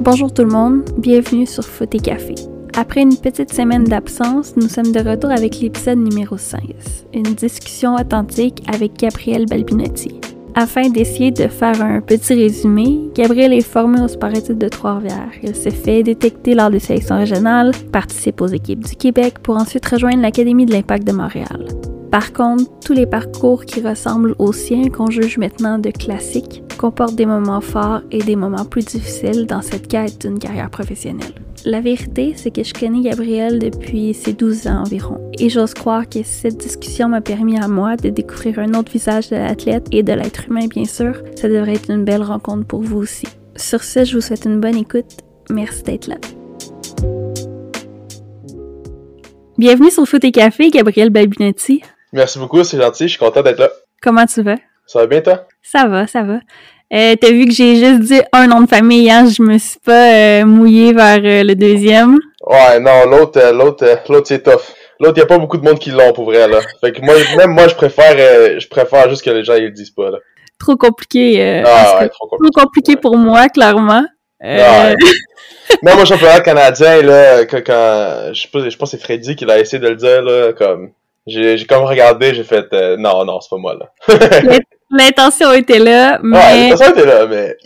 Bonjour tout le monde, bienvenue sur Foot et Café. Après une petite semaine d'absence, nous sommes de retour avec l'épisode numéro 16, une discussion authentique avec Gabrielle Balbinotti. Afin d'essayer de faire un petit résumé, Gabriel est formé au sport de Trois-Rivières. Il se fait détecter lors des sélections régionales, participe aux équipes du Québec pour ensuite rejoindre l'Académie de l'Impact de Montréal. Par contre, tous les parcours qui ressemblent aux siens qu'on juge maintenant de classiques comportent des moments forts et des moments plus difficiles dans cette quête d'une carrière professionnelle. La vérité, c'est que je connais Gabriel depuis ses 12 ans environ, et j'ose croire que cette discussion m'a permis à moi de découvrir un autre visage de l'athlète et de l'être humain, bien sûr. Ça devrait être une belle rencontre pour vous aussi. Sur ce, je vous souhaite une bonne écoute. Merci d'être là. Bienvenue sur Foot et Café, Gabriel Balbinetti. Merci beaucoup, c'est gentil, je suis content d'être là. Comment tu vas? Ça va bien, toi? Ça va, ça va. Euh, T'as vu que j'ai juste dit un nom de famille, hein? Je me suis pas euh, mouillée vers euh, le deuxième. Ouais, non, l'autre, euh, l'autre, euh, l'autre, c'est tough. L'autre, y a pas beaucoup de monde qui l'ont pour vrai, là. Fait que moi, même moi, je préfère, euh, je préfère juste que les gens, ils le disent pas, là. Trop compliqué. euh, Ah, ouais, trop compliqué. trop compliqué pour moi, clairement. Euh, Ah, ouais. Même au championnat canadien, là, quand, quand je sais pas, je pense que c'est Freddy qui l'a essayé de le dire, là, comme, j'ai, j'ai comme regardé, j'ai fait, euh, non, non, c'est pas moi, là. L'intention était là, Ouais, mais ça était là, mais,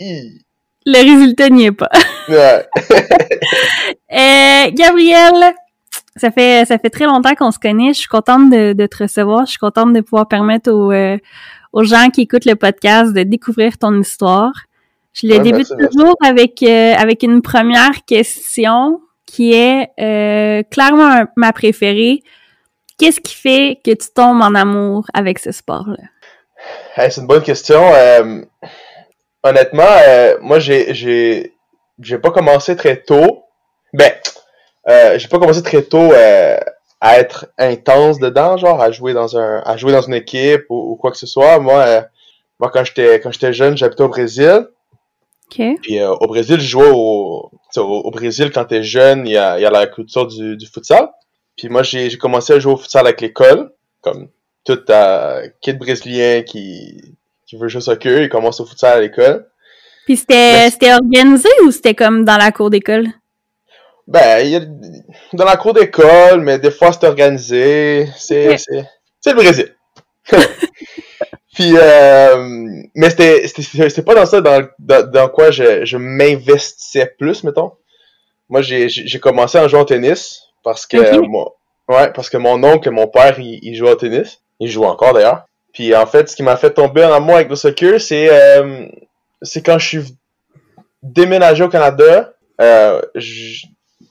le résultat n'y est pas. ouais. Euh, Gabriel, ça fait ça fait très longtemps qu'on se connaît. Je suis contente de, de te recevoir. Je suis contente de pouvoir permettre aux, euh, aux gens qui écoutent le podcast de découvrir ton histoire. Je le Ouais, débute merci, merci. toujours avec euh, avec une première question qui est euh, clairement ma préférée. Qu'est-ce qui fait que tu tombes en amour avec ce sport-là? Hey, c'est une bonne question. Euh, honnêtement, euh, moi, j'ai, j'ai, j'ai pas commencé très tôt. Ben, euh, j'ai pas commencé très tôt à être intense dedans, genre à jouer dans un, à jouer dans une équipe ou, ou quoi que ce soit. Moi, moi quand j'étais, quand j'étais jeune, j'habitais au Brésil. Puis au Brésil, je jouais au, au, au Brésil quand t'es jeune, il y a, y a la culture du, du futsal. Puis moi, j'ai, j'ai commencé à jouer au futsal avec l'école, comme tout euh, kid brésilien qui, qui veut jouer au soccer, il commence au futsal à l'école. Puis c'était c'était organisé ou c'était comme dans la cour d'école? Ben, il y a dans la cour d'école, mais des fois c'est organisé. C'est, Ouais. c'est, c'est le Brésil. Puis, euh, mais c'était, c'était, c'était pas dans ça dans, dans, dans quoi je, je m'investissais plus, mettons. Moi, j'ai, j'ai j'ai commencé en jouant au tennis parce que moi, ouais, parce que mon oncle et mon père, ils, ils jouaient au tennis. Ils jouent encore d'ailleurs. Puis en fait, ce qui m'a fait tomber en amour avec le soccer, c'est, euh, c'est quand je suis déménagé au Canada. Euh, je-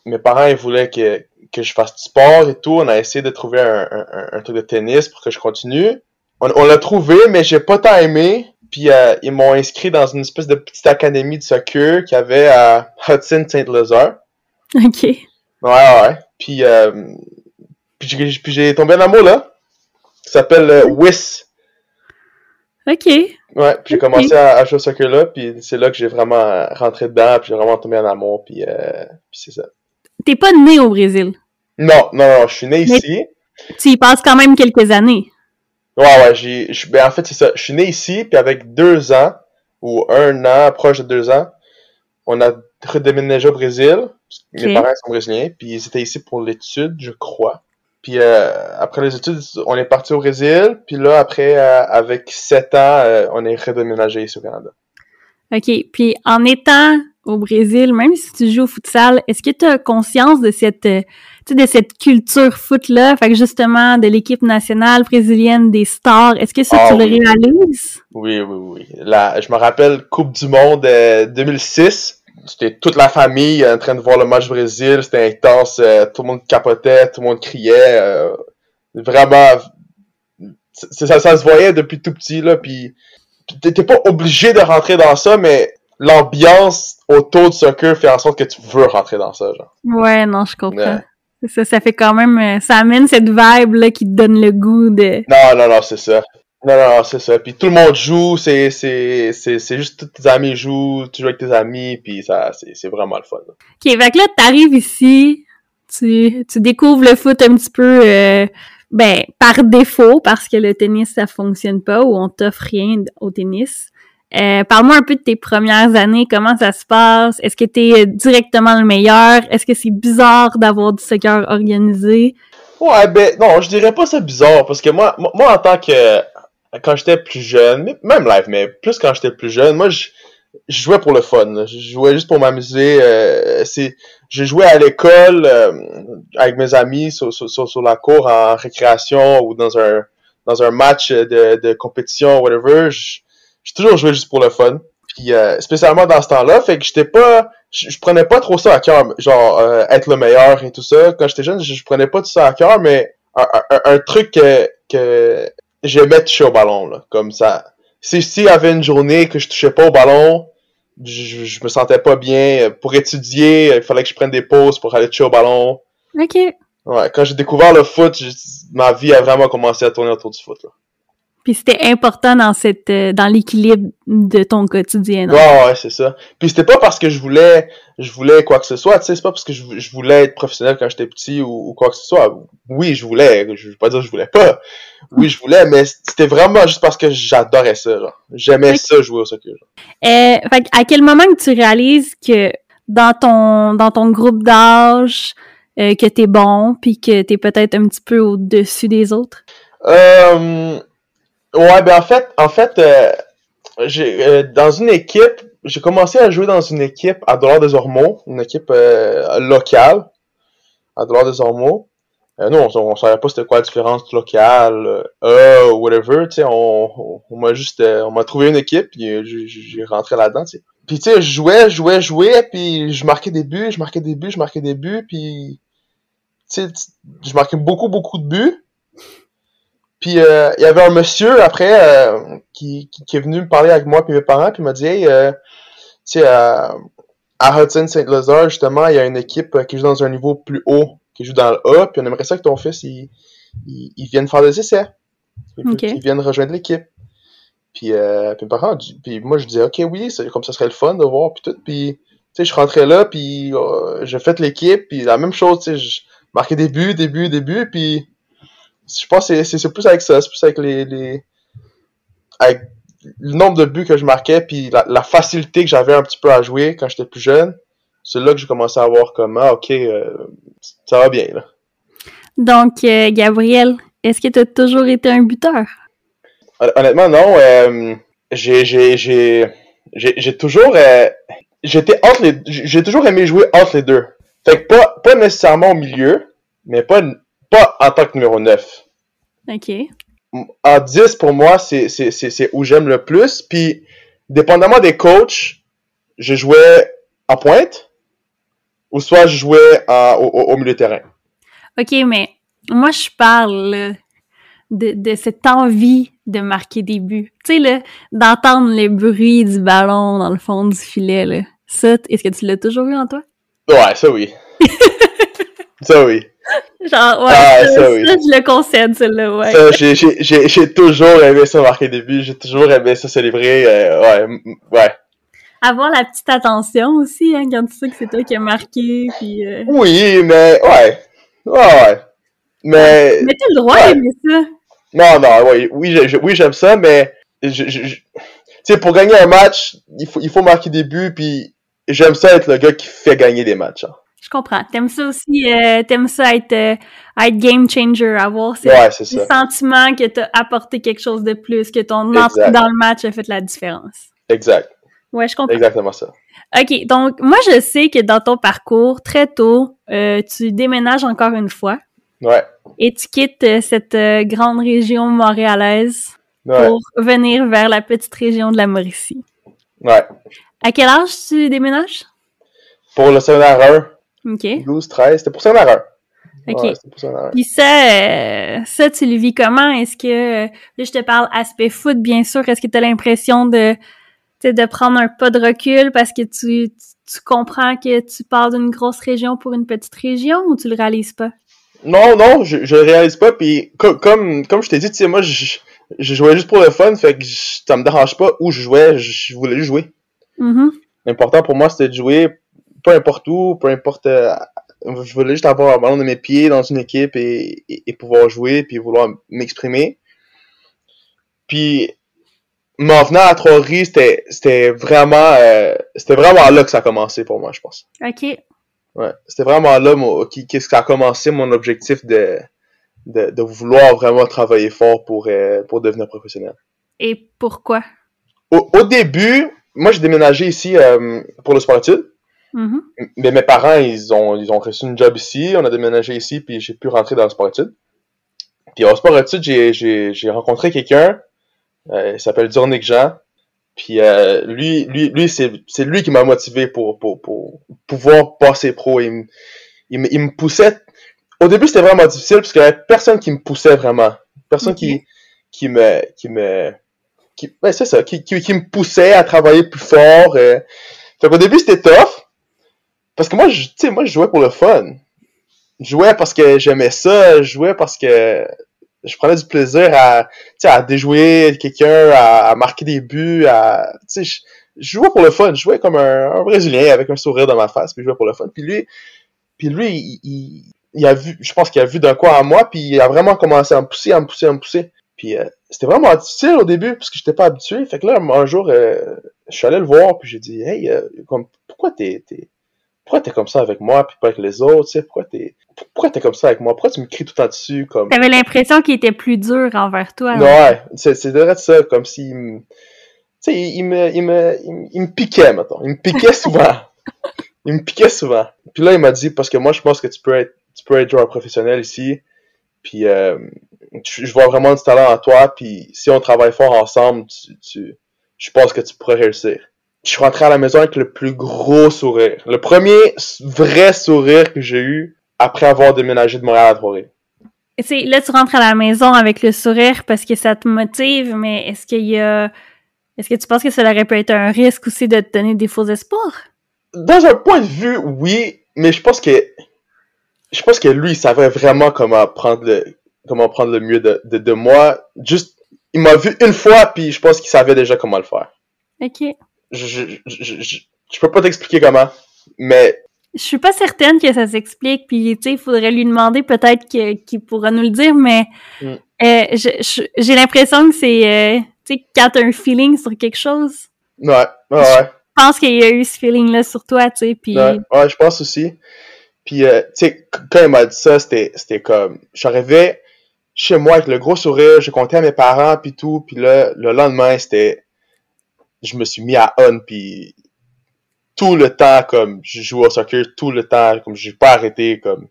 mes parents ils voulaient que, que je fasse du sport et tout. On a essayé de trouver un, un, un- truc de tennis pour que je continue. On, on l'a trouvé, mais j'ai pas tant aimé. Puis euh, ils m'ont inscrit dans une espèce de petite académie de soccer qu'il y avait à Hudson St. Lazare. OK. Ouais, ouais. Puis, euh, puis j'ai tombé en amour là. Ça s'appelle euh, WIS. OK. Ouais, puis j'ai commencé à, à jouer au soccer là, puis c'est là que j'ai vraiment rentré dedans, puis j'ai vraiment tombé en amour, puis, euh, puis c'est ça. T'es pas né au Brésil? Non, non, non, je suis né Mais- ici. Tu y passes quand même quelques années. Ouais, ouais, j'ai, je- ben en fait c'est ça. Je suis né ici, puis avec deux ans ou un an, proche de deux ans, on a redéménagé au Brésil. Mes parents sont brésiliens, puis ils étaient ici pour l'étude, je crois. Puis euh, après les études, on est parti au Brésil, puis là après, euh, avec sept ans, euh, on est redéménagé ici au Canada. OK. Puis en étant au Brésil, même si tu joues au futsal, est-ce que tu as conscience de cette euh, de cette culture foot-là? Fait que justement, de l'équipe nationale brésilienne des stars, est-ce que ça, Ah tu le réalises? Oui, oui, oui. La, je me rappelle Coupe du Monde euh, 2006. C'était toute la famille en train de voir le match Brésil. C'était intense. euh, tout le monde capotait, tout le monde criait. euh, vraiment, c'est- ça, ça se voyait depuis tout petit là. Puis t'étais pas obligé de rentrer dans ça, mais l'ambiance autour du soccer fait en sorte que tu veux rentrer dans ça. Genre. Ouais, non, je comprends. Ouais. Ça, ça fait quand même, euh, ça amène cette vibe-là qui te donne le goût de... Non, non, non, c'est ça. Non, non, c'est ça. Puis tout le monde joue, c'est, c'est, c'est, c'est juste tous tes amis jouent, tu joues avec tes amis, puis ça, c'est, c'est vraiment le fun. là. OK, fait que là, t'arrives ici, tu, tu découvres le foot un petit peu, euh, ben, par défaut, parce que le tennis, ça fonctionne pas, ou on t'offre rien au tennis. Euh, Parle-moi un peu de tes premières années, comment ça se passe? Est-ce que tu es directement le meilleur? Est-ce que c'est bizarre d'avoir du soccer organisé? Ouais, ben non, je dirais pas ça bizarre, parce que moi, moi en tant que... Quand j'étais plus jeune, même live, mais plus quand j'étais plus jeune, moi, je, je jouais pour le fun. Je jouais juste pour m'amuser. Euh, c'est, je jouais à l'école euh, avec mes amis sur, sur, sur, la cour en récréation ou dans un dans un match de, de compétition, whatever. J'ai toujours joué juste pour le fun. Puis euh, spécialement dans ce temps-là, fait que j'étais pas, je, prenais pas trop ça à cœur, genre euh, être le meilleur et tout ça. Quand j'étais jeune, je, prenais pas tout ça à cœur, mais un, un, truc que, que j'aimais toucher au ballon, là, comme ça. Si s'il y avait une journée que je touchais pas au ballon, je, je me sentais pas bien. Pour étudier, il fallait que je prenne des pauses pour aller toucher au ballon. Ok. Ouais, quand j'ai découvert le foot, ma vie a vraiment commencé à tourner autour du foot. Là. Puis c'était important dans cette euh, dans l'équilibre de ton quotidien. Non? Ouais, ouais, c'est ça. Puis c'était pas parce que je voulais je voulais quoi que ce soit, tu sais, c'est pas parce que je, je, voulais être professionnel quand j'étais petit ou, quoi que ce soit. Oui, je voulais, je veux pas dire que je voulais pas. Oui, je voulais, mais c'était vraiment juste parce que j'adorais ça. J'aimais ça jouer au soccer. Genre. Euh, fait à quel moment que tu réalises que dans ton dans ton groupe d'âge euh, que t'es bon puis que t'es peut-être un petit peu au-dessus des autres? Euh Ouais, ben en fait, en fait, euh, j'ai euh, dans une équipe, j'ai commencé à jouer dans une équipe à Dollar des Ormeaux, une équipe euh, locale à Dollar des Ormeaux. nous, on, savait pas c'était quoi la différence locale, euh, whatever, tu sais, on, on, m'a juste, on m'a trouvé une équipe, puis j'ai rentré là-dedans, tu sais. Puis tu sais, je jouais, jouais, jouais, puis je marquais des buts, je marquais des buts, je marquais des buts, puis tu sais, je marquais beaucoup, beaucoup de buts. Puis euh, il y avait un monsieur après euh, qui, qui, est venu me parler avec moi et mes parents, puis il m'a dit Hey, euh, tu sais, à, Hudson St. Lazare, justement, il y a une équipe qui joue dans un niveau plus haut, qui joue dans le A, puis on aimerait ça que ton fils il, il, vienne faire des essais. Okay. vienne rejoindre l'équipe. Puis, euh, puis, parents, puis moi je disais ok oui, comme ça serait le fun de voir puis tout. Puis tu sais, je rentrais là, puis j'ai fait l'équipe, puis la même chose, tu sais, je marquais des buts, des buts, des buts, puis je pense que c'est plus avec ça, c'est plus avec les, les, avec le nombre de buts que je marquais, puis la, facilité que j'avais un petit peu à jouer quand j'étais plus jeune. C'est là que j'ai commencé à voir comme ah ok, euh, ça va bien là. Donc euh, Gabriel, est-ce que tu as toujours été un buteur? Honnêtement non. Euh, j'ai toujours j'étais entre les j'ai toujours aimé jouer entre les deux. Fait que pas pas nécessairement au milieu, mais pas pas en tant que numéro 9. OK. En 10, pour moi, c'est où j'aime le plus. Puis, dépendamment des coachs, je jouais en pointe ou soit je jouais au, milieu de terrain. OK, mais moi, je parle de, de cette envie de marquer des buts. Tu sais, d'entendre les bruits du ballon dans le fond du filet. Là. Ça, est-ce que tu l'as toujours eu en toi? Ouais, ça oui. ça oui. Genre, ouais, ah, ça, oui. je le concède, celle-là, ouais. j'ai toujours aimé ça marquer des buts, j'ai toujours aimé ça célébrer, euh, ouais, ouais. Avoir la petite attention aussi, hein, quand tu sais que c'est toi qui as marqué, puis... Euh... Oui, mais, ouais, ouais, ouais. Mais... Mais t'as le droit d'aimer ça. Non, non, ouais, oui, oui j'aime ça, mais... Je, je, tu sais, pour gagner un match, il faut, il faut marquer des buts, puis j'aime ça être le gars qui fait gagner des matchs. Hein. Je comprends. T'aimes ça aussi, euh, t'aimes ça être, euh, être game changer, avoir ce, sentiment que t'as apporté quelque chose de plus, que ton entrée dans le match a fait la différence. Exact. Ouais, je comprends. Exactement ça. OK, donc moi je sais que dans ton parcours, très tôt, euh, tu déménages encore une fois. Ouais. Et tu quittes euh, cette euh, grande région montréalaise pour venir vers la petite région de la Mauricie. Ouais. À quel âge tu déménages? Pour le secondaire 1. OK. 12, 13, c'était pour ça erreur. OK. Puis ça, euh, ça, tu le vis comment? Est-ce que, là, je te parle aspect foot, bien sûr. Est-ce que tu as l'impression de, de prendre un pas de recul parce que tu, tu, comprends que tu pars d'une grosse région pour une petite région ou tu le réalises pas? Non, non, je, je le réalise pas. Puis comme, comme, comme je t'ai dit, tu sais, moi, je, je jouais juste pour le fun, fait que ça me dérange pas où je jouais, je, voulais juste jouer. Mm-hmm. L'important pour moi, c'était de jouer peu importe où, peu importe. Euh, je voulais juste avoir un ballon de mes pieds dans une équipe et, et, pouvoir jouer puis vouloir m'exprimer. Puis mais en venant à Trois-Rivières, c'était, c'était vraiment, euh, c'était vraiment là que ça a commencé pour moi, je pense. OK. Ouais, c'était vraiment là mon, qui, qui ça a commencé mon objectif de, de, de vouloir vraiment travailler fort pour, euh, pour devenir professionnel. Et pourquoi? Au, au début, moi j'ai déménagé ici euh, pour le sport études, Mhm. mais mes parents ils ont ils ont reçu une job ici, on a déménagé ici puis j'ai pu rentrer dans le sport études. Puis au sport études, j'ai j'ai j'ai rencontré quelqu'un, euh, il s'appelle Zornick Jean. Puis euh, lui lui lui c'est c'est lui qui m'a motivé pour pour pour pouvoir passer pro, il me il me, il me poussait au début c'était vraiment difficile parce qu'il y avait personne qui me poussait vraiment, personne qui qui me qui me qui ouais, c'est ça, qui, qui qui me poussait à travailler plus fort. Euh. Fait qu'au début c'était tough parce que moi je tu sais moi je jouais pour le fun. Je jouais parce que j'aimais ça, je jouais parce que je prenais du plaisir à à déjouer quelqu'un, à, à marquer des buts, à tu sais je, jouais pour le fun, je jouais comme un, un brésilien avec un sourire dans ma face, puis je jouais pour le fun. Puis lui puis lui il, il, il a vu je pense qu'il a vu d'un quoi en moi, puis il a vraiment commencé à me pousser, à me pousser, à me pousser. Puis euh, c'était vraiment difficile au début parce que j'étais pas habitué. Fait que là un jour euh, je suis allé le voir puis j'ai dit "Hey, euh, comme pourquoi t'es pourquoi t'es comme ça avec moi puis pas avec les autres, tu sais, pourquoi t'es pourquoi t'es comme ça avec moi? Pourquoi tu me cries tout le temps dessus comme? T'avais l'impression qu'il était plus dur envers toi. Ouais, c'est c'est de ça comme si me tu sais, il, me il me il, me- piquait mettons, il me piquait souvent. il me piquait souvent. Puis là il m'a dit parce que moi je pense que tu peux être tu peux être joueur professionnel ici. Puis euh, tu- je vois vraiment du talent en toi puis si on travaille fort ensemble, tu, tu je pense que tu pourrais réussir. Je suis rentré à la maison avec le plus gros sourire. Le premier vrai sourire que j'ai eu après avoir déménagé de Montréal à Trois-Rivières. Là, tu rentres à la maison avec le sourire parce que ça te motive, mais est-ce qu'il y a... Est-ce que tu penses que ça aurait pu être un risque aussi de te donner des faux espoirs? dans un point de vue, oui, mais je pense que je pense que lui, il savait vraiment comment prendre le comment prendre le mieux de, de, de moi. Juste, il m'a vu une fois, puis je pense qu'il savait déjà comment le faire. OK. Je je, peux pas t'expliquer comment, mais Je suis pas certaine que ça s'explique, puis tu sais, il faudrait lui demander peut-être qu'il pourra nous le dire, mais Mm. euh, j'ai l'impression que c'est, euh, tu sais, quand t'as un feeling sur quelque chose, ouais, ouais, ouais. je pense qu'il y a eu ce feeling-là sur toi, tu sais, puis Ouais, ouais, je pense aussi. Puis, euh, tu sais, qu- quand il m'a dit ça, c'était, c'était comme, j'arrivais chez moi avec le gros sourire, je comptais à mes parents, puis tout, puis là, le lendemain, c'était, je me suis mis à on, puis tout le temps, comme, je jouais au soccer tout le temps, comme, j'ai pas arrêté, comme,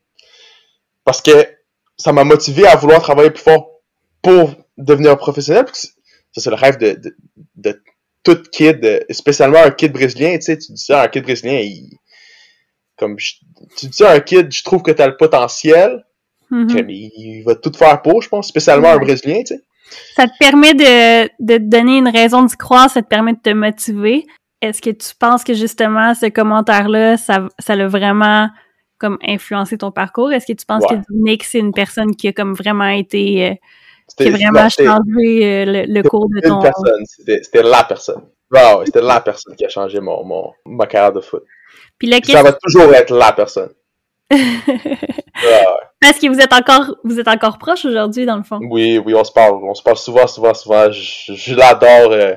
parce que ça m'a motivé à vouloir travailler plus fort pour devenir un professionnel, ça, c'est le rêve de, de, de tout kid, spécialement un kid brésilien, tu sais, tu dis ça, un kid brésilien, il, comme, je- tu dis ça à un kid, je trouve que t'as le potentiel, mais il, il va tout faire pour, je pense, spécialement un Ouais. brésilien, tu sais. Ça te permet de, de te donner une raison d'y croire, ça te permet de te motiver. Est-ce que tu penses que justement ce commentaire-là, ça, ça l'a vraiment comme influencé ton parcours? Est-ce que tu penses Ouais. que Nick, c'est une personne qui a comme vraiment été, euh, qui a vraiment changé euh, le, le cours de ton... c'était c'était la personne. Ouais, c'était la personne qui a changé mon, mon, ma carrière de foot. Puis ça va toujours être la personne. Ouais, Parce que vous êtes encore, vous êtes encore proches aujourd'hui, dans le fond? Oui, oui, on se parle, on se parle souvent, souvent, souvent. Je, je l'adore, euh,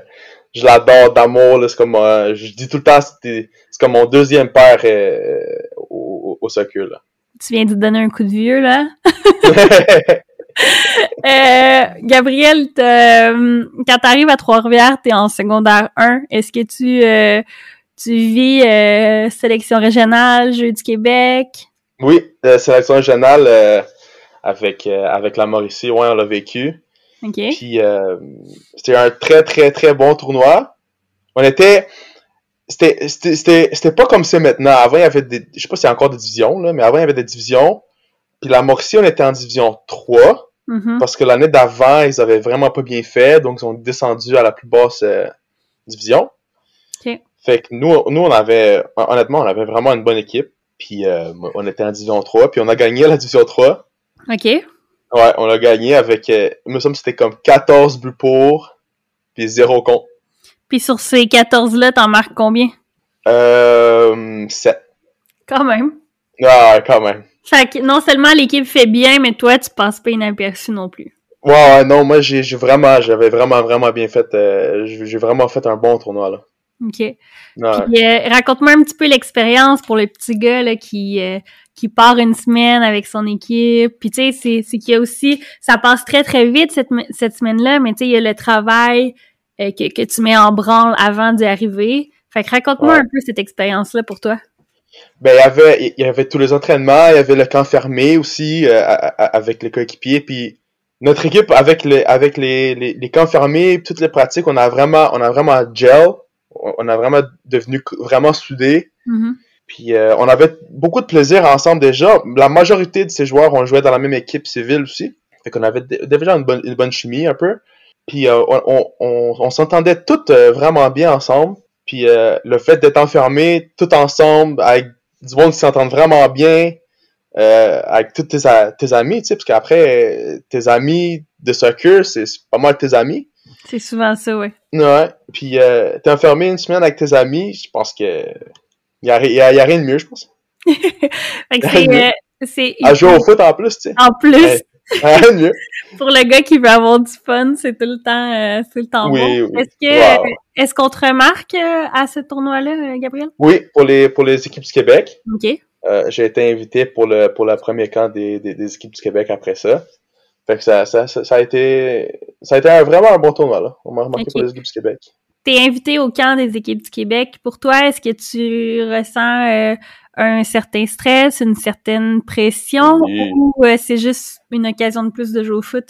je l'adore d'amour. C'est comme, euh, je dis tout le temps, c'était- c'est comme mon deuxième père euh, au, au soccer là. Tu viens de te donner un coup de vieux, là. Euh, Gabriel, euh, quand t'arrives à Trois-Rivières, t'es en secondaire 1. Est-ce que tu, euh, tu vis euh, sélection régionale, Jeux du Québec? Oui, euh, sélection régionale euh, avec euh, avec la Mauricie, ouais, on l'a vécu. OK. Puis euh, c'était un très très très bon tournoi. On était c'était c'était c'était c'était pas comme c'est maintenant. Avant il y avait des je sais pas s'il y a encore des divisions là, mais avant il y avait des divisions. Puis la Mauricie on était en division 3 Mhm. parce que l'année d'avant ils avaient vraiment pas bien fait donc ils ont descendu à la plus basse euh, division. Ok. Fait que nous nous on avait honnêtement on avait vraiment une bonne équipe. Puis euh, on était en division 3 puis on a gagné la division 3. OK. Ouais, on l'a gagné avec, euh, il me semble que c'était comme 14 buts pour, puis 0 contre. Puis sur ces 14-là, t'en marques combien? Euh, 7. Quand même. Ah, quand même. Fait que non seulement l'équipe fait bien, mais toi, tu passes pas inaperçu non plus. Ouais, non, moi, j'ai vraiment, j'avais vraiment, vraiment bien fait, euh, j'ai vraiment fait un bon tournoi, là. OK. Ouais. Puis, euh, raconte-moi un petit peu l'expérience pour le petit gars là, qui, euh, qui part une semaine avec son équipe. Puis tu sais, c'est, c'est qu'il y a aussi, ça passe très très vite cette, cette semaine-là, mais tu sais, il y a le travail euh, que, que tu mets en branle avant d'y arriver. Fait que raconte-moi Ouais. un peu cette expérience-là pour toi. Ben, il y avait, il y avait tous les entraînements, il y avait le camp fermé aussi, avec les coéquipiers, puis notre équipe, avec les, avec les, les, les camps fermés, toutes les pratiques, on a vraiment, on a vraiment gel, on a vraiment devenu vraiment soudés, Mhm. puis euh, on avait beaucoup de plaisir ensemble déjà. La majorité de ces joueurs, on jouait dans la même équipe civile aussi, fait qu'on avait dé- déjà une bonne, une bonne chimie un peu, puis euh, on, on, on, on s'entendait tous euh, vraiment bien ensemble, puis le fait d'être enfermés tout ensemble avec du monde qui s'entendent vraiment bien avec tous tes, tes amis, tu sais, parce qu'après, tes amis de soccer, c'est pas mal tes amis. C'est souvent ça, ouais. Ouais. Puis euh, t'es enfermé une semaine avec tes amis, je pense que y a, ri- y a, y a rien de mieux, je pense. C'est, euh, À jouer au foot en plus, tu sais. en plus Ouais. Y a rien de mieux. pour le gars qui veut avoir du fun, c'est tout le temps, euh, tout le temps Oui, bon. oui. Est-ce que, Wow. est-ce qu'on te remarque euh, à ce tournoi-là, euh, Gabriel? Oui, pour les, pour les équipes du Québec. Ok. Euh, j'ai été invité pour le pour le premier camp des, des, des équipes du Québec après ça. Fait que ça, ça, ça, ça a été ça a été un, vraiment un bon tournoi là. On m'a remarqué Ok. pour les équipes du Québec. T'es invité au camp des équipes du Québec. Pour toi, est-ce que tu ressens euh, un certain stress, une certaine pression Oui. ou euh, c'est juste une occasion de plus de jouer au foot?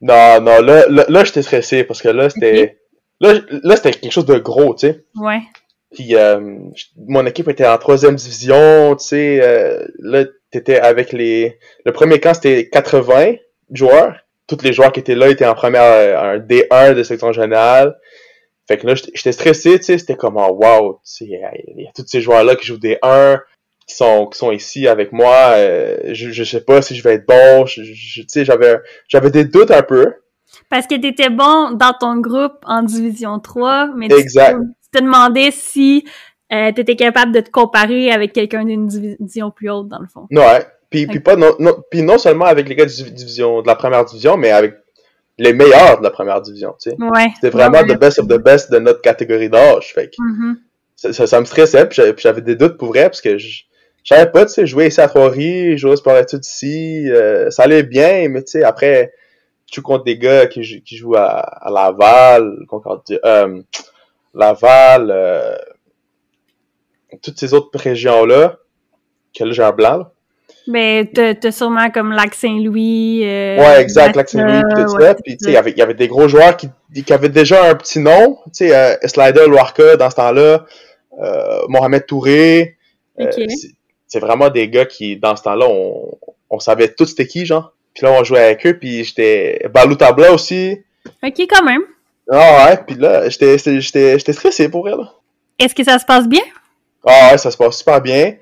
Non, non, là, là, là j'étais stressé parce que là, c'était. Là, là c'était quelque chose de gros, tu sais. Ouais. Puis euh, mon équipe était en troisième division, tu sais. là, t'étais avec les. Le premier camp, c'était 80 joueurs. Tous les joueurs qui étaient là étaient en première, euh, un D1 de section générale. Fait que là, j'étais stressé, tu sais. C'était comme, oh, wow, tu sais, il y, a- tous ces joueurs-là qui jouent D1, qui sont, qui sont ici avec moi. euh, je, je sais pas si je vais être bon. Je, je- tu sais, j'avais, j'avais des doutes un peu. Parce que t'étais bon dans ton groupe en division 3, mais tu, Exact. tu te demandais si euh, t'étais capable de te comparer avec quelqu'un d'une division plus haute, dans le fond. Ouais. Puis, puis, pas non, non, puis non seulement avec les gars du division, de la première division, mais avec les meilleurs de la première division, tu sais. Ouais. C'était vraiment Ouais. the best of the best de notre catégorie d'âge. Fait que Mhm. ça, ça, ça me stressait, puis j'avais, des doutes pour vrai, parce que je, je savais pas, tu sais, jouer ici à Trois-Rives, jouer au sport études ici, euh, ça allait bien, mais tu sais, après, joue contre des gars qui, qui jouent à, à Laval, Concordia, euh, Laval, euh, toutes ces autres régions-là, que là, j'ai un blanc, là. Ben, t'as t'as sûrement comme Lac Saint-Louis. euh, Ouais, exact, Lac Saint-Louis, pis tout ouais, ça. Puis, tu sais, il y avait- il y avait des gros joueurs qui, qui avaient déjà un petit nom. Tu sais, euh, Slider Loarca, dans ce temps-là, euh, Mohamed Touré. euh, Ok. c'est- vraiment des gars qui, dans ce temps-là, on, on savait tous c'était qui, genre. Puis là, on jouait avec eux, puis j'étais... Balou Tabla aussi. Ok, quand même. Ah ouais, puis là, j'étais j'étais- j'étais j'étais stressé pour elle. Est-ce que ça se passe bien? Ah ouais, ça se passe super bien.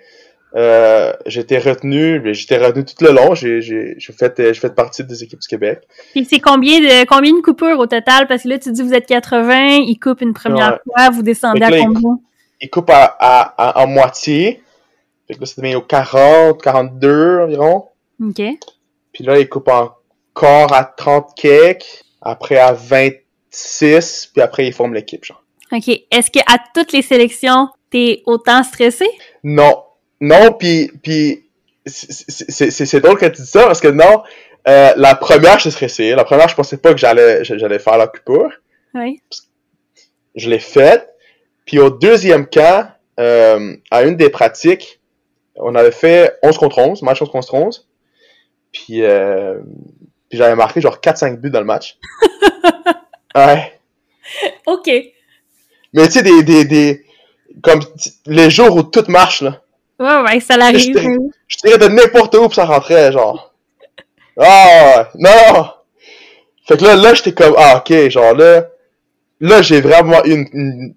Euh, j'étais retenu, mais j'étais retenu tout le long. J'ai j'ai- j'ai fait, euh, j'ai fait partie des équipes du Québec. Puis c'est combien de combien de coupures au total? Parce que là, tu dis vous êtes 80, ils coupent une première fois, vous descendez à là, ils- combien? il coupe à, à, à- en moitié. Fait que là, ça devient au 40, 42 environ. OK. Puis là, il coupe encore à 30 cakes. Après à 26. Puis après, il forme l'équipe, genre. OK. Est-ce que à toutes les sélections, t'es autant stressé? Non. Non, puis, puis c'est- drôle que tu dis ça, parce que non, euh, la première, j'étais stressé. La première, je pensais pas que j'allais j'allais faire la coupure. Oui. Je l'ai faite. Puis au deuxième camp, euh, à une des pratiques, on avait fait 11 contre 11, match 11 contre 11. Puis, euh, puis j'avais marqué genre 4-5 buts dans le match. ouais. OK. Mais tu sais, des, des, des, comme les jours où tout marche, là. Ouais, ouais, ça l'arrive. Je Je tirais de n'importe où puis ça rentrait, genre. Ah, non! Fait que là, là, j'étais comme, ah, ok, genre là, là, j'ai vraiment une, une,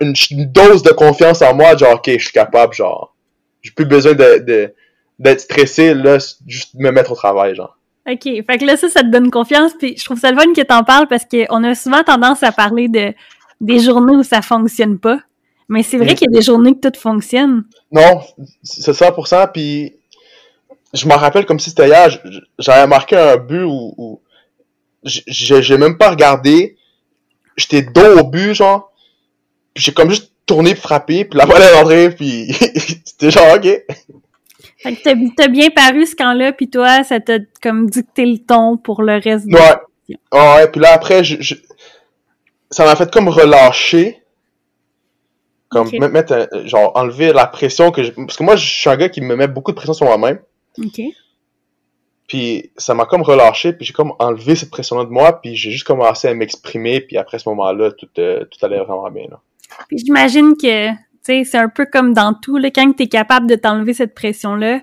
une, une dose de confiance en moi, genre, ok, je suis capable, genre. J'ai plus besoin de, de, d'être stressé, là, juste me mettre au travail, genre. OK. Fait que là, ça, ça te donne confiance. Puis je trouve ça le fun que t'en parles parce qu'on a souvent tendance à parler de des journées où ça fonctionne pas. Mais c'est vrai qu'il y a des journées que tout fonctionne. Non, c'est 100%, puis je m'en rappelle comme si c'était hier, j'avais marqué un but où, où j'ai même pas regardé. J'étais dos au but, genre. Puis j'ai comme juste tourné pour frapper, puis la balle est rentrée, puis c'était genre, OK. Fait que t'as, bien paru ce camp-là, puis toi, ça t'a comme dicté le ton pour le reste de Ouais. Ah ouais, puis là, après, je, je- ça m'a fait comme relâcher. Comme Ok. mettre, genre, enlever la pression que je... Parce que moi, je suis un gars qui me met beaucoup de pression sur moi-même. OK. Puis ça m'a comme relâché, puis j'ai comme enlevé cette pression-là de moi, puis j'ai juste commencé à m'exprimer, puis après ce moment-là, tout, euh, tout allait vraiment bien. Là. Puis j'imagine que, tu sais, c'est un peu comme dans tout, là, quand t'es capable de t'enlever cette pression-là,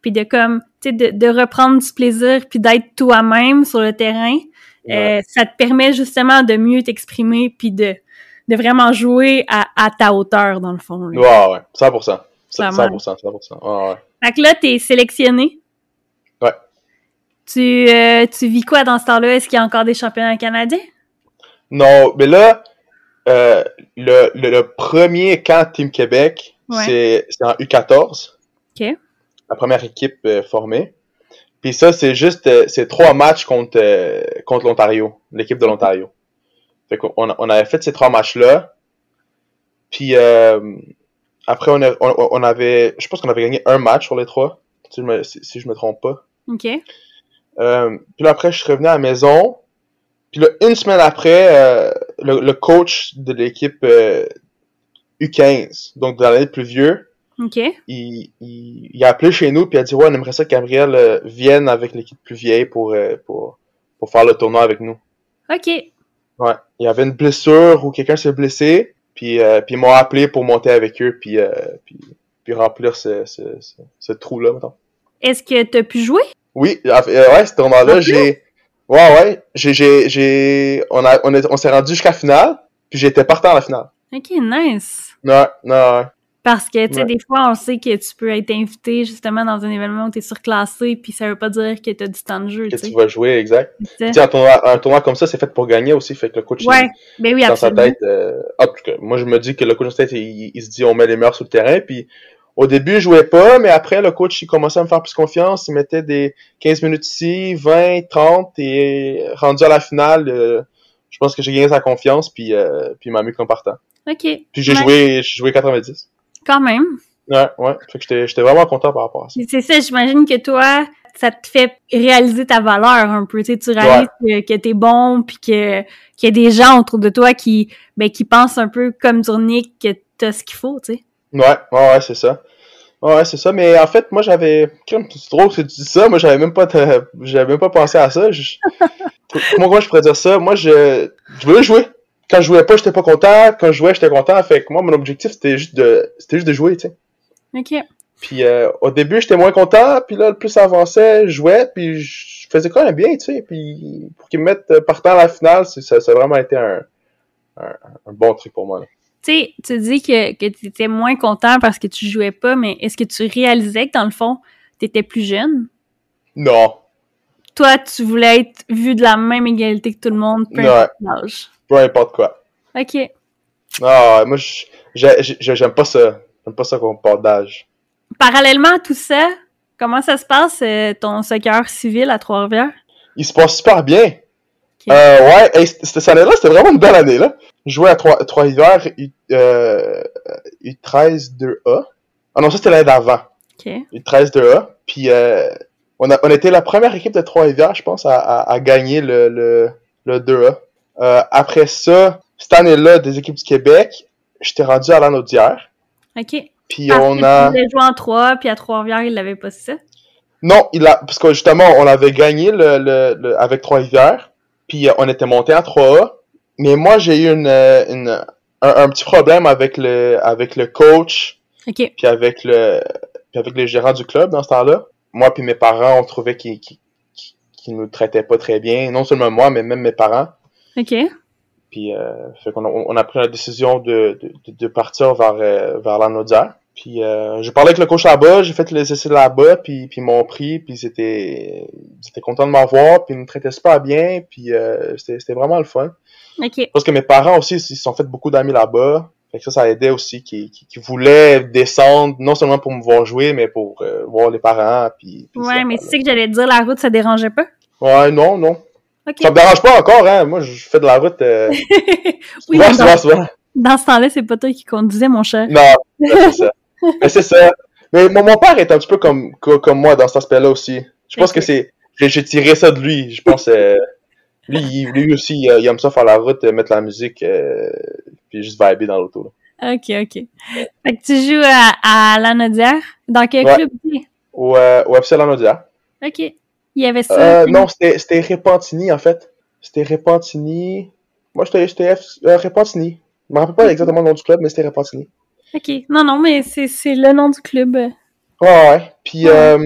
puis de comme, tu sais, de, de reprendre du plaisir, puis d'être toi-même sur le terrain, Ouais. euh, ça te permet justement de mieux t'exprimer, puis de, de vraiment jouer à, à ta hauteur, dans le fond. là. Ouais, ouais, 100%. Ça 100%, 100%. Ouais, ouais. Fait que là, t'es sélectionné. Ouais. Tu, euh, tu vis quoi dans ce temps-là? Est-ce qu'il y a encore des championnats canadiens? Non, mais là, euh, le, le, le premier camp Team Québec, Ouais. c'est en U14. OK. La première équipe euh, formée. Puis ça, c'est juste, c'est trois matchs contre, contre l'Ontario, l'équipe de l'Ontario. Fait qu'on on, avait fait ces trois matchs-là. Puis euh, après, on, a- on, on avait, je pense qu'on avait gagné un match sur les trois, si je me, si, si je me trompe pas. OK. Euh, puis là, après, je suis revenu à la maison. Puis là, une semaine après, euh, le, le coach de l'équipe euh, U15, donc de l'année plus vieux, OK. il, il, il a appelé chez nous puis il a dit ouais on aimerait ça que Gabriel vienne avec l'équipe plus vieille pour, pour pour faire le tournoi avec nous. OK. Ouais, il y avait une blessure ou quelqu'un s'est blessé puis euh, puis ils m'ont appelé pour monter avec eux puis euh, puis, puis remplir ce ce, ce, ce trou là mettons. Est-ce que t'as pu jouer? Oui, euh, ouais, ce tournoi-là, j'ai ouais ouais, j'ai j'ai j'ai on a on, est- on s'est rendu jusqu'à la finale puis j'étais partant à la finale. OK, nice. Non, non. Parce que, tu sais, Ouais. des fois, on sait que tu peux être invité justement dans un événement où t'es surclassé, puis ça veut pas dire que t'as du temps de jeu, que tu tu vas jouer exact. Tu sais. Tu un tournoi, un tournoi comme ça, c'est fait pour gagner aussi, fait que le coach il- ben oui, dans sa tête. euh, en tout cas, moi je me dis que le coach dans sa tête, il, il se dit on met les meilleurs sur le terrain. Puis au début, je jouais pas, mais après le coach il commençait à me faire plus confiance. Il mettait des 15 minutes ici, 20, 30 et rendu à la finale, euh, je pense que j'ai gagné sa confiance puis euh, puis il m'a mis comme partant. OK. Puis j'ai Ouais. joué j'ai joué 90. Quand même. Ouais, ouais. Fait que j'étais vraiment content par rapport à ça. C'est ça, j'imagine que toi, ça te fait réaliser ta valeur un peu. Tu sais, tu réalises que, que t'es bon, puis que qu'il y a des gens autour de toi qui, ben, qui pensent un peu comme Durnick que t'as ce qu'il faut, tu sais. Ouais, ouais, ouais, c'est ça. Ouais, c'est ça. Mais en fait, moi, j'avais. C'est drôle que tu dis ça. Moi, j'avais même pas, j'avais même pas pensé à ça. Je- Comment, comment je pourrais dire ça? Moi, je, je voulais jouer. Quand je jouais pas, j'étais pas content. Quand je jouais, j'étais content. Fait que moi, mon objectif, c'était juste de, c'était juste de jouer, tu sais. OK. Puis euh, au début, j'étais moins content. Puis là, le plus ça avançait, je jouais. Puis je faisais quand même bien, tu sais. Puis pour qu'ils me mettent euh, partant à la finale, ça, ça a vraiment été un, un, un bon truc pour moi. là. Tu sais, tu dis que, que tu étais moins content parce que tu jouais pas, mais est-ce que tu réalisais que dans le fond, tu étais plus jeune? Non. Toi, tu voulais être vu de la même égalité que tout le monde, peu importe l'âge. Peu importe quoi. OK. Ah, moi, j'aime pas ça. J'aime pas ça qu'on parle d'âge. Parallèlement à tout ça, comment ça se passe, euh, ton soccer civil à Trois-Rivières? Il se passe super bien. Euh, ouais, hey, cette année-là, c'était vraiment une belle année, là. Jouais à Trois- Trois-Rivières, U, euh, U13 2A. Ah non, ça, c'était l'année d'avant. OK. U13 2A. Puis, euh, on, a, on était la première équipe de Trois-Rivières, je pense, à, à, à gagner le, le, le 2A. Euh, après ça, cette année-là, des équipes du Québec, j'étais rendu à l'Anaudière. OK. Puis, on a... Voulais jouer en trois, puis à Trois-Rivières, il l'avait pas, ça? Non, il a, parce que justement, on avait gagné le, le, le- avec Trois-Rivières, puis on était monté à 3A. Mais moi, j'ai eu une, euh, une, un, un petit problème avec le, avec le coach, puis avec le, puis avec les gérants du club dans ce temps-là. Moi puis mes parents, on trouvait qu'ils, qu'ils, qu'ils nous traitaient pas très bien. Non seulement moi, mais même mes parents. OK. Puis, euh, fait qu'on a, on a pris la décision de, de, de partir vers, euh, vers la Naudière. Puis, euh, j'ai parlé avec le coach là-bas, j'ai fait les essais là-bas, puis, puis ils m'ont pris, puis ils étaient, ils étaient contents de m'avoir, puis ils me traitaient super bien, puis euh, c'était, vraiment le fun. OK. Parce que mes parents aussi, ils se sont fait beaucoup d'amis là-bas. Fait que ça, ça aidait aussi, qui, qui, qui voulaient descendre, non seulement pour me voir jouer, mais pour euh, voir les parents, puis... puis Ouais, mais tu sais que j'allais te dire, la route, ça dérangeait pas? Ouais, non, non. Ok. Ça me dérange pas encore, hein. Moi, je fais de la route. Euh... Oui, souvent, dans, souvent. dans ce temps-là, c'est pas toi qui conduisais, mon cher. Non, c'est ça. Mais c'est ça. Mais mon, mon père est un petit peu comme, co- comme moi dans cet aspect-là aussi. Je pense que c'est. J'ai tiré ça de lui. Je pense. euh, lui, lui aussi, il, aime ça faire la route, euh, mettre la musique, euh, puis juste vibrer dans l'auto. Ok, ok. Fait que tu joues à, à Lanaudière. Dans quel Ouais. club? Ou, euh, ou Epsilon Audia. Ok. Il y avait ça. Euh, non, c'était Repentini, en fait. C'était Repentini. Moi, j'étais euh, Repentini. Je me rappelle pas exactement le nom du club, mais c'était Repentini. Ok. Non, non, mais c'est le nom du club. Ouais, ouais. Puis, Ouais. euh,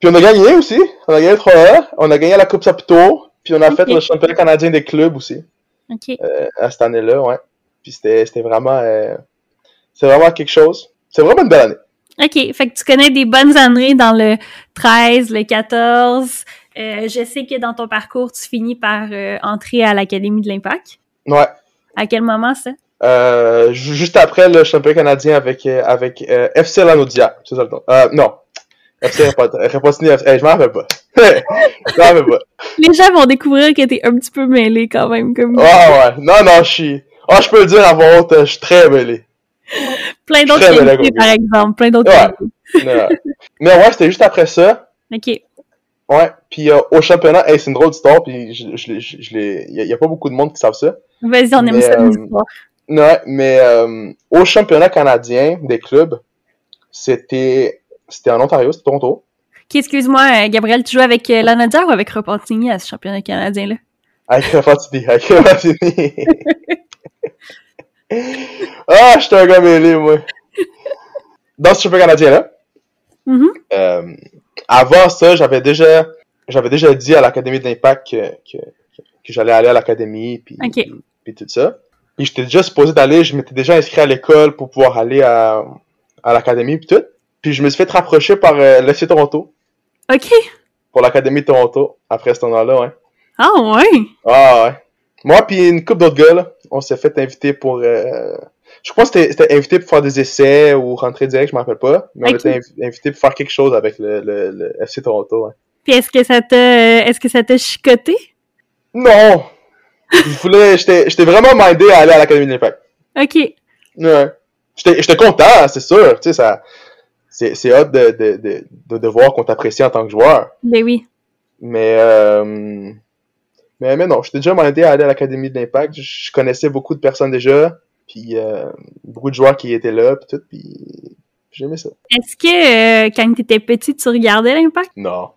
puis on a gagné aussi. On a gagné 3 On a gagné la Coupe Saputo. Puis on a fait le championnat canadien des clubs aussi. Ok. euh, à cette année-là, ouais. Puis c'était c'était vraiment... C'est vraiment quelque chose. C'est vraiment une belle année. Ok. Fait que tu connais des bonnes années dans le 13, le 14. Euh, je sais que dans ton parcours, tu finis par euh, entrer à l'Académie de l'Impact. Ouais. À quel moment ça? Euh, ju- juste après le championnat canadien avec, euh, avec FC Lanaudia. C'est ça le nom. Non. FC. FC. Hey, je m'en rappelle pas. je m'en rappelle pas. Les gens vont découvrir que t'es un petit peu mêlé quand même, comme Ouais, ouais. Non, non, je suis... Ah, je peux le dire à voix haute, je suis très mêlé. plein d'autres qualités, par exemple. Plein d'autres Ouais. Mais ouais, c'était juste après ça. Ok. Ouais. Puis euh, au championnat, hey, c'est une drôle d'histoire, puis je, je, l'ai- je, je l'ai... Il y, a- pas beaucoup de monde qui savent ça. Vas-y, on aime Mais, ça, euh, l'histoire. Ouais, mais euh, au championnat canadien des clubs, c'était c'était en Ontario, c'était Toronto. Ok, excuse-moi, euh, Gabriel, tu joues avec Lanaudière ou avec Repentigny à ce championnat canadien-là? Avec Repentigny, avec Repentigny. ah, j'étais un gars mêlé, moi. Dans ce championnat canadien-là, Mhm. euh, avant ça, j'avais déjà j'avais déjà dit à l'Académie d'Impact que, que, j'allais aller à l'Académie, puis, puis tout ça. Puis j'étais déjà supposé d'aller, je m'étais déjà inscrit à l'école pour pouvoir aller à, à l'Académie, puis tout. Puis je me suis fait rapprocher par euh, l'FC Toronto, Ok. pour l'Académie de Toronto, après ce tournoi-là, ouais. Ah ouais. Ah ouais. Moi puis une couple d'autres gars, là, on s'est fait inviter pour... euh, Je crois que c'était invité pour faire des essais ou rentrer direct, je me rappelle pas. Mais on était inv- invité pour faire quelque chose avec le, le, le FC Toronto, ouais. Puis est-ce que ça t'a est-ce que ça t'a chicoté? Non! Je voulais... J'étais vraiment mindé à aller à l'Académie de l'Impact. Ok. Ouais. J'étais content, c'est sûr. Tu sais, ça... C'est de, de, de, de, de voir qu'on t'apprécie en tant que joueur. Ben oui. Mais, euh, mais, mais non, j'étais déjà mindé à aller à l'Académie de l'Impact. Je, connaissais beaucoup de personnes déjà, puis euh, beaucoup de joueurs qui étaient là, puis tout, puis j'aimais ça. Est-ce que euh, quand t'étais petit, tu regardais l'impact? Non.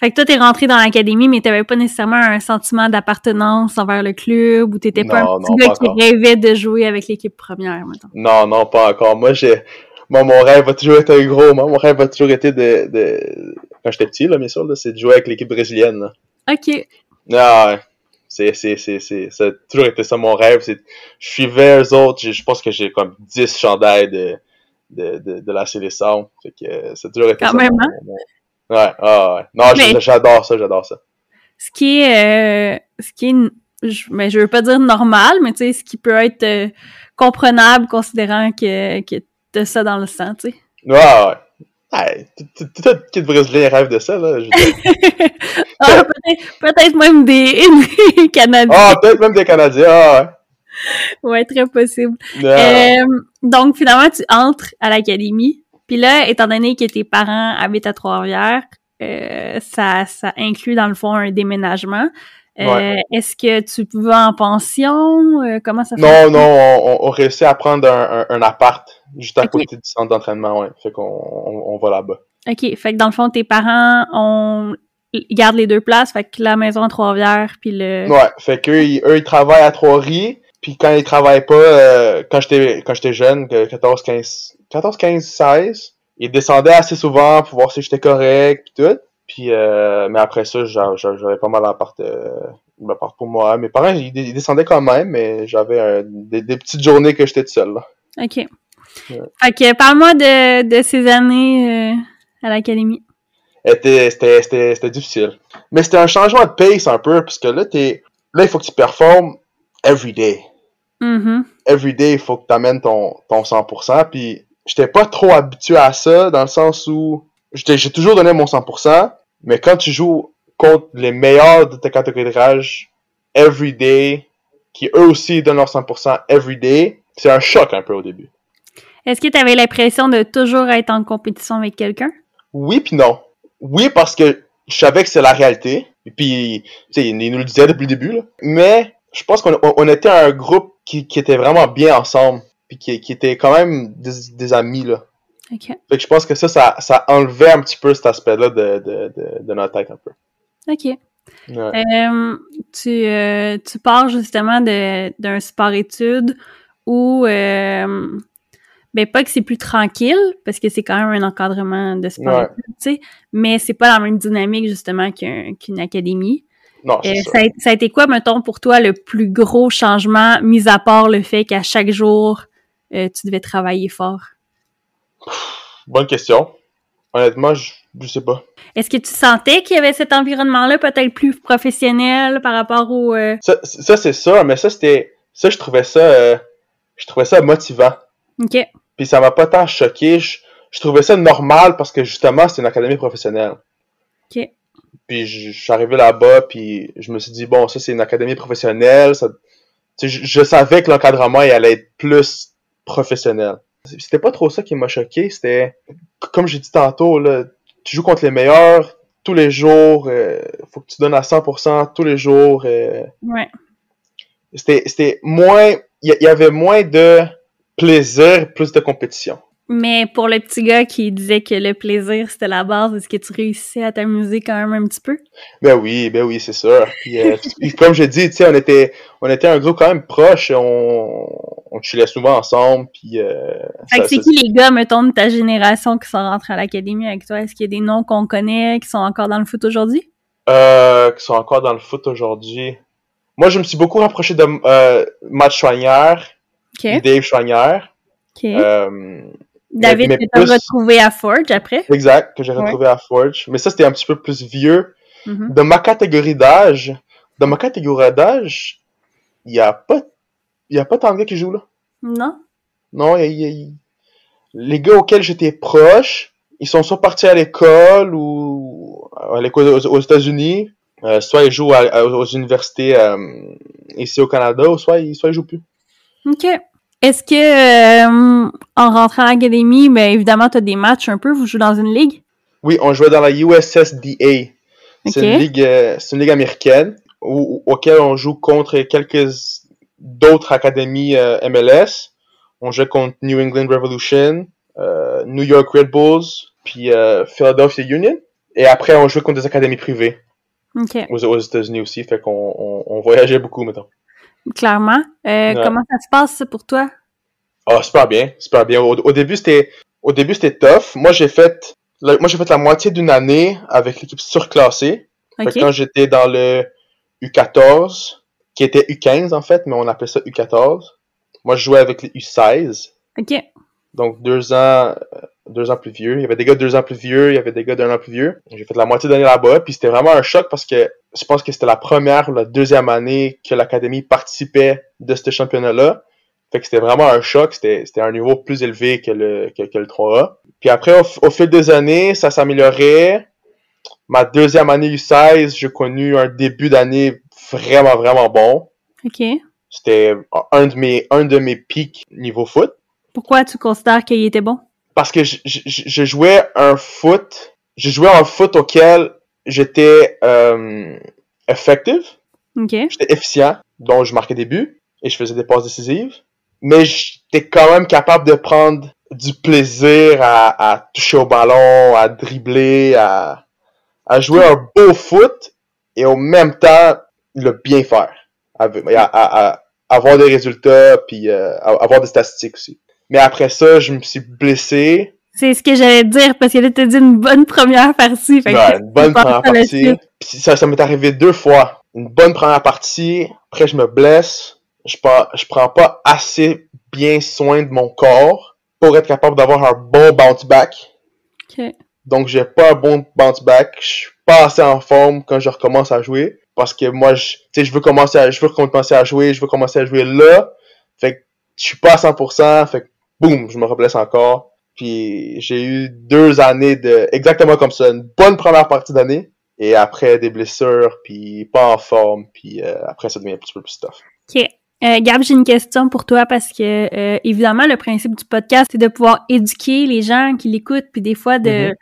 Fait que toi, t'es rentré dans l'académie, mais t'avais pas nécessairement un sentiment d'appartenance envers le club ou t'étais pas Non, un petit non, gars qui encore. rêvait de jouer avec l'équipe première, mettons. Non, non, pas encore. Moi, j'ai, moi, mon rêve a toujours été un gros. Moi, mon rêve a toujours été de, de, quand j'étais petit, là, bien sûr, c'est de jouer avec l'équipe brésilienne, là. Ok. Ah ouais. C'est, c'est, c'est, c'est, ça a toujours été ça mon rêve. C'est, je suivais eux autres. Je pense que j'ai comme 10 chandails de, de, de, de la sélection. Fait que euh, ça a toujours été Quand ça. même, hein? mon- Ouais, ah ouais. Non, Mais- j'adore ça, j'adore ça. Ce qui est, euh, ce qui est, je, mais je veux pas dire normal, mais tu sais, ce qui peut être euh, comprenable considérant que, que t'as ça dans le sang, tu sais. Ouais, ouais. Tout kid brésilien rêve de ça, là. Ah, peut-être, peut-être même des, des Canadiens. Ah, peut-être même des Canadiens, ah Ouais, très possible. Euh, donc, finalement, tu entres à l'académie. Puis là, étant donné que tes parents habitent à Trois-Rivières, euh, ça, ça inclut dans le fond un déménagement. Euh, Ouais. Est-ce que tu vas en pension? Comment ça Non, fait? non, on, on, on réussit à prendre un, un, un appart juste à côté du centre d'entraînement, ouais. Fait qu'on on, on va là-bas. OK. Fait que dans le fond, tes parents ont gardent les deux places. Fait que la maison à Trois-Rivières, puis le... Ouais, fait qu'eux, ils, eux, ils travaillent à Trois-Rives, puis quand ils travaillent pas, euh, quand j'étais quand j'étais jeune, que 14, 15, 14, 15, 16, ils descendaient assez souvent pour voir si j'étais correct, puis tout. Puis, euh, mais après ça, j'a- j'a- j'avais pas mal d'appart euh, pour moi. Mes parents, ils, ils descendaient quand même, mais j'avais des, des petites journées que j'étais tout seul, là. OK. Que parle-moi de, de ces années euh, à l'académie. Était- C'était c'était- c'était difficile. Mais c'était un changement de pace un peu, parce que là, t'es là, il faut que tu performes every day. Mhm. every day, il faut que tu amènes ton, ton 100%. Puis, j'étais pas trop habitué à ça, dans le sens où j'ai toujours donné mon 100%, mais quand tu joues contre les meilleurs de ta catégorie de rage every day, qui eux aussi donnent leur 100% every day, c'est un choc un peu au début. Est-ce que tu avais l'impression de toujours être en compétition avec quelqu'un? Oui puis non. Oui parce que je savais que c'est la réalité. Puis, tu sais, il nous le disait depuis le début. Là. Mais je pense qu'on on était un groupe qui, qui était vraiment bien ensemble. Puis qui, qui était quand même des, des amis. Là. OK. Fait que je pense que ça, ça, ça enlevait un petit peu cet aspect-là de, de, de, de notre tête un peu. OK. Ouais. Euh, tu, euh, tu pars justement d'un sport-études où, euh, ben pas que c'est plus tranquille, parce que c'est quand même un encadrement de sport-études, tu sais, mais c'est pas la même dynamique justement qu'un- qu'une académie. Non, Euh, ça, a, ça a été quoi, mettons, pour toi, le plus gros changement, mis à part le fait qu'à chaque jour, euh, tu devais travailler fort? Bonne question. Honnêtement, je, je sais pas. Est-ce que tu sentais qu'il y avait cet environnement-là peut-être plus professionnel par rapport au... euh, Ça, ça c'est ça, mais ça, c'était. Ça, je trouvais ça. euh, je trouvais ça motivant. OK, Puis ça m'a pas tant choqué. Je, je trouvais ça normal parce que justement, c'est une académie professionnelle. OK. Puis je, je suis arrivé là-bas, puis je me suis dit, bon, ça, c'est une académie professionnelle. Ça, tu sais, je, je savais que l'encadrement, il allait être plus professionnel. C'était pas trop ça qui m'a choqué. C'était, comme j'ai dit tantôt, là, tu joues contre les meilleurs tous les jours. euh, faut que tu donnes à 100% tous les jours. euh, ouais. c'était c'était moins il y, il y avait moins de plaisir plus de compétition Mais pour le petit gars qui disait que le plaisir c'était la base, est-ce que tu réussissais à t'amuser quand même un petit peu? ben oui ben oui c'est sûr puis, euh, puis comme tu sais on était on était un groupe quand même proche on on chillait souvent ensemble puis euh, Fait que c'est ça- qui les gars, mettons, de ta génération qui sont rentrés à l'académie avec toi? Est-ce qu'il y a des noms qu'on connaît qui sont encore dans le foot aujourd'hui? euh, qui sont encore dans le foot aujourd'hui? Moi je me suis beaucoup rapproché de euh, Matt Dave Schwanier OK. euh, David, mais que plus- retrouvé à Forge après? exact que j'ai retrouvé à Forge mais ça c'était un petit peu plus vieux Mhm. de ma catégorie d'âge, de ma catégorie d'âge, il y a pas, y a pas tant de gars qui jouent là. Non? Non, il y a- il y a- il- les gars auxquels j'étais proche, ils sont soit partis à l'école ou à l'école aux, aux États-Unis, euh, soit ils jouent à- à- aux universités euh, ici au Canada, ou soit ils, soit ils jouent plus. OK. Est-ce que, euh, en rentrant à l'académie, ben évidemment, t'as des matchs un peu, vous jouez dans une ligue? Oui, on jouait dans la USSDA. C'est Ok. une ligue, euh, c'est une ligue américaine où, auquel on joue contre quelques d'autres académies euh, MLS. On jouait contre New England Revolution, euh, New York Red Bulls, puis euh, Philadelphia Union. Et après, on jouait contre des académies privées OK. aux, aux États-Unis aussi. Fait qu'on on, on voyageait beaucoup, mettons. Clairement. Euh, Ouais. Comment ça se passe ça, pour toi? Ah, super bien, super bien. Au, au début, c'était, au début, c'était tough. Moi, j'ai fait, la- moi, j'ai fait la moitié d'une année avec l'équipe surclassée. Fait OK. que quand j'étais dans le U14, qui était U15 en fait, mais on appelait ça U14, moi je jouais avec les U16, OK. Donc deux ans, euh, deux ans plus vieux. Il y avait des gars de deux ans plus vieux, il y avait des gars d'un an plus vieux. J'ai fait la moitié d'année là-bas, puis c'était vraiment un choc parce que je pense que c'était la première ou la deuxième année que l'académie participait de ce championnat-là. Fait que c'était vraiment un choc, c'était c'était un niveau plus élevé que le, que, que le 3A. Puis après, au, au fil des années, ça s'améliorait. Ma deuxième année U16, j'ai connu un début d'année vraiment, vraiment bon. OK. C'était un de mes, un de mes pics niveau foot. Pourquoi tu considères qu'il était bon? Parce que je, je, je jouais un foot, je jouais un foot auquel j'étais euh, effective, OK. j'étais efficient, donc je marquais des buts et je faisais des passes décisives. Mais j'étais quand même capable de prendre du plaisir à, à toucher au ballon, à dribbler, à, à jouer un beau foot et au même temps le bien faire. À, à- à avoir des résultats puis euh, avoir des statistiques aussi. Mais après ça, je me suis blessé. C'est ce que j'allais dire, parce que là, t'as dit une bonne première partie. Fait Ouais, une bonne première partie. Puis ça, ça m'est arrivé deux fois. Une bonne première partie, après je me blesse. Je prends, je prends pas assez bien soin de mon corps pour être capable d'avoir un bon bounce back. Donc j'ai pas un bon bounce back. Je suis pas assez en forme quand je recommence à jouer. Parce que moi, je, je veux commencer à, je veux commencer à jouer, je veux commencer à jouer là. Fait que je suis pas à 100%. Fait que boum, je me reblesse encore. Puis j'ai eu deux années de exactement comme ça, une bonne première partie d'année, Et après, des blessures, puis pas en forme, puis euh, après, ça devient un petit peu plus tough. OK. Euh, Gab, j'ai une question pour toi parce que, euh, évidemment, le principe du podcast, c'est de pouvoir éduquer les gens qui l'écoutent, puis des fois de, Mhm.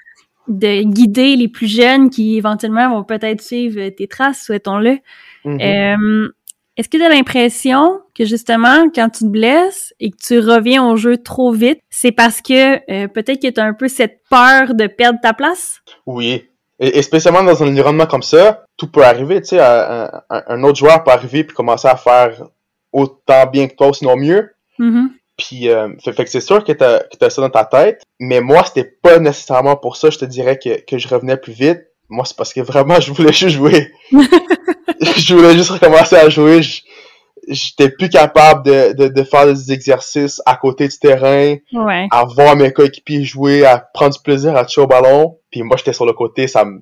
de guider les plus jeunes qui, éventuellement, vont peut-être suivre tes traces, souhaitons-le. Mhm. Euh, Est-ce que tu as l'impression que justement, quand tu te blesses et que tu reviens au jeu trop vite, c'est parce que euh, peut-être que tu as un peu cette peur de perdre ta place? Oui. Et, et spécialement dans un environnement comme ça, tout peut arriver. Tu sais, un, un- un autre joueur peut arriver puis commencer à faire autant bien que toi, sinon mieux. Mhm. Puis, euh, fait, fait que c'est sûr que t'as que t'as ça dans ta tête. Mais moi, c'était pas nécessairement pour ça. Je te dirais que, que je revenais plus vite. Moi, c'est parce que vraiment, je voulais juste jouer. je voulais juste recommencer à jouer. J'étais plus capable de, de, de faire des exercices à côté du terrain. Ouais. à voir mes coéquipiers jouer, à prendre du plaisir à toucher au ballon. Puis moi, j'étais sur le côté, ça me...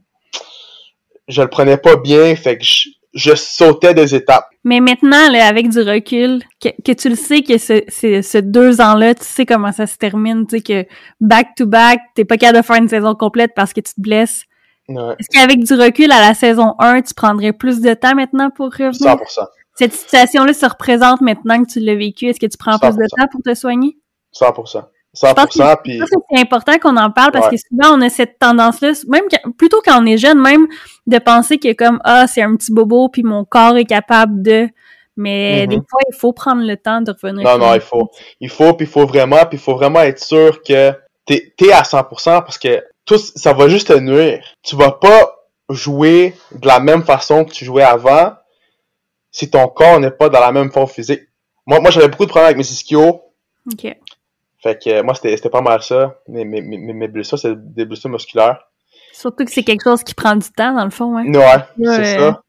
Je le prenais pas bien, fait que je, je sautais des étapes. Mais maintenant, là, avec du recul, que, que tu le sais que ce, ce, ce deux ans-là, tu sais comment ça se termine, tu sais que back-to-back, t'es pas capable de faire une saison complète parce que tu te blesses. Ouais, Est-ce qu'avec du recul à la saison 1, tu prendrais plus de temps maintenant pour revenir? 100%. Cette situation-là se représente maintenant que tu l'as vécu. Est-ce que tu prends plus de 100%. temps pour te soigner? 100%. Je pense 100%, puis... Je pense que c'est important qu'on en parle parce Ouais. que souvent on a cette tendance-là, même quand- plutôt quand on est jeune, même de penser que comme ah c'est un petit bobo puis mon corps est capable de, mais Mhm. des fois il faut prendre le temps de revenir. Non, non, il faut. Il faut, puis il faut vraiment, puis il faut vraiment être sûr que t'es es à 100% parce que tout, ça va juste te nuire. Tu vas pas jouer de la même façon que tu jouais avant si ton corps n'est pas dans la même forme physique. Moi, moi j'avais beaucoup de problèmes avec mes ischios. Ok. Fait que euh, moi, c'était pas mal ça. Mes, mes, mes, mes blessures, c'est des blessures musculaires. Surtout que c'est quelque chose qui prend du temps dans le fond, hein. Ouais, Ouais. c'est ça.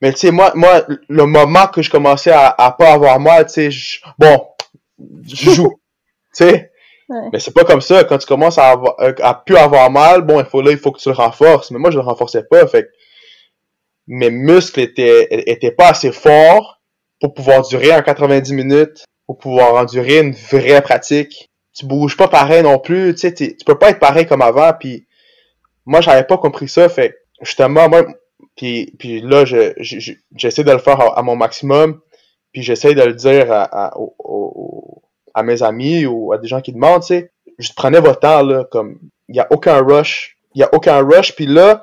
Mais tu sais, moi, moi, le moment que je commençais à, à pas avoir mal, tu sais, bon, je joue. tu sais. Mais c'est pas comme ça. Quand tu commences à, avoir, euh, à plus avoir mal, bon, il faut là, il faut que tu le renforces. Mais moi, je le renforçais pas. Fait mes muscles étaient, étaient pas assez forts pour pouvoir durer en 90 minutes, pour pouvoir endurer une vraie pratique. Tu bouges pas pareil non plus. Tu sais, tu peux pas être pareil comme avant. Puis moi, j'avais pas compris ça. Fait justement, moi, puis, puis là, je, je- je- j'essaie de le faire à, mon maximum. Puis j'essaie de le dire à, à, au- au- à mes amis ou à des gens qui demandent, tu sais. Je prenais votre temps, là, comme, il y a aucun rush. Il y a aucun rush. Puis là,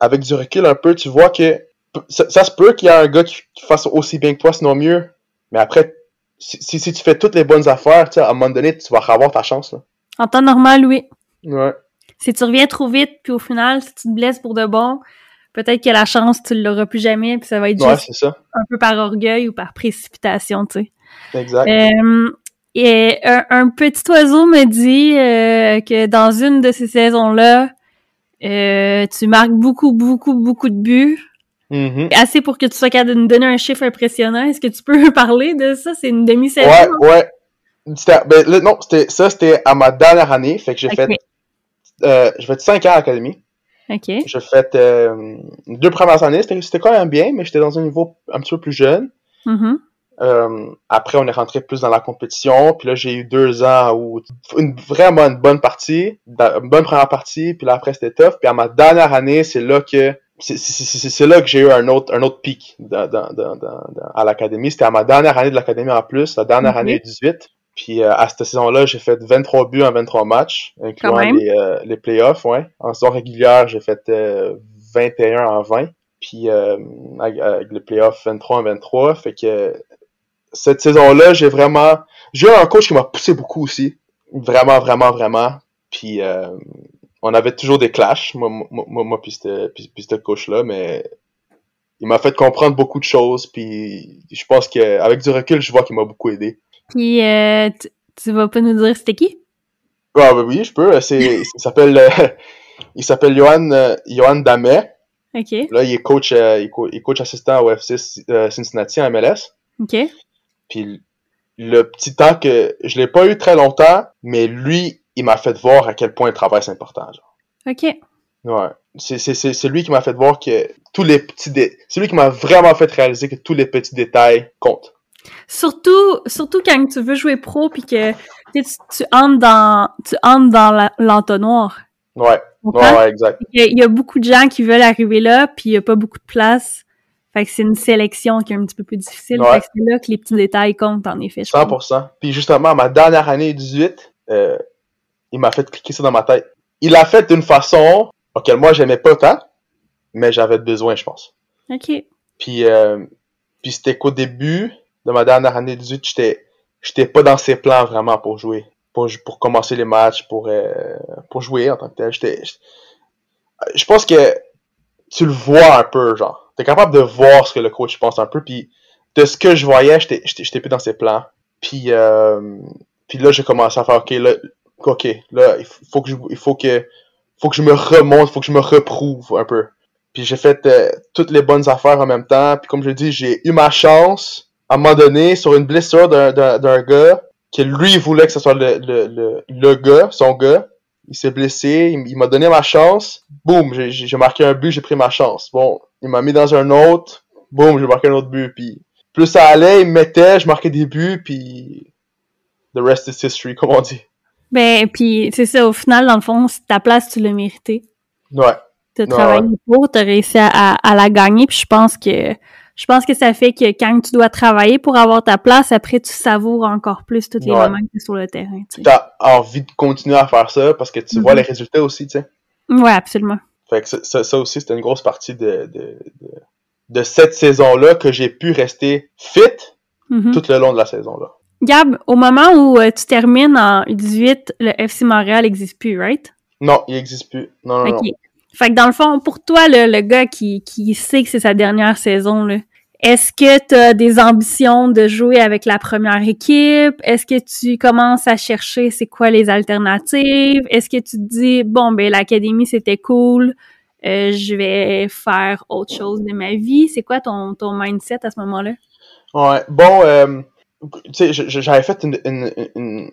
avec du recul un peu, tu vois que ça, ça se peut qu'il y ait un gars qui, qui fasse aussi bien que toi, sinon mieux. Mais après, si, si, si tu fais toutes les bonnes affaires, tu sais, à un moment donné, tu vas avoir ta chance, là. En temps normal, oui. Ouais. Si tu reviens trop vite, puis au final, si tu te blesses pour de bon, peut-être que la chance, tu l'auras plus jamais, puis ça va être Ouais, juste c'est ça. un peu par orgueil ou par précipitation, tu sais. Exact. Euh, et un, un petit oiseau me dit euh, que dans une de ces saisons-là, euh, tu marques beaucoup, beaucoup, beaucoup de buts. Mhm. Assez pour que tu sois capable de nous donner un chiffre impressionnant. Est-ce que tu peux parler de ça? C'est une demi-saison? Ouais, ouais. Ben, là, non, c'était, ça, c'était à ma dernière année. Fait que j'ai fait, euh, j'ai fait 5 ans à l'académie. OK. J'ai fait, euh, deux premières années. C'était, quand même bien, mais j'étais dans un niveau un petit peu plus jeune. Mhm. Euh, après, on est rentré plus dans la compétition. Puis là, j'ai eu deux ans où une, vraiment une bonne partie, une bonne première partie. Puis là, après, c'était tough. Puis à ma dernière année, c'est là que c'est, là que j'ai eu un autre, un autre pic dans, dans, dans, dans- dans- à l'académie. C'était à ma dernière année de l'académie en plus, la dernière Ok. année 18. Puis euh, à cette saison-là, j'ai fait 23 buts en 23 matchs, incluant les, euh, les playoffs, ouais. En saison régulière, j'ai fait euh, 21 en 20. Puis euh, avec, avec les playoffs 23 en 23. Fait que cette saison-là, j'ai vraiment... J'ai eu un coach qui m'a poussé beaucoup aussi. Vraiment, vraiment, vraiment. Puis euh, on avait toujours des clashs, moi, moi, moi, puis ce coach-là, mais il m'a fait comprendre beaucoup de choses. Puis je pense qu'avec du recul, je vois qu'il m'a beaucoup aidé. Puis, euh, tu, tu vas pas nous dire c'était qui? Ah ben oui, je peux. C'est, il s'appelle, euh, il s'appelle Johan, euh, Johan Damet. OK. Là, il est coach, euh, il, co- il est coach assistant au FC euh, Cincinnati en MLS. OK. Puis le petit temps que je l'ai pas eu très longtemps, mais lui, il m'a fait voir à quel point le travail c'est important. Genre. OK. Ouais. C'est, c'est, c'est, c'est lui qui m'a fait voir que tous les petits dé... c'est lui qui m'a vraiment fait réaliser que tous les petits détails comptent. Surtout, surtout quand tu veux jouer pro puis que tu, entres dans, tu entres dans la- l'entonnoir. Ouais. comprends? ouais, exact. Il y, a, il y a beaucoup de gens qui veulent arriver là, puis il y a pas beaucoup de place. Fait que c'est une sélection qui est un petit peu plus difficile. Ouais. Fait que c'est là que les petits détails comptent, en effet. je pense. 100%. Puis justement, ma dernière année 18, euh, il m'a fait cliquer ça dans ma tête. Il l'a fait d'une façon auquel moi j'aimais pas tant, mais j'avais besoin, je pense. OK. Puis, euh, puis c'était qu'au début de ma dernière année 18, j'étais, j'étais pas dans ses plans vraiment pour jouer, pour, pour commencer les matchs, pour, euh, pour jouer en tant que tel. J'étais, je pense que tu le vois un peu, genre. T'es capable de voir ce que le coach pense un peu, puis de ce que je voyais, j'étais, plus dans ses plans. Puis, euh, puis là, j'ai commencé à faire, ok, là, ok, là, il faut que je, il faut que, faut que je me remonte, faut que je me reprouve un peu. Puis j'ai fait euh, toutes les bonnes affaires en même temps. Puis comme je dis, j'ai eu ma chance à un moment donné sur une blessure d'un, d'un, d'un gars que lui voulait que ce soit le, le, le, le gars, son gars. Il s'est blessé, il, il m'a donné ma chance. Boum, j'ai, marqué un but, j'ai pris ma chance. Bon, il m'a mis dans un autre. Boum, j'ai marqué un autre but. Puis plus ça allait, il me mettait, je marquais des buts. Puis the rest is history, comme on dit. Ben, puis c'est ça, au final, dans le fond, ta place, tu l'as mérité. Ouais. T'as Ouais, travaillé pour, t'as réussi à, à, à la gagner, puis je pense que je pense que ça fait que quand tu dois travailler pour avoir ta place, après tu savoures encore plus tous les Ouais. moments que t'es sur le terrain, tu sais. T'as envie de continuer à faire ça parce que tu vois Mhm. les résultats aussi, tu sais. Ouais, absolument. Fait que ça, ça, ça aussi, c'était une grosse partie de, de, de, de cette saison-là que j'ai pu rester fit Mhm. tout le long de la saison-là. Gab, au moment où euh, tu termines en U18, le FC Montréal n'existe plus, right? Non, il existe plus. Non, non, non. Fait que dans le fond, pour toi, le, gars qui, qui sait que c'est sa dernière saison, est-ce que tu as des ambitions de jouer avec la première équipe? Est-ce que tu commences à chercher c'est quoi les alternatives? Est-ce que tu te dis, bon, ben l'académie, c'était cool, euh, je vais faire autre chose de ma vie? C'est quoi ton, ton mindset à ce moment-là? Ouais, bon, euh, tu sais, j'avais fait une, une, une,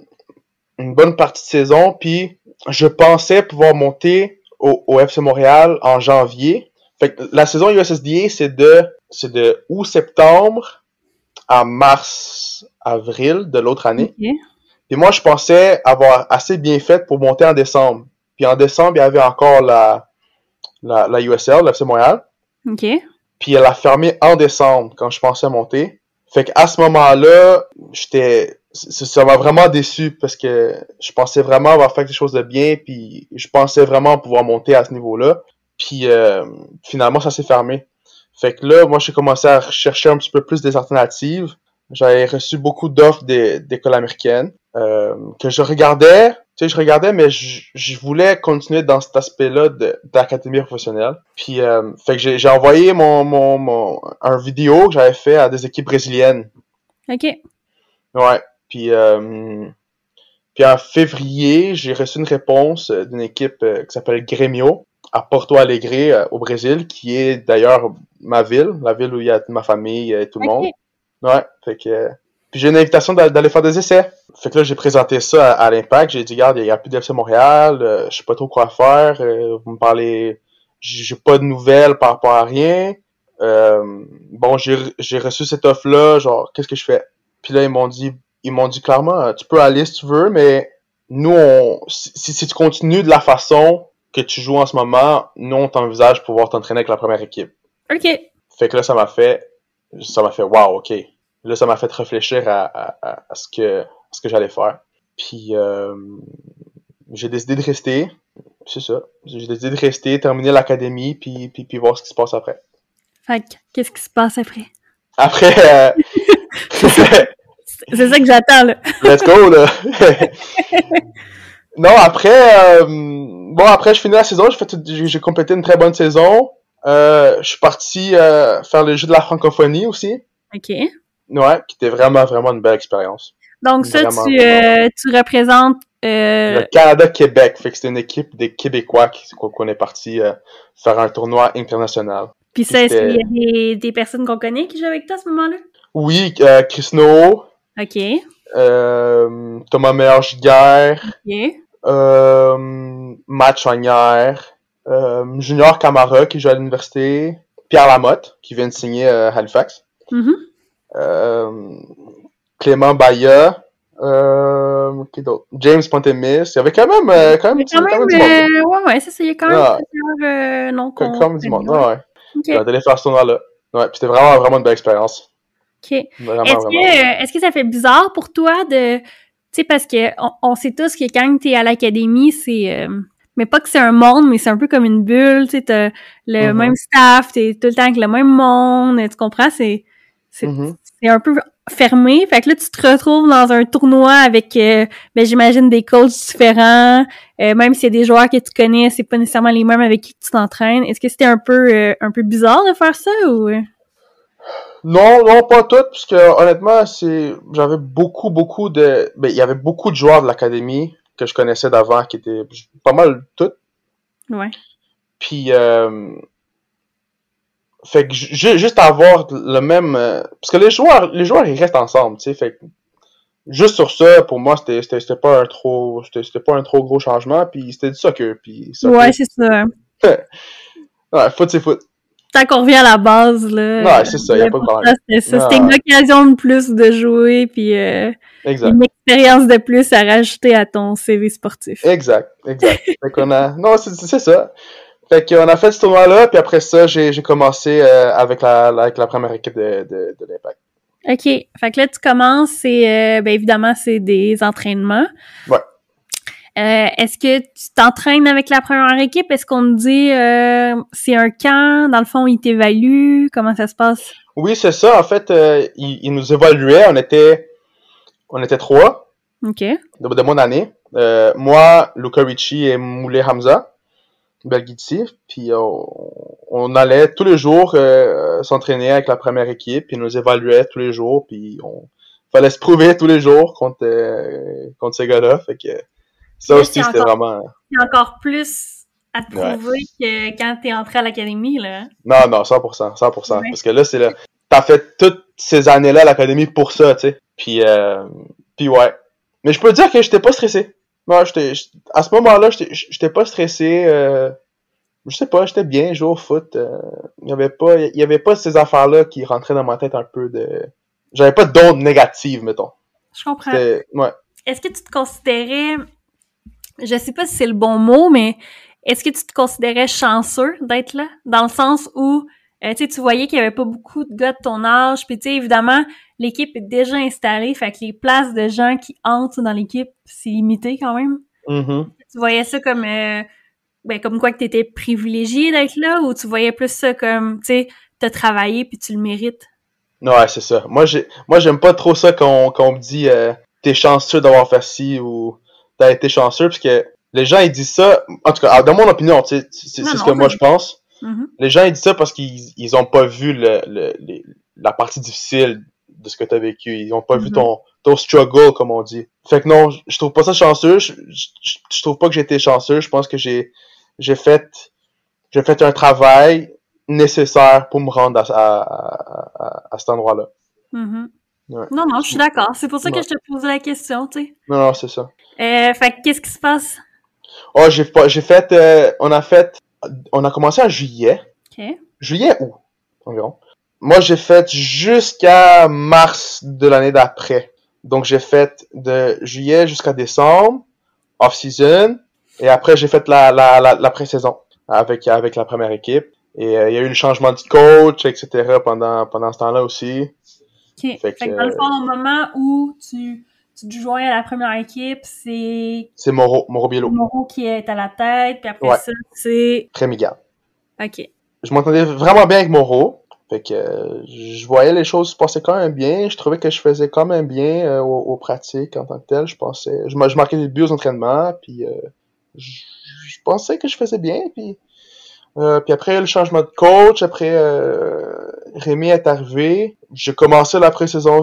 une bonne partie de saison, puis je pensais pouvoir monter au, au FC Montréal en janvier. Fait que la saison USSDA, c'est de, c'est de août-septembre à mars-avril de l'autre année. OK. Puis moi, je pensais avoir assez bien fait pour monter en décembre. Puis en décembre, il y avait encore la, la, la USL, l'FC Montréal. OK. Puis elle a fermé en décembre quand je pensais monter. Fait qu'à ce moment-là, j'étais, ça m'a vraiment déçu parce que je pensais vraiment avoir fait quelque chose de bien, puis je pensais vraiment pouvoir monter à ce niveau-là. Puis euh, finalement, ça s'est fermé. Fait que là, moi, j'ai commencé à chercher un petit peu plus des alternatives. J'avais reçu beaucoup d'offres d'écoles américaines euh, que je regardais. Tu sais, je regardais, mais je, je voulais continuer dans cet aspect-là d'académie professionnelle. Puis, euh, fait que j'ai j'ai envoyé mon, mon, mon, un vidéo que j'avais fait à des équipes brésiliennes. OK. Ouais. Puis, euh, puis en février, j'ai reçu une réponse d'une équipe euh, qui s'appelle Grêmio à Porto Alegre euh, au Brésil, qui est d'ailleurs ma ville, la ville où il y a ma famille et tout le monde. Ouais, fait que. Puis j'ai une invitation d'a- d'aller faire des essais. Fait que là, j'ai présenté ça à, à l'Impact. J'ai dit, regarde, il n'y a plus d'FC Montréal, euh, je sais pas trop quoi faire. euh, vous me parlez. J'ai pas de nouvelles par rapport à rien. Euh, bon, j'ai reçu cette offre-là, genre, qu'est-ce que je fais? Puis là, ils m'ont dit, ils m'ont dit clairement, euh, tu peux aller si tu veux, mais nous, on, si, si tu continues de la façon que tu joues en ce moment, nous, on t'envisage pouvoir t'entraîner avec la première équipe. OK. Fait que là, ça m'a fait, ça m'a fait, wow, ok. Là, ça m'a fait réfléchir à, à, à- ce que, à ce que j'allais faire. Puis, euh, j'ai décidé de rester. C'est ça. J'ai décidé de rester, terminer l'académie, puis, puis, puis voir ce qui se passe après. Fait que, qu'est-ce qui se passe après? Après, euh, C'est ça que j'attends, là. let's go, là. non, après, euh, bon, après, je finis la saison, j'ai complété une très bonne saison. Euh, je suis parti euh, faire le jeu de la francophonie aussi. OK. Ouais, qui était vraiment, vraiment une belle expérience. Donc ça, Vraiment, tu, tu représentes... Euh, Le Canada-Québec, fait que c'était une équipe des Québécois qui- qu'on est parti euh, faire un tournoi international. Puis ça, est-ce qu'il y a des, des personnes qu'on connaît qui jouent avec toi à ce moment-là? Oui, euh, Chris No, OK. euh, Thomas Meyer-Giguère, OK. euh, Matt Chagnière, euh, Junior Camara qui joue à l'université, Pierre Lamotte qui vient de signer euh, Halifax, Mhm. euh, Clément Baya, Euh, qui d'autre? James Pontemis. Il y avait quand même, euh, quand même, quand quand même, même du monde. euh, ouais, ouais, c'est ça. Il y a quand même Ah. plusieurs euh, noms Quand quand même du monde. Ouais. Ok, J'ai allé faire ce tournoi-là. Ouais, puis c'était vraiment, vraiment une belle expérience. Ok. Vraiment, Est-ce que, euh, est-ce que ça fait bizarre pour toi de, tu sais, parce que on, on sait tous que quand t'es à l'académie, c'est, euh, mais pas que c'est un monde, mais c'est un peu comme une bulle, tu sais, t'as le Mhm. même staff, t'es tout le temps avec le même monde, tu comprends? C'est, c'est, Mhm. c'est un peu fermé. Fait que là, tu te retrouves dans un tournoi avec, euh, ben, j'imagine des coachs différents, euh, même s'il y a des joueurs que tu connais, c'est pas nécessairement les mêmes avec qui tu t'entraînes. Est-ce que c'était un peu, euh, un peu bizarre de faire ça ou? Non, non, pas toutes, parce que honnêtement, c'est, j'avais beaucoup, beaucoup de, ben, il y avait beaucoup de joueurs de l'académie que je connaissais d'avant, qui étaient pas mal toutes. Ouais. Puis, euh, fait que ju- juste avoir le même, euh, parce que les joueurs, les joueurs, ils restent ensemble, tu sais, fait que juste sur ça, pour moi, c'était, pas un trop, c'était, c'était pas un trop gros changement, puis c'était du soccer, puis soccer. Ouais, c'est ça. ouais, foot, c'est foot. Tant qu'on revient à la base, là. Ouais, c'est ça, y a pas de problème. C'était ça. Ouais. C'était une occasion de plus de jouer, puis euh, une expérience de plus à rajouter à ton CV sportif. Exact, exact. fait qu'on a, non, c'est, ça. Fait qu'on a fait ce tournoi-là, puis après ça, j'ai, commencé euh, avec la, avec la première équipe de, de, de l'Impact. OK. Fait que là, tu commences, c'est, euh, ben évidemment, c'est des entraînements. Ouais. Euh, est-ce que tu t'entraînes avec la première équipe? Est-ce qu'on te dit euh, c'est un camp? Dans le fond, ils t'évaluent? Comment ça se passe? Oui, c'est ça. En fait, euh, ils, ils nous évaluaient. On était, on était trois OK. de, de mon année. Euh, moi, Luca Ricci et Moulay Hamza, Belgidsi. Puis on, on allait tous les jours euh, s'entraîner avec la première équipe. Ils nous évaluaient tous les jours. Puis on fallait se prouver tous les jours contre, euh, contre ces gars-là. Fait que ça aussi, c'était vraiment... C'est encore plus à te Ouais. prouver que quand t'es entré à l'académie, là. Non, non, 100%, 100%. Ouais. Parce que là, c'est là, t'as fait toutes ces années-là à l'académie pour ça, tu sais. Puis, euh, puis ouais. Mais je peux dire que j'étais pas stressé. Non, j'étais, à ce moment-là, j'étais, pas stressé. Euh, je sais pas, j'étais bien, jouer au foot. euh, Il y avait pas, il y avait pas ces affaires-là qui rentraient dans ma tête un peu de. J'avais pas d'ondes négatives, mettons. Je comprends. Ouais. Est-ce que tu te considérais, je sais pas si c'est le bon mot, mais est-ce que tu te considérais chanceux d'être là? Dans le sens où, euh, tu sais, tu voyais qu'il y avait pas beaucoup de gars de ton âge, puis tu sais, évidemment, l'équipe est déjà installée, fait que les places de gens qui entrent dans l'équipe, c'est limité quand même. Mhm. Tu voyais ça comme, euh, ben, comme quoi que t'étais privilégié d'être là, ou tu voyais plus ça comme, tu sais, t'as travaillé puis tu le mérites? Ouais, c'est ça. Moi, j'ai, moi, j'aime pas trop ça qu'on, qu'on me dit, euh, t'es chanceux d'avoir fait ci ou t'as été chanceux, parce que les gens, ils disent ça, en tout cas, dans mon opinion, c'est, ce que moi je pense. Mhm. Les gens, ils disent ça parce qu'ils, ils ont pas vu le, le, les- la partie difficile de ce que t'as vécu. Ils ont pas vu Mhm. ton, ton struggle, comme on dit. Fait que non, je- trouve pas ça chanceux. Je, je, je trouve pas que j'ai été chanceux. Je pense que j'ai, j'ai fait, j'ai fait un travail nécessaire pour me rendre à, à, à, à- à cet endroit-là. Mhm. Ouais. Non, non, je suis d'accord. C'est pour ça que Ouais. je te posais la question, tu sais. Non, non, c'est ça. Euh, fait que qu'est-ce qui se passe? Oh, j'ai pas, j'ai fait, euh, on a fait, on a commencé en juillet. OK. Juillet ou environ. Moi, j'ai fait jusqu'à mars de l'année d'après. Donc, j'ai fait de juillet jusqu'à décembre, off-season, et après, j'ai fait la, la, la, la pré-saison avec, avec la première équipe. Et euh, il y a eu le changement de coach, etc. pendant, pendant ce temps-là aussi. OK. Fait, Fait que dans le fond, au moment où tu, tu te joins à la première équipe, c'est C'est Moro, Moro Biello, Moreau qui est à la tête, puis après Ouais. ça, c'est... très Miguel. OK. je m'entendais vraiment bien avec Moro. Fait que euh, je voyais les choses se passer quand même bien. Je trouvais que je faisais quand même bien euh, aux, aux pratiques en tant que tel. Je pensais, je marquais des buts aux entraînements, puis euh, je, je pensais que je faisais bien. Puis, euh, puis après le changement de coach, après euh, Rémi est arrivé, j'ai commencé la pré-saison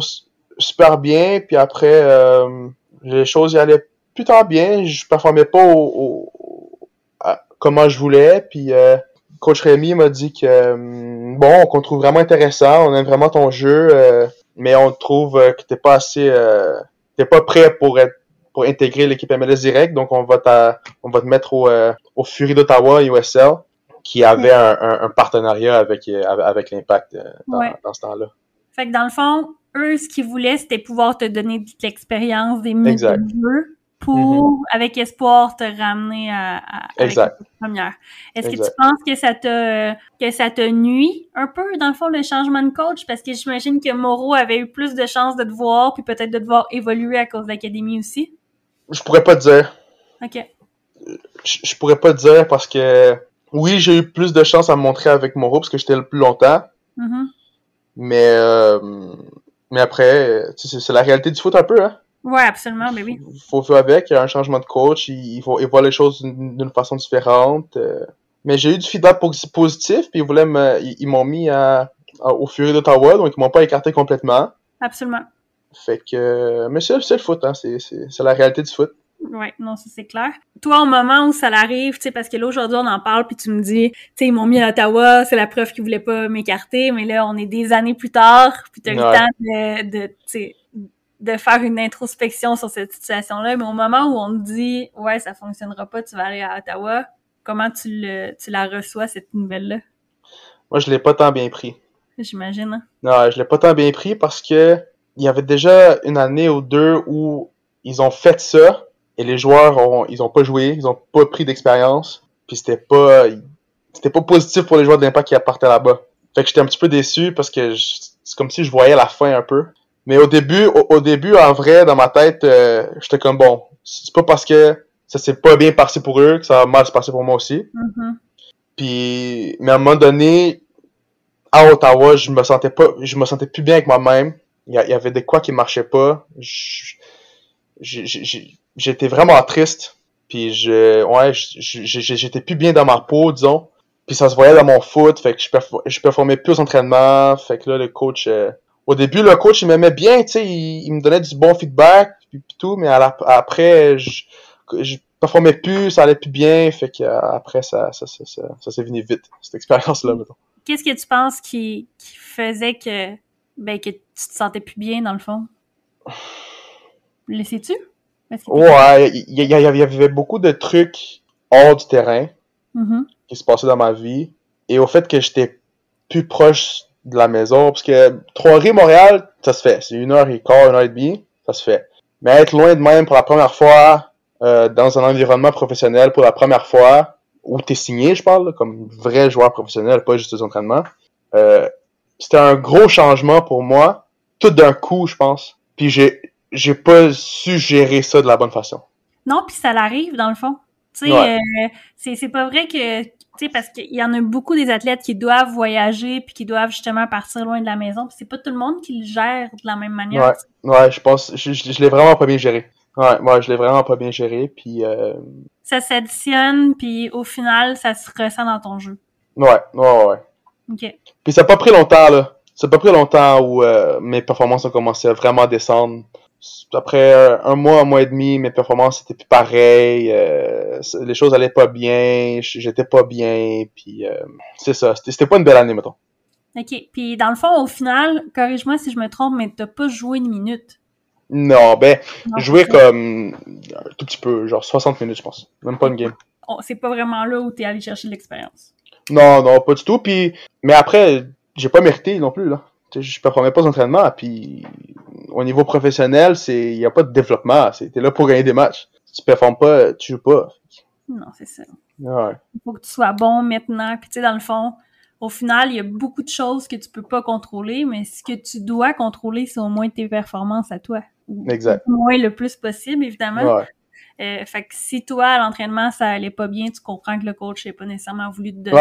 super bien. Puis après, euh, les choses y allaient plus tant bien. Je performais pas au, au- à- comment je voulais. Puis euh, coach Rémi m'a dit que euh, bon, qu'on trouve vraiment intéressant, on aime vraiment ton jeu, mais on trouve que t'es pas assez, t'es pas prêt pour être pour intégrer l'équipe MLS direct, donc on va on va te mettre au, au Fury d'Ottawa USL, qui avait un, un- un partenariat avec euh, avec, l'Impact euh, dans, Ouais. dans ce temps-là. Fait que dans le fond, eux, ce qu'ils voulaient, c'était pouvoir te donner de l'expérience, des minutes de jeu pour, avec espoir, te ramener à, à avec Exact. la première. Est-ce que tu penses que ça te que ça te nuit un peu, dans le fond, le changement de coach? Parce que j'imagine que Moreau avait eu plus de chances de te voir, puis peut-être de te voir évoluer à cause de l'académie aussi. Je pourrais pas te dire. OK. Je, je pourrais pas te dire parce que oui, j'ai eu plus de chance à me montrer avec Moreau parce que j'étais le plus longtemps. Mhm. Mais euh, mais après, tu sais, c'est la réalité du foot un peu, hein. Ouais, absolument, mais oui. faut faire avec, il y a un changement de coach, il, faut il voit les choses d'une façon différente. euh. Mais j'ai eu du feedback posi- positif, puis ils voulaient me, ils, m'ont mis à, à- au Fury d'Ottawa, donc ils m'ont pas écarté complètement. Absolument. Fait que, mais c'est le foot, hein, c'est la réalité du foot. Ouais, non, ça c'est clair. Toi, au moment où ça l'arrive, tu sais, parce que là, aujourd'hui, on en parle, puis tu me dis, tu sais, ils m'ont mis à Ottawa, c'est la preuve qu'ils voulaient pas m'écarter, mais là, on est des années plus tard, puis t'as Ouais. le temps de, de, tu sais, de faire une introspection sur cette situation-là, mais au moment où on te dit, ouais, ça fonctionnera pas, tu vas aller à Ottawa, comment tu le, tu la reçois, cette nouvelle-là? Moi, je l'ai pas tant bien pris. J'imagine, hein? Non, je l'ai pas tant bien pris parce que il y avait déjà une année ou deux où ils ont fait ça et les joueurs ont ils ont pas joué, ils ont pas pris d'expérience, puis c'était pas c'était pas positif pour les joueurs d'impact qui partaient là-bas. Fait que j'étais un petit peu déçu parce que c'est comme si je voyais la fin un peu. Mais au début au, au début en vrai dans ma tête, euh, j'étais comme bon, c'est pas parce que ça s'est pas bien passé pour eux que ça va mal se passer pour moi aussi. Mhm. Puis, mais à un moment donné, à Ottawa, je me sentais pas, je me sentais plus bien avec moi-même. Il y, avait des quoi qui marchaient pas. Je- j'ai- j'ai- J'étais vraiment triste. Puis je, ouais, j'étais plus bien dans ma peau, disons. Puis ça se voyait dans mon foot, fait que je, perf- je performais plus aux entraînements. Fait que là, le coach, euh, au début, le coach, il m'aimait bien, tu sais, il, me donnait du bon feedback, puis, tout, mais après, je, je performais plus, ça allait plus bien, fait que euh, après, ça, ça, ça, ça, s'est venu vite, cette expérience-là, mettons. Qu'est-ce que tu penses qui, qui faisait que, ben, que tu te sentais plus bien, dans le fond? Le Ouais, il y, y- y avait beaucoup de trucs hors du terrain Mhm. qui se passaient dans ma vie, et au fait que j'étais plus proche de la maison, parce que Trois-Rivières, Montréal, ça se fait, c'est une heure et quart, une heure et demie, ça se fait. Mais être loin de même pour la première fois, euh, dans un environnement professionnel pour la première fois, où t'es signé, je parle, comme vrai joueur professionnel, pas juste des entraînements, euh, c'était un gros changement pour moi, tout d'un coup, je pense. Puis j'ai, j'ai pas su gérer ça de la bonne façon. Non, puis ça l'arrive, dans le fond. Tu sais, Ouais. euh, c'est, pas vrai que, tu sais, parce qu'il y en a beaucoup des athlètes qui doivent voyager puis qui doivent justement partir loin de la maison. Puis c'est pas tout le monde qui le gère de la même manière. Ouais. Ouais, je pense, je, je, je l'ai vraiment pas bien géré. Ouais, moi, je l'ai vraiment pas bien géré, puis euh, Ça s'additionne, puis au final, ça se ressent dans ton jeu. ouais, ouais, ouais. OK. Puis ça a pas pris longtemps, là. Ça a pas pris longtemps où euh, mes performances ont commencé à vraiment descendre. Après euh, un mois, un mois et demi, mes performances étaient plus pareilles. euh, les choses allaient pas bien. J'étais pas bien. Puis euh, c'est ça. C'était pas une belle année, mettons. OK. Puis dans le fond, au final, corrige-moi si je me trompe, mais t'as pas joué une minute. Non, ben, Non, jouer comme un tout petit peu, genre 60 minutes, je pense. Même pas une game. C'est pas vraiment là où t'es allé chercher de l'expérience. Non, non, pas du tout. Puis, mais après, j'ai pas mérité non plus, là. Je performais pas aux entraînements, puis au niveau professionnel, c'est y a pas de développement. C'est t'es là pour gagner des matchs. Si tu performes pas, tu joues pas. Non, c'est ça. Ouais. Il faut que tu sois bon maintenant. Puis tu sais, dans le fond, au final, il y a beaucoup de choses que tu peux pas contrôler, mais ce que tu dois contrôler, c'est au moins tes performances à toi. Exact. Au moins le plus possible, évidemment. Ouais. Euh, fait que si toi, à l'entraînement, ça allait pas bien, tu comprends que le coach n'a pas nécessairement voulu te donner.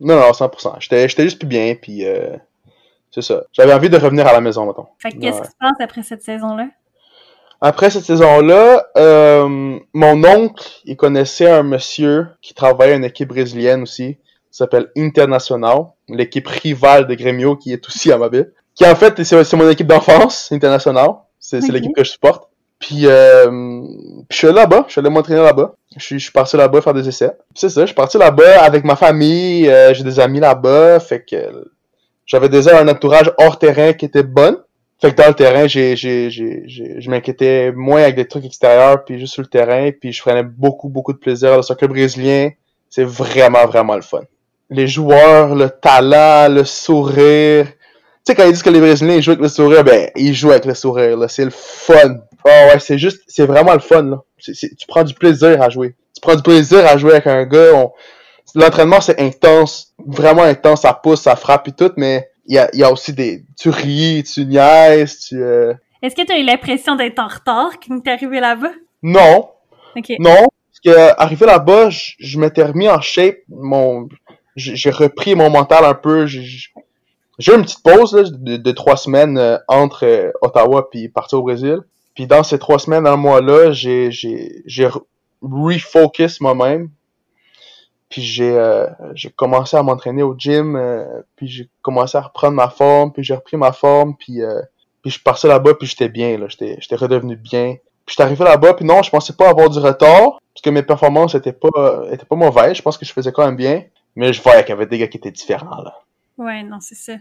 Non, non, 100%. J'étais, j'étais juste plus bien, puis euh, c'est ça. J'avais envie de revenir à la maison, mettons. Fait que qu'est-ce Ouais. qui se passe après cette saison-là? Après cette saison-là, euh, mon oncle, il connaissait un monsieur qui travaillait à une équipe brésilienne aussi, qui s'appelle International, l'équipe rivale de Grêmio qui est aussi à ma ville. Qui en fait, c'est mon équipe d'enfance, International. C'est l'équipe que je supporte. Puis, euh, puis je suis allé là-bas, je suis allé m'entraîner là-bas. Je suis, je suis parti là-bas faire des essais. C'est ça, je suis parti là-bas avec ma famille, euh, j'ai des amis là-bas, fait que j'avais déjà un entourage hors terrain qui était bon. Fait que dans le terrain, j'ai, j'ai, j'ai, j'ai- je m'inquiétais moins avec des trucs extérieurs, puis juste sur le terrain, puis je prenais beaucoup, beaucoup de plaisir. Le soccer brésilien, c'est vraiment, vraiment le fun. Les joueurs, le talent, le sourire. Tu sais, quand ils disent que les Brésiliens ils jouent avec le sourire, ben, ils jouent avec le sourire, là. C'est le fun. Oh ouais, c'est juste, c'est vraiment le fun, là. Tu prends du plaisir à jouer. Tu prends du plaisir à jouer avec un gars. L'entraînement, c'est intense. Vraiment intense. Ça pousse, ça frappe et tout, mais il y a, il y a aussi des, tu ris, tu niaises, tu, euh, Est-ce que tu as eu l'impression d'être en retard quand t'es arrivé là-bas? non. Ok. Non. Parce que, euh, arrivé là-bas, je, je m'étais remis en shape. Mon, j'ai repris mon mental un peu. J'ai eu une petite pause là, de, de trois semaines euh, entre euh, Ottawa puis partir au Brésil. Puis dans ces trois semaines, un mois-là, j'ai j'ai j'ai re- refocus moi-même. Puis j'ai euh, j'ai commencé à m'entraîner au gym. euh, puis j'ai commencé à reprendre ma forme. Puis j'ai repris ma forme. Puis euh, puis je suis parti là-bas. Puis j'étais bien. là J'étais j'étais redevenu bien. Puis j'étais arrivé là-bas. Puis non, je pensais pas avoir du retard. Parce que mes performances étaient pas étaient pas mauvaises. Je pense que je faisais quand même bien. Mais je voyais qu'il y avait des gars qui étaient différents là. Ouais, non, c'est ça.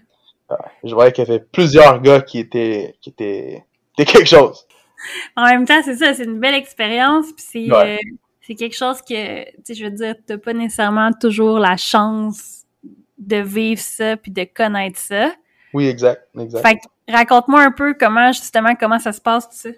Je voyais qu'il y avait plusieurs gars qui étaient qui étaient, étaient quelque chose. En même temps, c'est ça, c'est une belle expérience, puis c'est Ouais. C'est quelque chose que, tu sais, je veux dire, t'as pas nécessairement toujours la chance de vivre ça puis de connaître ça. Oui, exact, exact. Fait que raconte-moi un peu comment justement comment ça se passe tout ça.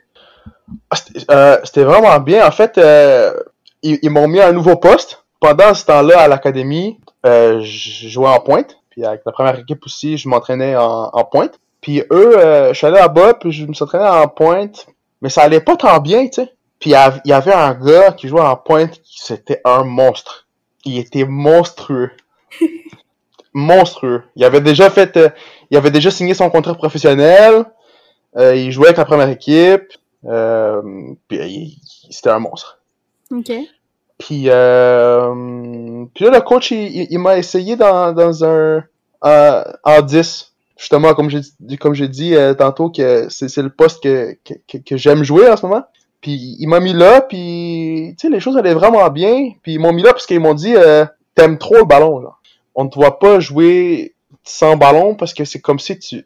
Ah, C'était euh, c'était vraiment bien. En fait, euh, ils, ils m'ont mis à un nouveau poste. Pendant ce temps-là, à l'académie, euh, je jouais en pointe. Puis avec la première équipe aussi, je m'entraînais en, en pointe. Puis eux, euh, je suis allé là-bas, puis je me suis entraîné en pointe. Mais ça allait pas tant bien, tu sais. Puis il y avait un gars qui jouait en pointe, qui c'était un monstre. Il était monstrueux. monstrueux. Il avait déjà fait, euh, il avait déjà signé son contrat professionnel. Euh, il jouait avec la première équipe. Euh, puis il- c'était un monstre. OK. Puis, euh, puis là, le coach, il, il- il m'a essayé dans, dans un euh, en 10. Justement, comme j'ai dit, comme j'ai dit euh, tantôt, que c'est c'est le poste que, que, que, que j'aime jouer en ce moment. Puis il m'a mis là, puis tu sais, les choses allaient vraiment bien. Puis ils m'ont mis là parce qu'ils m'ont dit euh, T'aimes trop le ballon, là. On ne te voit pas jouer sans ballon parce que c'est comme si tu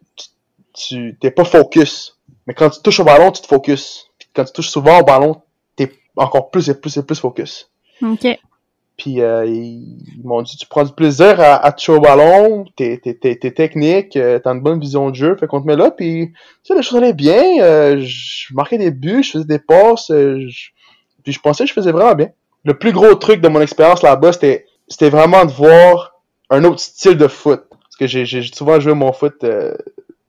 tu t'es pas focus. Mais quand tu touches au ballon, tu te focus. Puis quand tu touches souvent au ballon, t'es encore plus et plus et plus focus. OK. Puis euh, ils, m'ont dit tu prends du plaisir à, à toucher au ballon, t'es t'es t'es t'es technique, euh, t'as une bonne vision de jeu, fait qu'on te met là, puis tu sais les choses allaient bien, euh, je marquais des buts, je faisais des passes, euh, je- puis je pensais que je faisais vraiment bien. Le plus gros truc de mon expérience là-bas, c'était c'était vraiment de voir un autre style de foot, parce que j'ai j'ai souvent joué mon foot euh,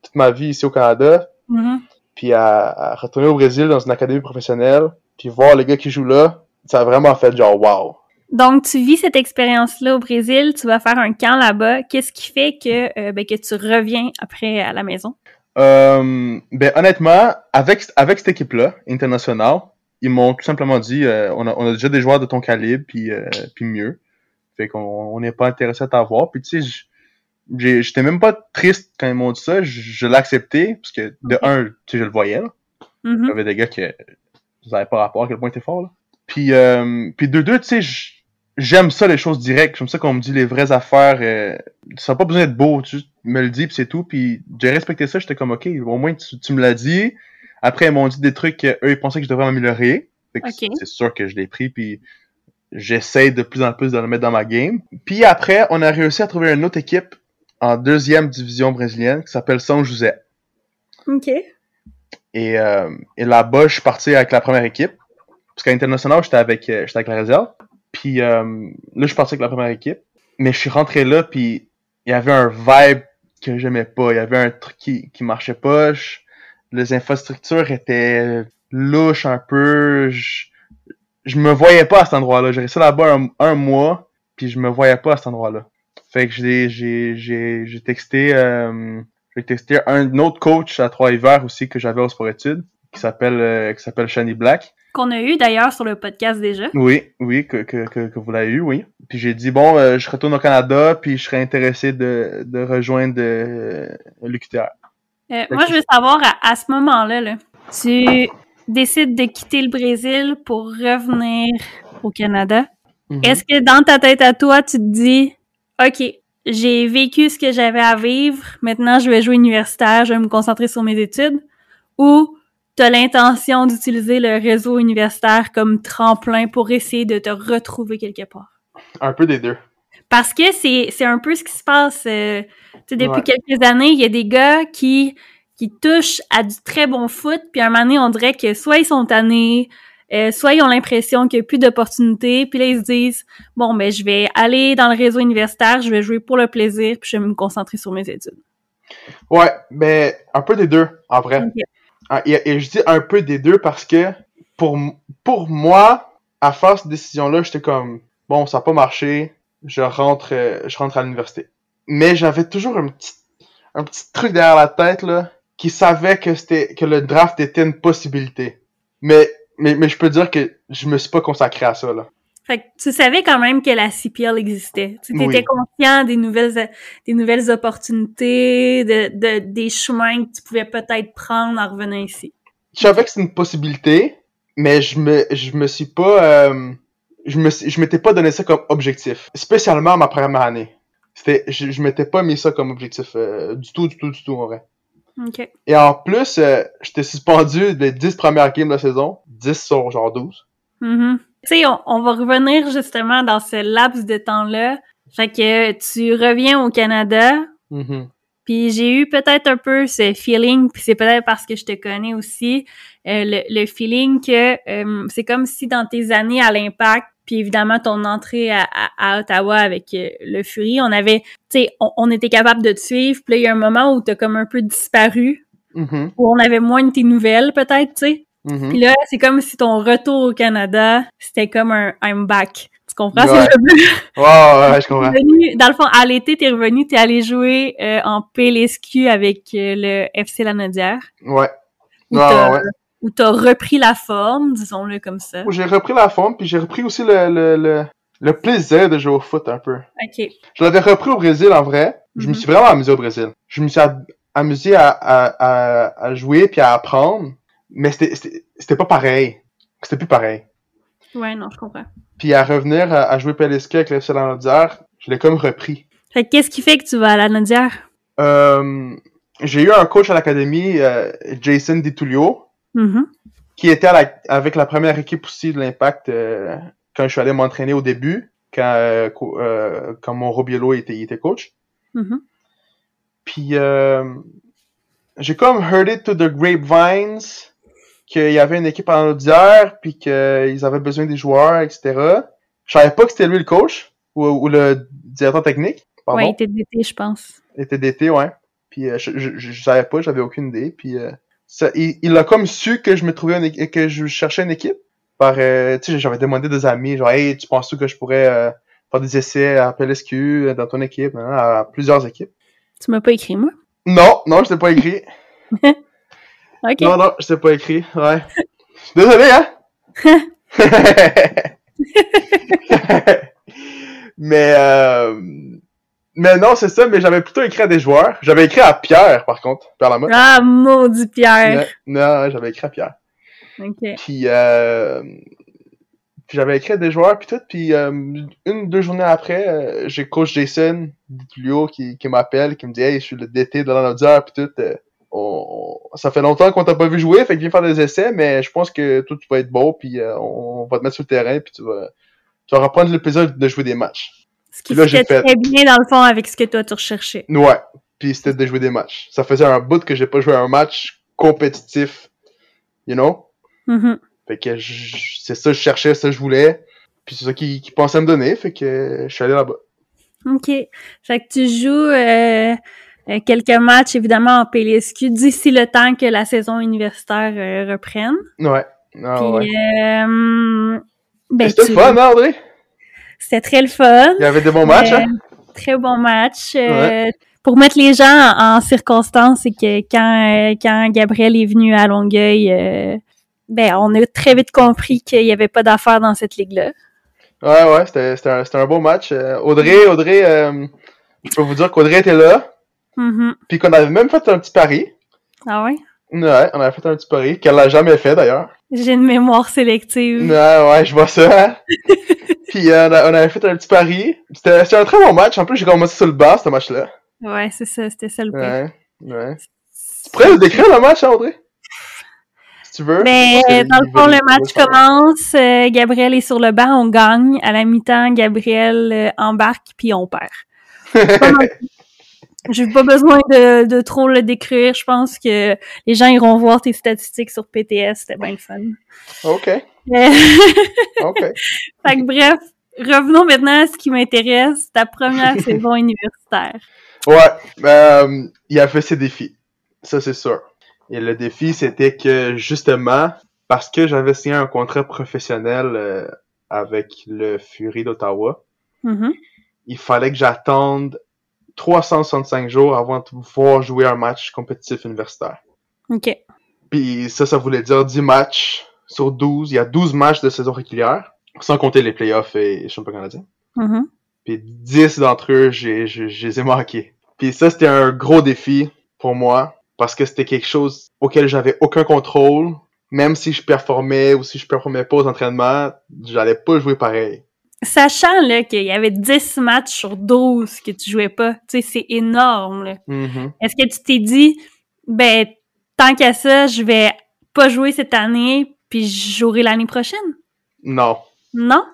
toute ma vie ici au Canada, Mhm. puis à, à retourner au Brésil dans une académie professionnelle, puis voir les gars qui jouent là, ça a vraiment fait genre wow. Donc, tu vis cette expérience-là au Brésil, tu vas faire un camp là-bas. Qu'est-ce qui fait que, euh, ben, que tu reviens après à la maison? Euh, ben honnêtement, avec avec cette équipe-là, internationale, ils m'ont tout simplement dit, euh, on, a, on a déjà des joueurs de ton calibre, puis puis mieux. Fait qu'on on n'est pas intéressé à t'avoir. Puis tu sais, j'étais même pas triste quand ils m'ont dit ça. Je, accepté parce que de un, tu sais, je le voyais. Là. Il y avait des gars qui n'avaient pas rapport à quel point t'es fort. Là. Puis euh, puis de deux, tu sais, j'aime ça les choses directes. J'aime ça qu'on me dit les vraies affaires. Euh, ça n'a pas besoin d'être beau. Tu me le dis puis c'est tout. Puis j'ai respecté ça. J'étais comme ok, au moins tu, tu me l'as dit. Après ils m'ont dit des trucs qu'eux ils pensaient que je devrais m'améliorer. C'est- sûr que je l'ai pris puis j'essaie de plus en plus de le mettre dans ma game. Puis après on a réussi à trouver une autre équipe en deuxième division brésilienne qui s'appelle São José. OK. Et, euh, et là-bas, je suis parti avec la première équipe. Parce qu'à l'international, j'étais avec, euh, j'étais avec la réserve. Puis euh, là, je parti avec la première équipe. Mais je suis rentré là, puis il y avait un vibe que j'aimais pas. Il y avait un truc qui, qui marchait pas. Les infrastructures étaient louches un peu. Je, je me voyais pas à cet endroit-là. J'ai resté là-bas un, un mois, puis je me voyais pas à cet endroit-là. Fait que j'ai, j'ai, j'ai, j'ai texté... Euh, j'ai texté un autre coach à Trois-Hivers aussi que j'avais au sport études, qui s'appelle euh, qui s'appelle Shani Black. Qu'on a eu d'ailleurs sur le podcast déjà. Oui, oui, que, que, que, que vous l'avez eu, oui. Puis j'ai dit, bon, euh, je retourne au Canada, puis je serais intéressé de, de rejoindre euh, l'UQTR. Euh, moi, je veux savoir, à, à ce moment-là, là, tu décides de quitter le Brésil pour revenir au Canada. Mhm. Est-ce que dans ta tête à toi, tu te dis, OK, j'ai vécu ce que j'avais à vivre, maintenant je vais jouer universitaire, je vais me concentrer sur mes études, ou t'as l'intention d'utiliser le réseau universitaire comme tremplin pour essayer de te retrouver quelque part? Un peu des deux. Parce que c'est c'est un peu ce qui se passe euh, depuis Ouais. quelques années, il y a des gars qui qui touchent à du très bon foot, puis à un moment donné, on dirait que soit ils sont tannés, euh, soit ils ont l'impression qu'il n'y a plus d'opportunités, puis là, ils se disent, bon, ben, je vais aller dans le réseau universitaire, je vais jouer pour le plaisir, puis je vais me concentrer sur mes études. Ouais, ben, un peu des deux, en vrai. Ah, Et, je dis un peu des deux parce que pour, pour moi, à faire cette décision-là, j'étais comme bon, ça n'a pas marché, je rentre, euh, je rentre à l'université. Mais j'avais toujours un petit, un petit truc derrière la tête là, qui savait que c'était que le draft était une possibilité. Mais mais, mais je peux dire que je me suis pas consacré à ça là. Fait que tu savais quand même que la CPL existait. Tu étais Oui. conscient des nouvelles des nouvelles opportunités, de, de des chemins que tu pouvais peut-être prendre en revenant ici. Je savais que c'était une possibilité, mais je me je me suis pas euh, je me je m'étais pas donné ça comme objectif, spécialement ma première année. C'était je, je m'étais pas mis ça comme objectif euh, du tout du tout du tout en vrai. OK. Et en plus, euh, j'étais suspendu les 10 premières games de la saison, 10 sur genre 12. Mhm. Tu sais, on, on va revenir justement dans ce laps de temps-là. Fait que tu reviens au Canada, Mhm. puis j'ai eu peut-être un peu ce feeling, puis c'est peut-être parce que je te connais aussi, euh, le, le feeling que euh, c'est comme si dans tes années à l'impact, puis évidemment ton entrée à, à- à Ottawa avec euh, le Fury, on avait, tu sais, on, on était capable de te suivre, puis là il y a un moment où t'as comme un peu disparu, Mhm. où on avait moins de tes nouvelles peut-être, tu sais. Mhm. Puis là, c'est comme si ton retour au Canada, c'était comme un I'm back. Tu comprends ce que Ouais. je veux dire? Ouais, ouais, ouais, je comprends. revenu- dans le fond, à l'été, t'es revenu, t'es allé jouer euh, en PLSQ avec euh, le FC Lanaudière. Ouais. Où Ouais, t'as ouais, ouais. où t'as repris la forme, disons-le comme ça. Où J'ai repris la forme, puis j'ai repris aussi le, le, le, le plaisir de jouer au foot un peu. OK. Je l'avais repris au Brésil en vrai. Je me Mhm. suis vraiment amusé au Brésil. Je me suis amusé à, à, à, à jouer puis à apprendre, mais c'était- pas pareil. C'était plus pareil. Ouais, non, je comprends. Puis à revenir à, à jouer PLSK avec le FC Lanaudière, je l'ai comme repris. Fait que qu'est-ce qui fait que tu vas à Lanaudière? Euh, j'ai eu un coach à l'académie, euh, Jason DiTullio, Mhm. qui était à la- avec la première équipe aussi de l'Impact euh, quand je suis allé m'entraîner au début, quand, euh, quand mon Robiello était, il était coach. Mhm. Puis j'ai comme heard it to the grapevines qu'il y avait une équipe en Audière, puis qu'ils avaient besoin des joueurs, etc. Je savais pas que c'était lui le coach ou, ou le directeur technique. Pardon. Ouais, il était d'été, je pense. était d'été, ouais. Puis euh, je, je, je, je savais pas, j'avais aucune idée. Puis euh, ça, il, il a comme su que je me trouvais une, que je cherchais une équipe. Par, euh, tu sais, j'avais demandé des amis, genre, hey, tu penses que je pourrais euh, faire des essais à PLSQ euh, dans ton équipe, hein, à plusieurs équipes. Tu m'as pas écrit, moi? Non, non, je t'ai pas écrit. Non, non, je t'ai pas écrit, ouais. Désolé, hein? mais, euh, mais non, c'est ça, mais j'avais plutôt écrit à des joueurs. J'avais écrit à Pierre, par contre, Pierre Lamotte. Ah, maudit Pierre! Non, non, j'avais écrit à Pierre. Puis, euh, puis j'avais écrit à des joueurs, puis tout. Puis euh, une ou deux journées après, euh, j'ai coach Jason Ditulio qui, qui m'appelle, qui me dit « Hey, je suis le DT de l'Anaudière, puis tout. On, ça fait longtemps qu'on t'a pas vu jouer, fait que viens faire des essais, mais je pense que toi, tu vas être bon, puis euh, on, va te mettre sur le terrain, puis tu vas, tu vas reprendre le plaisir de jouer des matchs. Ce qui là, fait- très bien, dans le fond, avec ce que toi, tu recherchais. Ouais, puis c'était de jouer des matchs. Ça faisait un bout que j'ai pas joué un match compétitif, you know? Mhm. Fait que c'est ça que je cherchais, ça que je voulais. Puis c'est ça qu'ils qu'ils pensaient me donner, fait que je suis allé là-bas. OK. Fait que tu joues euh, quelques matchs, évidemment, en PLSQ, d'ici le temps que la saison universitaire euh, reprenne. Ouais. Ah, Puis, ouais. euh, ben, C'était tu- le fun, hein, André? C'était très le fun. Il y avait des bons matchs, Euh, hein? Très bon match. Euh, Pour mettre les gens en, circonstance, c'est que quand, euh, quand Gabriel est venu à Longueuil, euh, ben, on a très vite compris qu'il n'y avait pas d'affaires dans cette ligue-là. Ouais, ouais, c'était un, un beau match. Euh, Audrey, Audrey, euh, je peux vous dire qu'Audrey était là, Mhm. puis qu'on avait même fait un petit pari. Ah ouais? Ouais, on avait fait un petit pari, qu'elle l'a jamais fait d'ailleurs. J'ai une mémoire sélective. Ouais, ouais, je vois ça. hein. puis euh, on, a- on avait fait un petit pari. C'était un très bon match. En plus, j'ai commencé sur le bas, ce match-là. Ouais, c'est ça, c'était ça le pire. Ouais, ouais. Tu pourrais nous décrire le match, hein, Audrey? Si tu veux. Ben, Parce que dans le fond, le match commence, euh, Gabriel est sur le banc, on gagne. À la mi-temps, Gabriel euh, embarque, puis on perd. J'ai pas besoin de, de trop le décrire. Je pense que les gens iront voir tes statistiques sur PTS. C'était bien le fun. OK. Mais- OK. fait que bref, revenons maintenant à ce qui m'intéresse, ta première saison universitaire. Ouais, euh, il a fait ses défis. Ça, c'est sûr. Et le défi, c'était que, justement, parce que j'avais signé un contrat professionnel euh, avec le Fury d'Ottawa, Mhm. il fallait que j'attende 365 jours avant de pouvoir jouer un match compétitif universitaire. OK. Puis ça, ça voulait dire 10 matchs sur 12. Il y a 12 matchs de saison régulière, sans compter les playoffs et les championnats canadiens. Mhm. Puis 10 d'entre eux, j'ai, je les ai manqués. Puis ça, c'était un gros défi pour moi, parce que c'était quelque chose auquel j'avais aucun contrôle. Même si je performais ou si je performais pas aux entraînements, j'allais pas jouer pareil. Sachant là qu'il y avait 10 matchs sur 12 que tu jouais pas, tu sais, c'est énorme. là. Mhm. Est-ce que tu t'es dit, ben, tant qu'à ça, je vais pas jouer cette année, puis je jouerai l'année prochaine? Non. Non?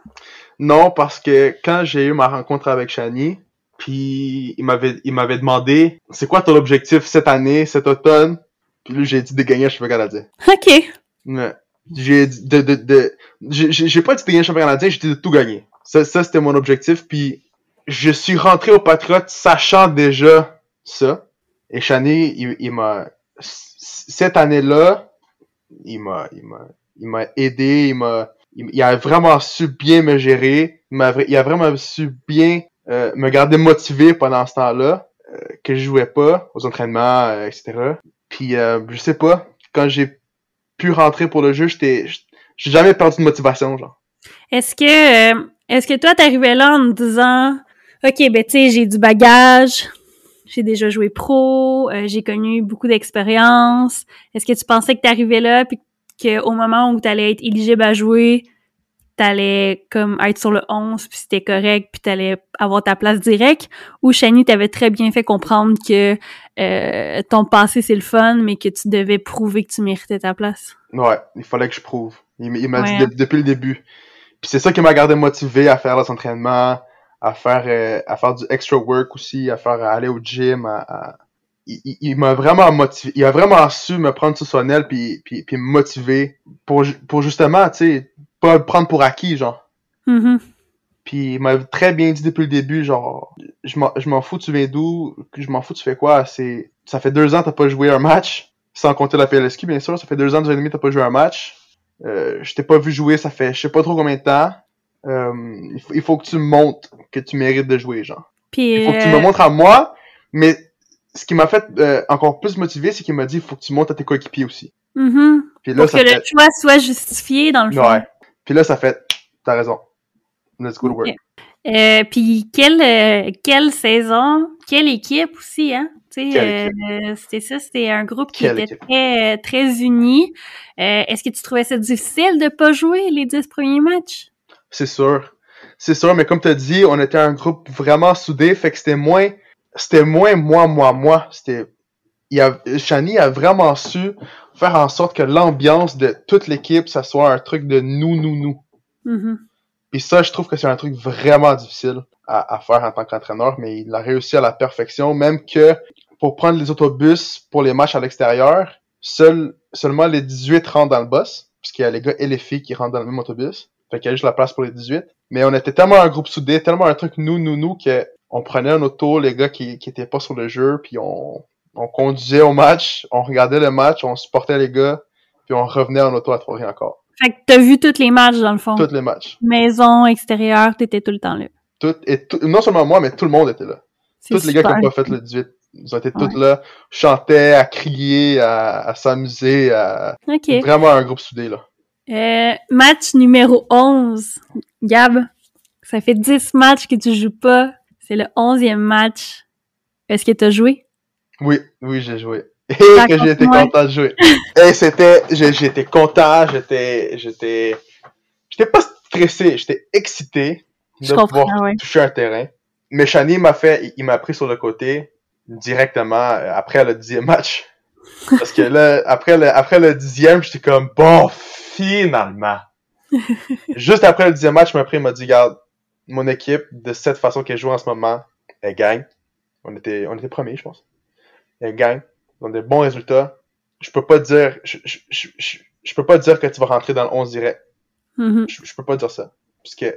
Non, parce que quand j'ai eu ma rencontre avec Shani, puis il m'avait il m'avait demandé c'est quoi ton objectif cette année, cet automne, puis lui j'ai dit de gagner le championnat canadien. OK. Ouais. J'ai dit de de de j'ai j'ai- j'ai pas dit de gagner le championnat canadien, j'ai dit de tout gagner. Ça ça c'était mon objectif puis je suis rentré au Patriote sachant déjà ça. Et Shani il, il m'a cette année-là, il m'a il m'a il m'a aidé, il m'a il, a vraiment su bien me gérer, il, vra- il a vraiment su bien euh, me garder motivé pendant ce temps-là, euh, que je jouais pas aux entraînements, euh, etc. Puis euh, je sais pas, quand j'ai pu rentrer pour le jeu, j'étais j'ai jamais perdu de motivation, genre. Est-ce que, euh, est-ce que toi, t'arrivais là en te disant, OK, ben, tu sais, j'ai du bagage, j'ai déjà joué pro, euh, j'ai connu beaucoup d'expérience. Est-ce que tu pensais que t'arrivais là, puis qu'au moment où t'allais être éligible à jouer, t'allais comme être sur le 11, puis c'était correct, puis t'allais avoir ta place directe? Ou Shani t'avait très bien fait comprendre que euh, ton passé, c'est le fun, mais que tu devais prouver que tu méritais ta place? Ouais, il fallait que je prouve. Il, m'a Ouais. dit de- depuis le début. Puis c'est ça qui m'a gardé motivé à faire les entraînements, à faire euh, à faire du extra work aussi, à faire à aller au gym. À, à- Il, il- il m'a vraiment motivé. Il a vraiment su me prendre sous son aile puis, puis, puis me motiver pour, pour justement, tu sais, pas le prendre pour acquis, genre. Mhm. Puis il m'a très bien dit depuis le début, genre, je m'en, je m'en fous, tu viens d'où, je m'en fous, tu fais quoi, c'est, ça fait deux ans que t'as pas joué un match, sans compter la PLSQ, bien sûr, ça fait deux ans, deux ans et demi t'as pas joué un match, euh, je t'ai pas vu jouer, ça fait je sais pas trop combien de temps, euh, il, faut, il faut que tu montres que tu mérites de jouer, genre. Il faut que tu euh, me montres à moi, mais ce qui m'a fait euh, encore plus motivé, c'est qu'il m'a dit, il faut que tu montres à tes coéquipiers aussi. mhm. Puis là, Pour ça que fait, le choix soit justifié, dans le fond. ouais. Puis là, ça fait, t'as raison. Let's go to work. Ok. Euh, puis quelle euh, quelle saison, quelle équipe aussi, hein? Tu euh, c'était ça, c'était un groupe qui Quelle était équipe? très très uni. Euh, Est-ce que tu trouvais ça difficile de pas jouer les dix premiers matchs? C'est sûr. C'est sûr, mais comme t'as dit, on était un groupe vraiment soudé, fait que c'était moins, c'était moins moi, moi, moi. C'était, il a, Shani a vraiment su faire en sorte que l'ambiance de toute l'équipe, ça soit un truc de nous, nous, nous. Puis ça, je trouve que c'est un truc vraiment difficile à, à faire en tant qu'entraîneur, mais il a réussi à la perfection, même que pour prendre les autobus pour les matchs à l'extérieur, seul, seulement les 18 rentrent dans le bus, puisqu'il y a les gars et les filles qui rentrent dans le même autobus. Fait qu'il y a juste la place pour les 18. Mais on était tellement un groupe soudé, tellement un truc nous, nous, nous, que on prenait un auto, les gars qui, qui étaient pas sur le jeu, puis on, on conduisait au match, on regardait le match, on supportait les gars, puis on revenait en auto à Trois-Rivières encore. Fait que t'as vu tous les matchs dans le fond. Tous les matchs. Maison, extérieur, t'étais tout le temps là. Tout, et tout, non seulement moi, mais tout le monde était là. Tous les gars qui super. ont pas fait le 18, ils ont été tous là, chantaient, à crier, à, à s'amuser, à... Ok. Vraiment un groupe soudé, là. Euh, match numéro 11. Gab, ça fait 10 matchs que tu joues pas. C'est le 11e match. Est-ce que t'as joué? Oui, oui, j'ai joué. Et que j'ai été content de jouer. Et c'était, j'étais content, j'étais, j'étais, j'étais pas stressé, j'étais excité de Je comprends, pouvoir ouais. toucher un terrain. Mais Shani m'a fait, il m'a pris sur le côté directement euh, après le dixième match. Parce que là, après le, après le dixième, j'étais comme, bon, finalement. Juste après le dixième match, pris, il m'a dit, regarde, mon équipe, de cette façon qu'elle joue en ce moment, elle gagne. On était, on était premiers, je pense. Une gang. On a des bons résultats. Je peux pas dire, je, je, je, je, peux pas dire que tu vas rentrer dans le 11 direct. Mhm. Je, je peux pas dire ça. Parce que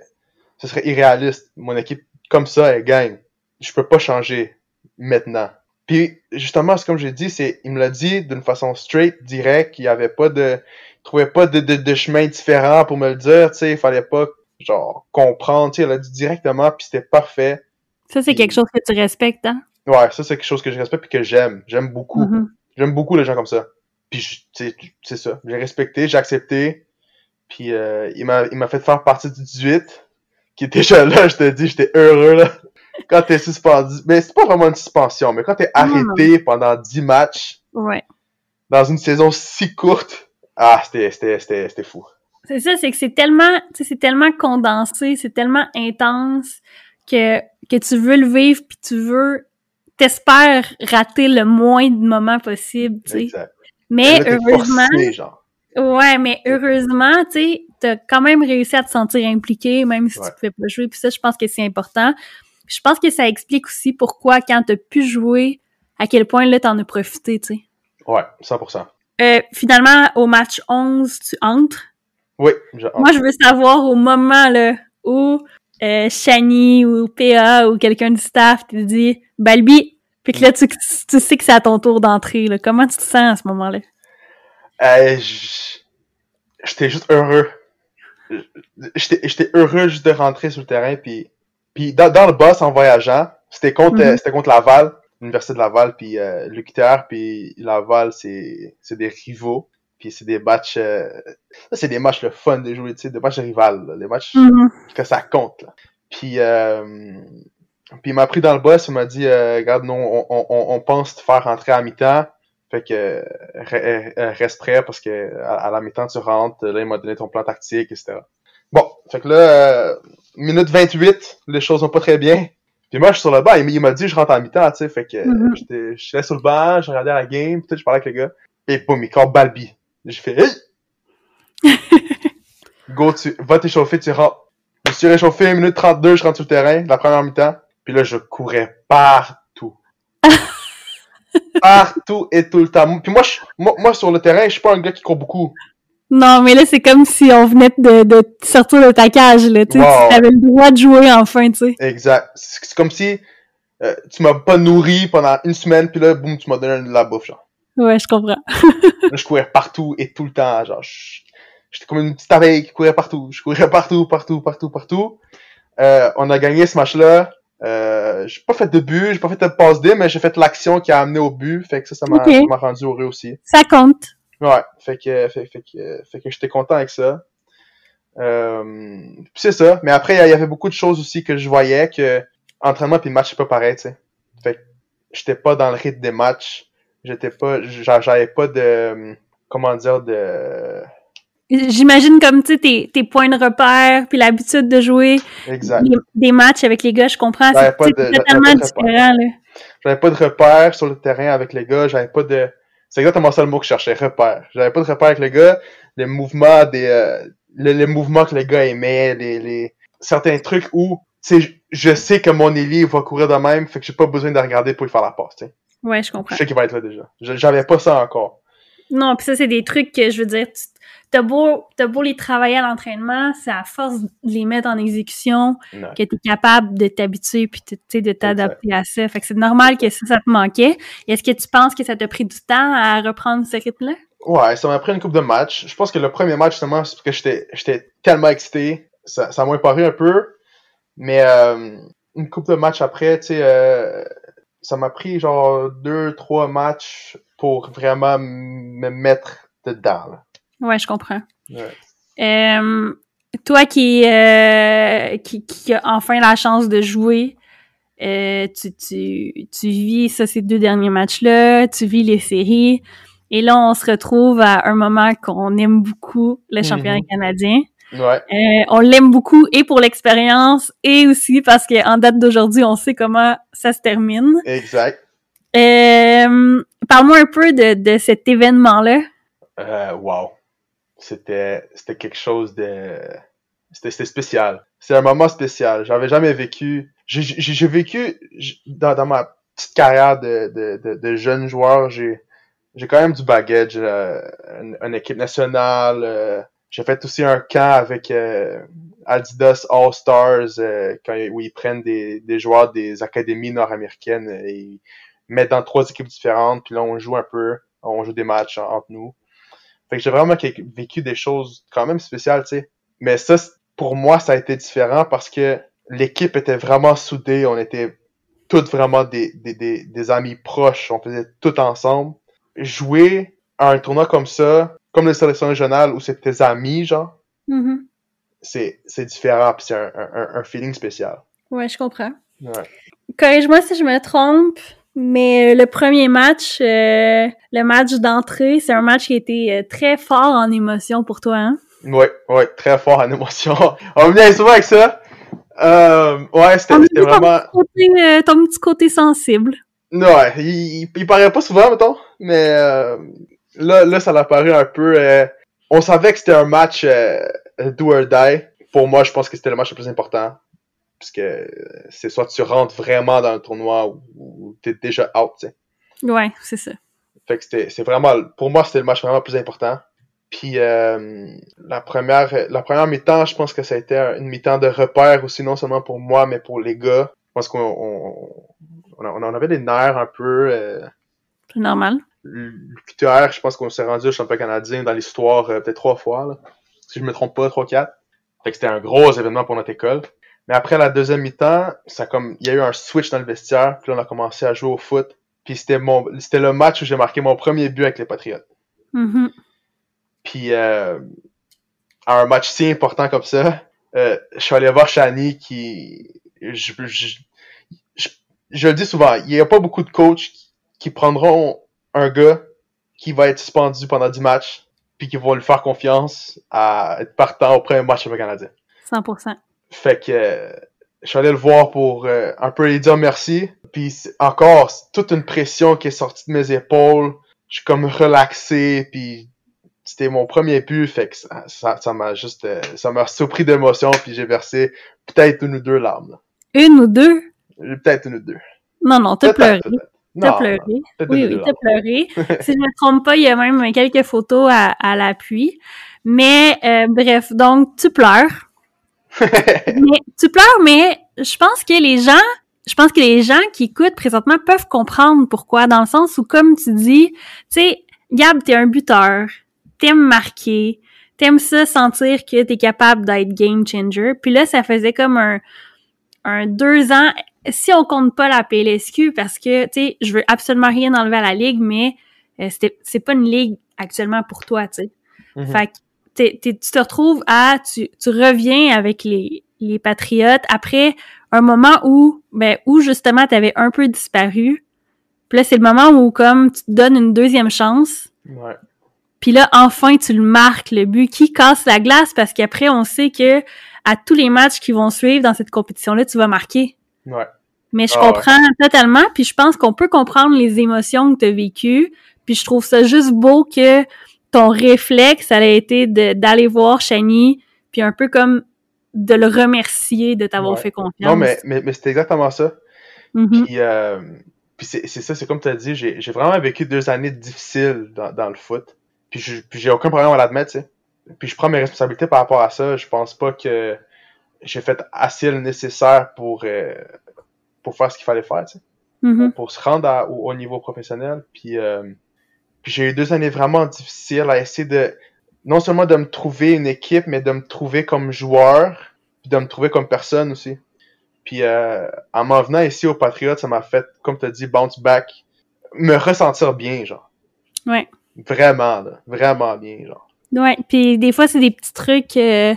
ce serait irréaliste. Mon équipe, comme ça, elle gagne. Je peux pas changer maintenant. Puis, justement, c'est comme j'ai dit, c'est, il me l'a dit d'une façon straight, direct, il y avait pas de, il trouvait pas de, de, de chemin différent pour me le dire, tu sais, il fallait pas, genre, comprendre, tu sais, il l'a dit directement, puis c'était parfait. Ça, c'est quelque chose que tu respectes, hein? Ouais, ça, c'est quelque chose que je respecte puis que j'aime. J'aime beaucoup. Mhm. J'aime beaucoup les gens comme ça. Puis, je- tu sais, c'est ça. J'ai respecté, j'ai accepté. Puis, euh, il m'a il m'a fait faire partie du 18, qui est déjà là, je te dis, j'étais heureux, là. Quand t'es suspendu, mais c'est pas vraiment une suspension, mais quand t'es arrêté pendant 10 matchs, Ouais. dans une saison si courte, ah, c'était, fou. C'est ça, c'est que c'est tellement, c'est tellement condensé, c'est tellement intense que, que tu veux le vivre puis tu veux, t'espères rater le moins de moments possible, tu sais. Mais Là, heureusement, forcé, genre. ouais, mais heureusement, tu sais, t'as quand même réussi à te sentir impliqué, même si Ouais. tu pouvais pas jouer. Puis ça, je pense que c'est important. Je pense que ça explique aussi pourquoi, quand t'as pu jouer, à quel point là, t'en as profité, tu sais. Ouais, 100%. Euh, finalement, au match 11, tu entres? Oui, je- Moi, je veux savoir au moment là où euh, Shani ou PA ou quelqu'un du staff te dit Balbi, puis que là tu, tu sais que c'est à ton tour d'entrer. Comment tu te sens à ce moment-là Euh, j'étais juste heureux. J'étais j'étais heureux juste de rentrer sur le terrain puis puis dans, dans le boss en voyageant, c'était contre Mhm. c'était contre Laval, l'université de Laval puis euh, l'UQTR puis Laval c'est c'est des rivaux puis c'est des matchs euh, c'est des matchs le fun de jouer tu sais des matchs rivales là, des matchs que ça compte là. Puis euh, puis il m'a pris dans le boss, il m'a dit euh, regarde non on, on, on- pense te faire rentrer à mi-temps. Fait que re- reste prêt parce que à, à la mi-temps tu rentres, là il m'a donné ton plan tactique, etc. Bon, fait que là, euh, minute 28, les choses vont pas très bien. Puis moi je suis sur le banc, il, m'a dit je rentre à mi-temps, tu sais, fait que euh, Mhm. j'étais j'étais sur le banc, je regardais la game, peut-être je parlais avec le gars. Et boum, il corps Balbi. J'ai fait Hey! Go, tu va t'échauffer, tu rentres. Je me suis réchauffé, minute 32, je rentre sur le terrain, la première mi-temps. Puis là, je courais partout. partout et tout le temps. Puis moi, je, moi, moi, sur le terrain, je suis pas un gars qui court beaucoup. Non, mais là, c'est comme si on venait de, de sortir de ta cage. Là, tu Wow. avais le droit de jouer enfin, tu sais. Exact. C'est comme si euh, tu m'as pas nourri pendant une semaine, puis là, boum, tu m'as donné de la bouffe, genre. Ouais, je comprends. Là, je courais partout et tout le temps, genre. J'étais comme une petite abeille qui courait partout. Je courais partout, partout, partout, partout. Euh, on a gagné ce match-là. Euh, j'ai pas fait de but, j'ai pas fait de passe D, mais j'ai fait l'action qui a amené au but. Fait que ça, ça m'a Ok. ça m'a rendu heureux aussi. Ça compte. Ouais, fait que, fait, fait que, fait que j'étais content avec ça. Euh, puis c'est ça. Mais après, il y avait beaucoup de choses aussi que je voyais que entraînement puis match c'est pas pareil, tu sais. Fait que j'étais pas dans le rythme des matchs. J'étais pas, j'a- j'avais pas de, comment dire, de, J'imagine comme, tu sais, tes, tes points de repère, puis l'habitude de jouer exact. des matchs avec les gars, je comprends. C'est totalement différent, là. J'avais pas de repère sur le terrain avec les gars. J'avais pas de. C'est exactement ça le mot que je cherchais, repère. J'avais pas de repère avec les gars. Les mouvements des. euh, les, les mouvements que les gars aimaient, les, les certains trucs où. Tu sais, je sais que mon ailier va courir de même, fait que j'ai pas besoin de regarder pour lui faire la passe, tu sais. Ouais, je comprends. Je sais qu'il va être là déjà. Je- J'avais pas ça encore. Non, puis ça, c'est des trucs que, je veux dire, tu- t'as beau, t'as beau les travailler à l'entraînement, c'est à force de les mettre en exécution Non. que t'es capable de t'habituer puis de t'adapter à ça. Fait que c'est normal que ça, ça te manquait. Est-ce que tu penses que ça t'a pris du temps à reprendre ce rythme-là? Ouais, ça m'a pris une coupe de match. Je pense que le premier match, justement, c'est parce que j'étais, j'étais tellement excité. Ça, ça m'a paru un peu. Mais euh, une coupe de match après, tu sais, euh, ça m'a pris genre deux, trois matchs pour vraiment me mettre dedans. Là. Ouais, je comprends. Ouais. Euh, toi qui, euh, qui, qui a enfin la chance de jouer, euh, tu, tu, tu vis ça, ces deux derniers matchs-là, tu vis les séries, et là, on se retrouve à un moment qu'on aime beaucoup, le championnat Mhm. canadien. Ouais, Euh, on l'aime beaucoup et pour l'expérience et aussi parce qu'en date d'aujourd'hui, on sait comment ça se termine. exact. Euh, Parle-moi un peu de, de cet événement-là. Euh, wow. C'était, c'était quelque chose de, c'était, c'était spécial. C'est un moment spécial. J'avais jamais vécu, j'ai, vécu dans, dans ma petite carrière de, de, de, de jeune joueur, j'ai j'ai quand même du bagage, euh, une, équipe nationale. euh, j'ai fait aussi un camp avec euh, Adidas All Stars euh, quand, où ils prennent des, des joueurs des académies nord-américaines et ils mettent dans trois équipes différentes. Puis là, on joue un peu, on joue des matchs en- entre nous. Fait que j'ai vraiment vécu des choses quand même spéciales, tu sais. Mais ça, pour moi, ça a été différent parce que l'équipe était vraiment soudée. On était tous vraiment des, des, des, des amis proches. On faisait tout ensemble. Jouer à un tournoi comme ça, comme les sélections régionales où c'est tes amis, genre, c'est, c'est différent puis c'est un, un, un feeling spécial. Ouais, je comprends. Ouais. Corrige-moi si je me trompe, mais euh, le premier match, euh, le match d'entrée, c'est un match qui a été euh, très fort en émotion pour toi, hein? Ouais, ouais, très fort en émotion. On vient souvent avec ça. Euh, ouais, c'était, ton vraiment, petit côté, ton petit côté sensible. Ouais, il, il, il paraît pas souvent, mettons, mais euh, là, là, ça l'a paru un peu... euh, on savait que c'était un match euh, do or die. Pour moi, je pense que c'était le match le plus important. Parce que euh, c'est soit tu rentres vraiment dans le tournoi ou, ou t'es déjà out, tu sais. Ouais, c'est ça. Fait que c'était, c'est vraiment... Pour moi, c'était le match vraiment le plus important. Puis euh, la première la première mi-temps, je pense que ça a été une mi-temps de repère aussi, non seulement pour moi, mais pour les gars. Je pense qu'on on, on, on en avait des nerfs un peu... euh, C'est normal. l'UQTR, je pense qu'on s'est rendu au championnat canadien dans l'histoire euh, peut-être trois fois, là. si je me trompe pas, trois quatre. Fait que c'était un gros événement pour notre école. Mais après la deuxième mi-temps, ça comme il y a eu un switch dans le vestiaire, puis là on a commencé à jouer au foot. Puis c'était mon c'était le match où j'ai marqué mon premier but avec les Patriotes. Mhm. Puis euh, à un match si important comme ça, euh, je suis allé voir Shani qui je, je, je, je le dis souvent, il y a pas beaucoup de coachs qui, qui prendront un gars qui va être suspendu pendant 10 matchs puis qui vont lui faire confiance à être partant au premier match avec le Canadien. 100%. Fait que euh, je suis allé le voir pour euh, un peu lui dire merci. Puis encore, toute une pression qui est sortie de mes épaules. Je suis comme relaxé, puis c'était mon premier but, fait que ça ça ça m'a juste euh, ça m'a surpris d'émotion, puis j'ai versé peut-être une ou deux larmes. là. Une ou deux? Peut-être une ou deux. Non, non, t'as pleuré. T'as pleuré. non, Oui, oui, t'as pleuré. si je me trompe pas, il y a même quelques photos à, à l'appui. Mais euh, bref, donc tu pleures. mais tu pleures, mais je pense que les gens, je pense que les gens qui écoutent présentement peuvent comprendre pourquoi, dans le sens où, comme tu dis, tu sais, Gab, t'es un buteur, t'aimes marquer, t'aimes ça sentir que t'es capable d'être game changer. Puis là, ça faisait comme un, un deux ans. Si on compte pas la PLSQ, parce que, tu sais, je veux absolument rien enlever à la ligue, mais euh, c'est pas une ligue actuellement pour toi, tu sais. Mhm. Fait que t'es- t'es- tu te retrouves à, tu, tu reviens avec les, les Patriotes après un moment où, ben, où justement t'avais un peu disparu. Puis là, c'est le moment où, comme, tu te donnes une deuxième chance. Ouais. Puis là, enfin, tu le marques, le but qui casse la glace parce qu'après, on sait que à tous les matchs qui vont suivre dans cette compétition-là, tu vas marquer. Ouais. Mais je Ah ouais. comprends totalement, puis je pense qu'on peut comprendre les émotions que tu as vécues. Puis je trouve ça juste beau que ton réflexe, ça a été d'aller voir Shani, puis un peu comme de le remercier de t'avoir Ouais. fait confiance. Non, mais, mais, exactement ça. Mhm. Puis, euh, puis c'est ça, c'est comme tu as dit, j'ai vraiment vécu deux années difficiles dans, dans le foot. Puis j'ai aucun problème à l'admettre, tu sais. Puis je prends mes responsabilités par rapport à ça. Je pense pas que j'ai fait assez le nécessaire pour, euh, pour faire ce qu'il fallait faire, tu sais. Mhm. Pour se rendre à- au, au niveau professionnel. Puis, euh, puis j'ai eu deux années vraiment difficiles à essayer de, non seulement de me trouver une équipe, mais de me trouver comme joueur, puis de me trouver comme personne aussi. Puis euh, en m'en venant ici au Patriote, ça m'a fait, comme tu as dit, bounce back, me ressentir bien, genre. Ouais. Vraiment, là. Vraiment bien, genre. Ouais, puis des fois, c'est des petits trucs, euh,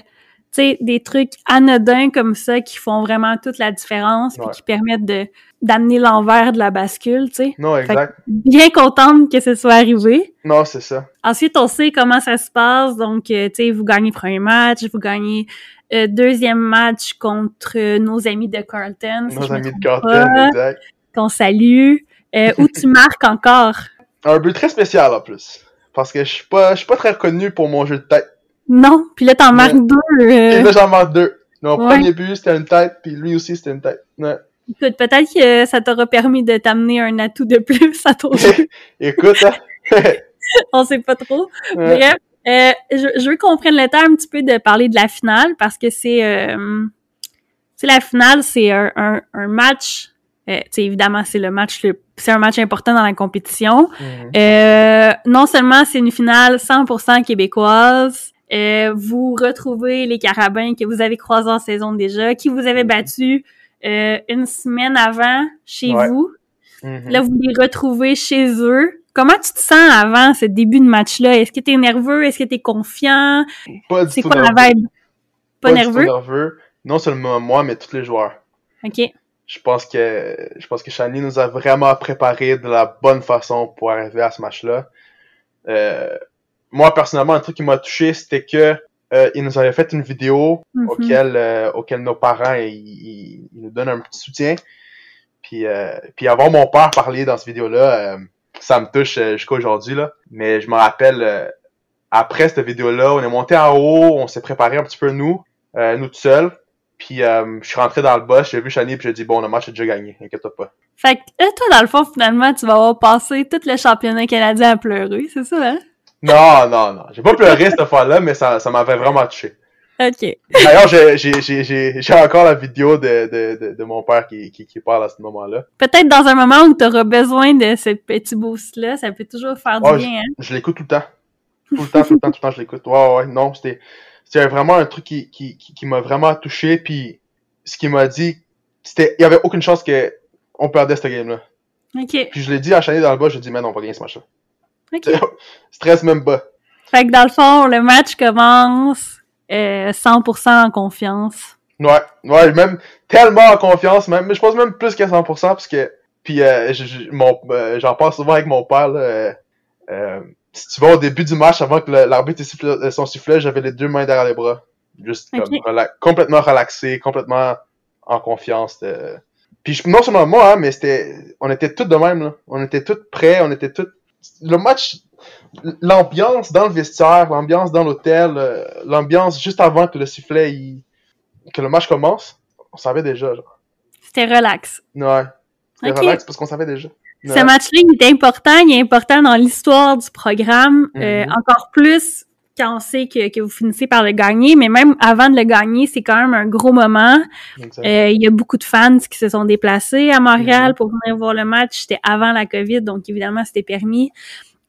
sais, des trucs anodins comme ça qui font vraiment toute la différence, Ouais. qui permettent de d'amener l'envers de la bascule, tu sais. Non, exact. Bien contente que ce soit arrivé. Non, c'est ça. Ensuite, on sait comment ça se passe. Donc, euh, tu sais, vous gagnez premier match, vous gagnez euh, deuxième match contre euh, nos amis de Carlton, Nos amis de Carlton, pas, exact. qu'on salue, euh, où tu marques encore. Un but très spécial en plus. Parce que je suis pas, je suis pas très reconnu pour mon jeu de tête. Non, puis là, t'en marques deux. Et euh, là, j'en marque deux. Mon Ouais. premier but, c'était une tête, puis lui aussi, c'était une tête. Ouais. Écoute, peut-être que ça t'aura permis de t'amener un atout de plus à ton jeu. Écoute, hein. On sait pas trop. Ouais. Bref, euh, je, je veux qu'on prenne le temps un petit peu de parler de la finale parce que c'est... Euh, tu sais, la finale, c'est un, un, un match... Euh, évidemment, c'est le match le c'est un match important dans la compétition. Mhm. Euh, non seulement c'est une finale 100% québécoise, euh, vous retrouvez les Carabins que vous avez croisés en saison déjà, qui vous avez battu euh, une semaine avant chez Ouais. vous. Mhm. Là, vous les retrouvez chez eux. Comment tu te sens avant ce début de match-là? Est-ce que t'es nerveux? Est-ce que t'es confiant? Pas du C'est quoi la vibe? Pas, du tout nerveux? nerveux. Non seulement moi, mais tous les joueurs. OK. Je pense que je pense que Shani nous a vraiment préparé de la bonne façon pour arriver à ce match-là. Euh, moi personnellement, un truc qui m'a touché, c'était que euh, il nous avait fait une vidéo Mhm. auquel euh, auquel nos parents ils, ils- ils nous donnent un petit soutien. Puis euh, puis avoir mon père parler dans cette vidéo-là, euh, ça me touche euh, jusqu'à aujourd'hui là. Mais je me rappelle euh, après cette vidéo-là, on est monté en haut, on s'est préparé un petit peu nous, euh, nous tout seuls. Puis euh, je suis rentré dans le boss, j'ai vu Shani puis j'ai dit bon le match est déjà gagné, inquiète pas. Fait que toi, dans le fond, finalement, tu vas avoir passé tout le championnat canadien à pleurer, c'est ça, hein? Non, non, non. J'ai pas pleuré cette fois-là, mais ça, ça m'avait vraiment touché. OK. D'ailleurs, j'ai, encore la vidéo de, de, de, de mon père qui, qui, qui parle à ce moment-là. Peut-être dans un moment où tu auras besoin de ce petit boost-là, ça peut toujours faire du bien, hein? Je l'écoute tout le temps. Tout le temps, tout le temps, tout le temps, je l'écoute. Ouais, ouais, ouais. non, c'était, vraiment un truc qui, qui, qui, qui m'a vraiment touché, puis ce qu'il m'a dit, c'était, il y avait aucune chance que on perdait cette game-là. OK. Puis je l'ai dit à Shani dans le bas, je dit, mais non, on va gagner ce match-là. OK. Stress même pas. Fait que dans le fond, le match commence euh, 100% en confiance. Ouais, ouais, même tellement en confiance, même, mais je pense même plus qu'à 100%, parce que, puis euh, euh, j'en parle souvent avec mon père, là, euh, euh, si tu vas au début du match, avant que l'arbitre ait son sifflet, j'avais les deux mains derrière les bras, juste comme Ok. rela- complètement relaxé, complètement en confiance. Puis non seulement moi, hein, mais c'était, on était tous de même, là. on était tous prêts, on était tous, le match, l'ambiance dans le vestiaire, l'ambiance dans l'hôtel, euh, l'ambiance juste avant que le sifflet, il, que le match commence, on savait déjà. C'était relax. Ouais. C'était relax parce qu'on savait déjà. Ce match-là, il est important. Il est important dans l'histoire du programme. euh, Mhm. encore plus quand on sait que, que vous finissez par le gagner. Mais même avant de le gagner, c'est quand même un gros moment. Euh, il y a beaucoup de fans qui se sont déplacés à Montréal Mhm. pour venir voir le match. C'était avant la COVID, donc évidemment, c'était permis.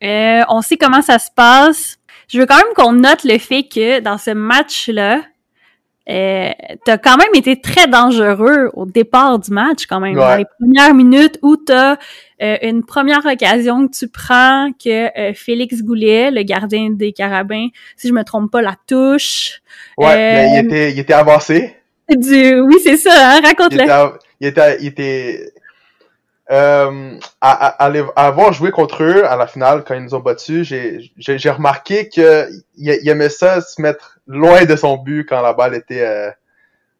Euh, on sait comment ça se passe. Je veux quand même qu'on note le fait que dans ce match-là, euh, t'as quand même été très dangereux au départ du match, quand même. Dans Ouais. les premières minutes où t'as euh, une première occasion que tu prends que euh, Félix Goulet, le gardien des Carabins, si je me trompe pas, la touche. Ouais, mais il était, il était avancé. Du... Oui, c'est ça, hein? Raconte-le. il était, il était, euh, à, avoir joué contre eux à la finale quand ils nous ont battus, j'ai, remarqué il aimait ça se mettre loin de son but quand la balle était euh,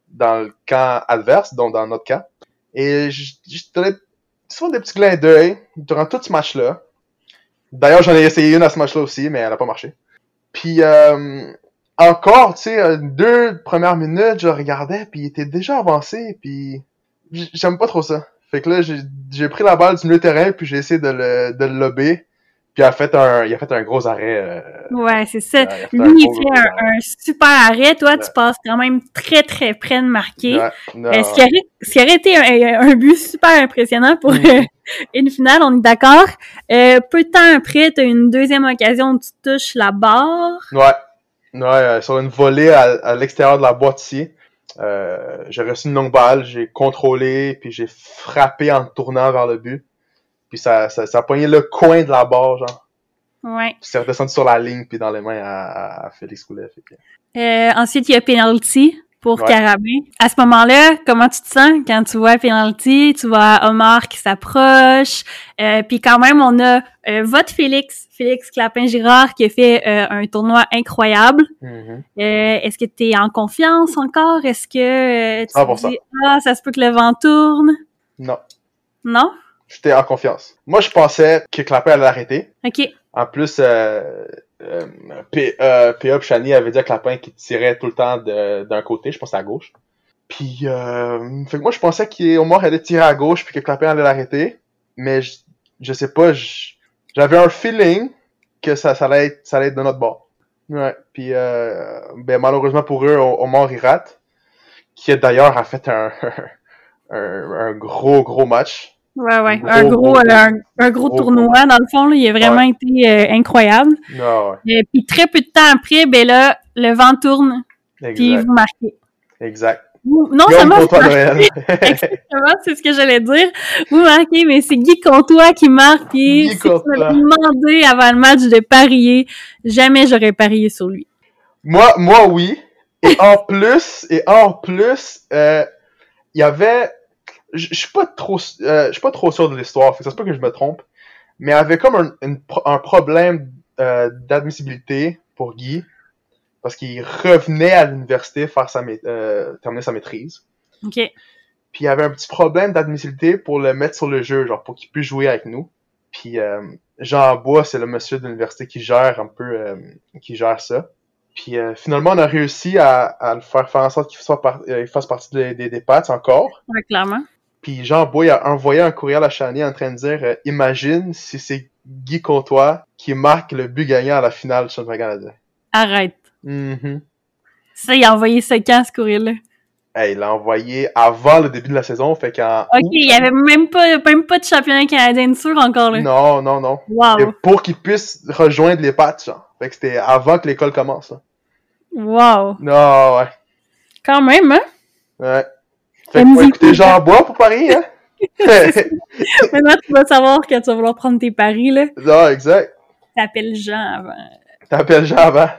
dans le camp adverse, donc dans notre camp. Et je, donnais souvent des petits clins d'œil durant tout ce match-là. D'ailleurs, j'en ai essayé une à ce match-là aussi, mais elle a pas marché. Puis euh, encore, tu sais, euh, deux premières minutes, je regardais, puis il était déjà avancé, puis j'aime pas trop ça. Fait que là, j'ai pris la balle du milieu terrain, puis j'ai essayé de le, de le lober. Puis il a fait un, il a fait un gros arrêt. euh, Ouais, c'est ça. il a fait un Lui, il fait un, super arrêt. Toi, tu passes quand même très, très près de marquer. Ouais, non, Euh, ce, qui aurait, ce qui aurait été un, un but super impressionnant pour Mhm. euh, une finale, on est d'accord. Peu de temps après, tu as une deuxième occasion où tu touches la barre. Ouais. Ouais, sur une volée à, à l'extérieur de la boîte ici. Euh, j'ai reçu une longue balle, j'ai contrôlé, puis j'ai frappé en tournant vers le but. Puis ça, ça, ça a pogné le coin de la barre, genre. Ouais. Puis c'est redescendu sur la ligne, puis dans les mains à, à- Félix Coulet. Euh, ensuite, il y a penalty pour Ouais. Carabin. À ce moment-là, comment tu te sens quand tu vois penalty, tu vois Omar qui s'approche, euh, puis quand même on a euh, votre Félix, Félix Clapin-Girard qui a fait euh, un tournoi incroyable. Mhm. Euh, Est-ce que tu es en confiance encore? Est-ce que euh, tu 100%. te dis ah ça se peut que le vent tourne? Non, Non? J'étais en confiance. Moi, je pensais que Clapin allait l'arrêter. Ok. En plus, euh, euh, P, euh, P.A. Shani avait dit à Clapin qu'il tirait tout le temps d'un côté, je pense à gauche. Puis, euh, fait que moi, je pensais qu'Omar allait tirer à gauche, puis que Clapin allait l'arrêter. Mais je, je sais pas, j'avais un feeling que ça, ça, allait être, ça allait être de notre bord. Ouais. Puis, euh, ben, malheureusement pour eux, Omar, il rate. Qui, d'ailleurs, a fait un, un, un gros, gros match. Ouais, ouais. Gros, un gros, euh, un, un gros gros, tournoi, dans le fond, là, il a vraiment été euh, incroyable. Ah, ouais. Et puis très peu de temps après, ben là, le vent tourne, puis Exact. vous marquez. Exact. Vous- non Guillaume seulement vous marquez, exactement, c'est ce que j'allais dire, vous marquez, mais c'est Guy Comtois qui marque, puis Guy Comtois. demandé avant le match de parier, jamais j'aurais parié sur lui. Moi, moi, oui. Et en plus, et en plus, euh, il y avait, je suis pas trop, euh, je suis pas trop sûr de l'histoire, ça se peut que je me trompe, mais il y avait comme un, une un problème euh, d'admissibilité pour Guy, parce qu'il revenait à l'université faire sa, euh, terminer sa maîtrise. OK. Puis il y avait un petit problème d'admissibilité pour le mettre sur le jeu, genre pour qu'il puisse jouer avec nous. Puis Jean Bois, c'est le monsieur de l'université qui gère un peu, qui gère ça. Puis euh, finalement, on a réussi à, à le faire faire en sorte qu'il par- euh, il fasse partie des, des, des Pats encore. Clairement. Puis Jean il a envoyé un courriel à Chanier en train de dire euh, Imagine si c'est Guy Comtois qui marque le but gagnant à la finale du championnat canadien. Arrête. Mhm. Ça, il a envoyé ce quand, ce courrier-là? Hey, il l'a envoyé avant le début de la saison, fait qu'en OK, il y avait même pas, même pas de championnat canadien de sûr encore, là. Non, non, non. Et Wow. pour qu'il puisse rejoindre les pattes, genre. Fait que c'était avant que l'école commence, là. Wow. Non, ouais. Quand même, hein? Ouais. Fait que faut écouter Jean Bois pour parier, hein? Maintenant, tu vas savoir que tu vas vouloir prendre tes paris, là. non, exact. T'appelles Jean avant. T'appelles Jean avant.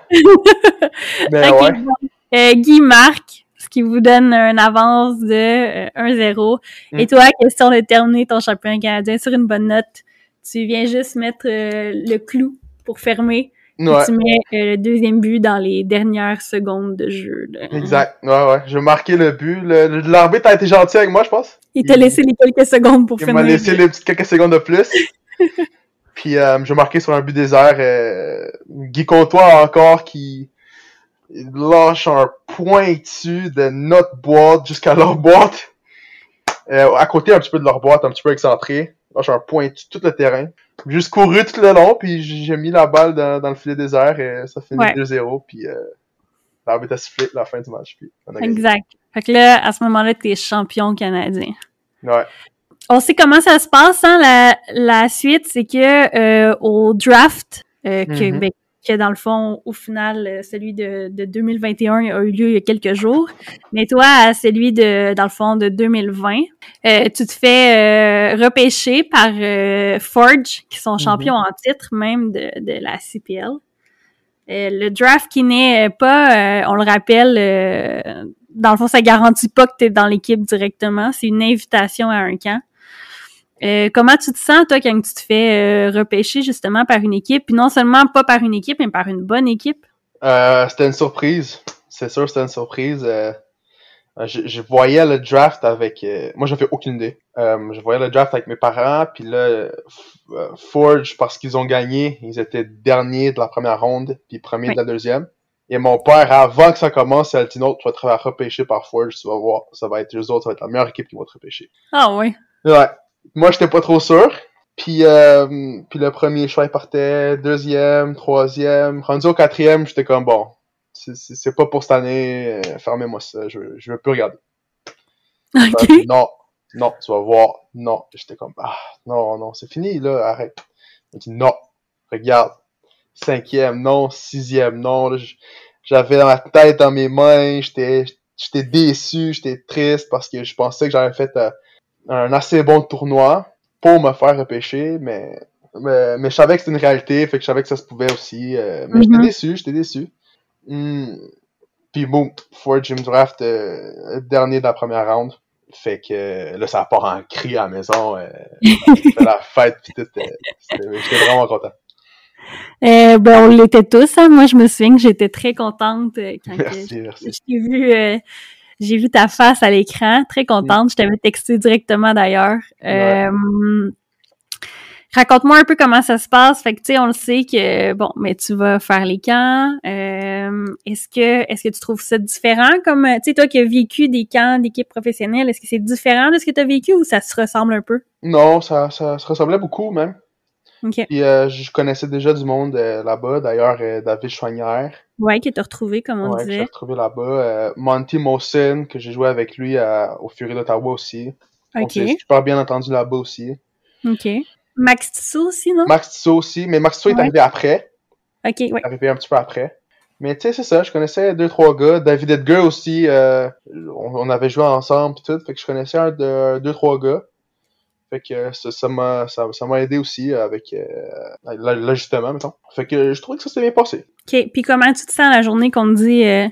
Mais Ok, ouais. bon. Euh, Guy marque, ce qui vous donne une avance de euh, 1-0. Et toi, question de terminer ton championnat canadien sur une bonne note. Tu viens juste mettre euh, le clou pour fermer. Ouais. Tu mets euh, le deuxième but dans les dernières secondes de jeu. là. Exact. Ouais, ouais. J'ai marqué le but. L'arbitre a été gentil avec moi, je pense. Il t'a laissé les quelques secondes pour Il finir. m'a laissé les petites quelques secondes de plus. Puis euh, j'ai marqué sur un but désert. Euh, Guy Comtois encore qui lâche un pointu de notre boîte jusqu'à leur boîte. Euh, à côté un petit peu de leur boîte, un petit peu excentré. Lâche un pointu tout le terrain. J'ai juste couru tout le long, puis j'ai mis la balle dans, dans le filet désert et ça finit Ouais. 2-0. Puis euh, l'arbitre a sifflé la fin du match. Puis on a gagné. Exact. Fait que là, à ce moment-là, t'es champion canadien. Ouais. On sait comment ça se passe, hein? La, la suite, c'est que euh, au draft, euh, que, Mhm. ben, que dans le fond, au final, euh, celui de, de 2021 a eu lieu il y a quelques jours. Mais toi, celui de, dans le fond, de 2020, euh, tu te fais euh, repêcher par euh, Forge, qui sont champions en titre même de, de la CPL. Euh, le draft qui n'est pas, euh, on le rappelle, euh, dans le fond, ça garantit pas que tu es dans l'équipe directement. C'est une invitation à un camp. Euh, comment tu te sens, toi, quand tu te fais euh, repêcher justement par une équipe, puis non seulement pas par une équipe, mais par une bonne équipe? Euh, c'était une surprise. C'est sûr, c'était une surprise. Je, je voyais le draft avec. moi, j'avais aucune idée. Je voyais le draft avec mes parents, puis là, Forge, parce qu'ils ont gagné, ils étaient derniers de la première ronde, puis premiers Oui. de la deuxième. Et mon père, avant que ça commence, il a dit non, tu vas te faire repêcher par Forge, tu vas voir, ça va être eux autres, ça va être la meilleure équipe qui va te repêcher. Ah oui. Ouais. Moi, j'étais pas trop sûr. Puis, euh, puis le premier choix, il partait. Deuxième, troisième. Rendu au quatrième, j'étais comme, bon, c'est- pas pour cette année. euh, Fermez-moi ça. Je, je veux plus regarder. OK. Euh, non, non, tu vas voir. Non. J'étais comme, ah, non, non, c'est fini, là, arrête. Il dit, non, regarde. Cinquième, non. Sixième, non. J'avais dans la tête dans mes mains. J'étais j'étais déçu, j'étais triste parce que je pensais que j'avais fait euh, un assez bon tournoi pour me faire repêcher, mais, mais, mais je savais que c'était une réalité, fait que je savais que ça se pouvait aussi. euh, mais Mhm. j'étais déçu, j'étais déçu. Hmm. Puis boum, Ford Jim Draft, euh, dernier de la première round. Fait que là, ça part en cri à la maison. Euh, la fête, pis tout. j'étais vraiment content. Euh, ben, on l'était tous. Hein. Moi, je me souviens que j'étais très contente quand que Merci, merci. je t'ai vu. J'ai vu ta face à l'écran, très contente. Je t'avais texté directement d'ailleurs. Euh, raconte-moi un peu comment ça se passe. Fait que tu sais, on le sait que bon, mais tu vas faire les camps. Euh, est-ce que est-ce que tu trouves ça différent comme tu sais toi qui as vécu des camps d'équipe professionnelle, est-ce que c'est différent de ce que tu as vécu ou ça se ressemble un peu? Non, ça ça se ressemblait beaucoup même. OK. Puis euh, je connaissais déjà du monde euh, là-bas, d'ailleurs euh, David Choignard. Ouais, que t'as retrouvé comme on Ouais, que j'ai disait. retrouvé là-bas. Euh, Monty Mawson, que j'ai joué avec lui à- au Fury d'Ottawa aussi. OK. s'est super bien entendu là-bas aussi. OK. Max Tissot aussi, non? Max Tissot aussi, mais Max Tissot est arrivé après. OK, ouais. Il est arrivé un petit peu après. Mais tu sais, c'est ça, je connaissais deux, trois gars. David Edgar aussi, on, on avait joué ensemble tout, fait que je connaissais un, de, deux, trois gars. Fait que ça m'a ça, ça m'a aidé aussi avec euh, l'ajustement, mettons. Fait que je trouvais que ça s'est bien passé. OK. Puis comment tu te sens la journée qu'on te dit euh,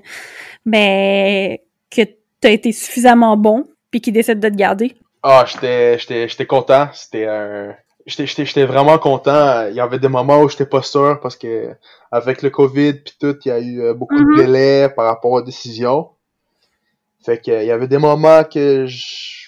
ben que t'as été suffisamment bon puis qu'ils décident de te garder? Ah, j'étais j'étais j'étais content, c'était un j'étais vraiment content. Il y avait des moments où j'étais pas sûr parce que avec le Covid puis tout, il y a eu euh, beaucoup Mhm. de délais par rapport aux décisions. Fait que il y avait des moments que je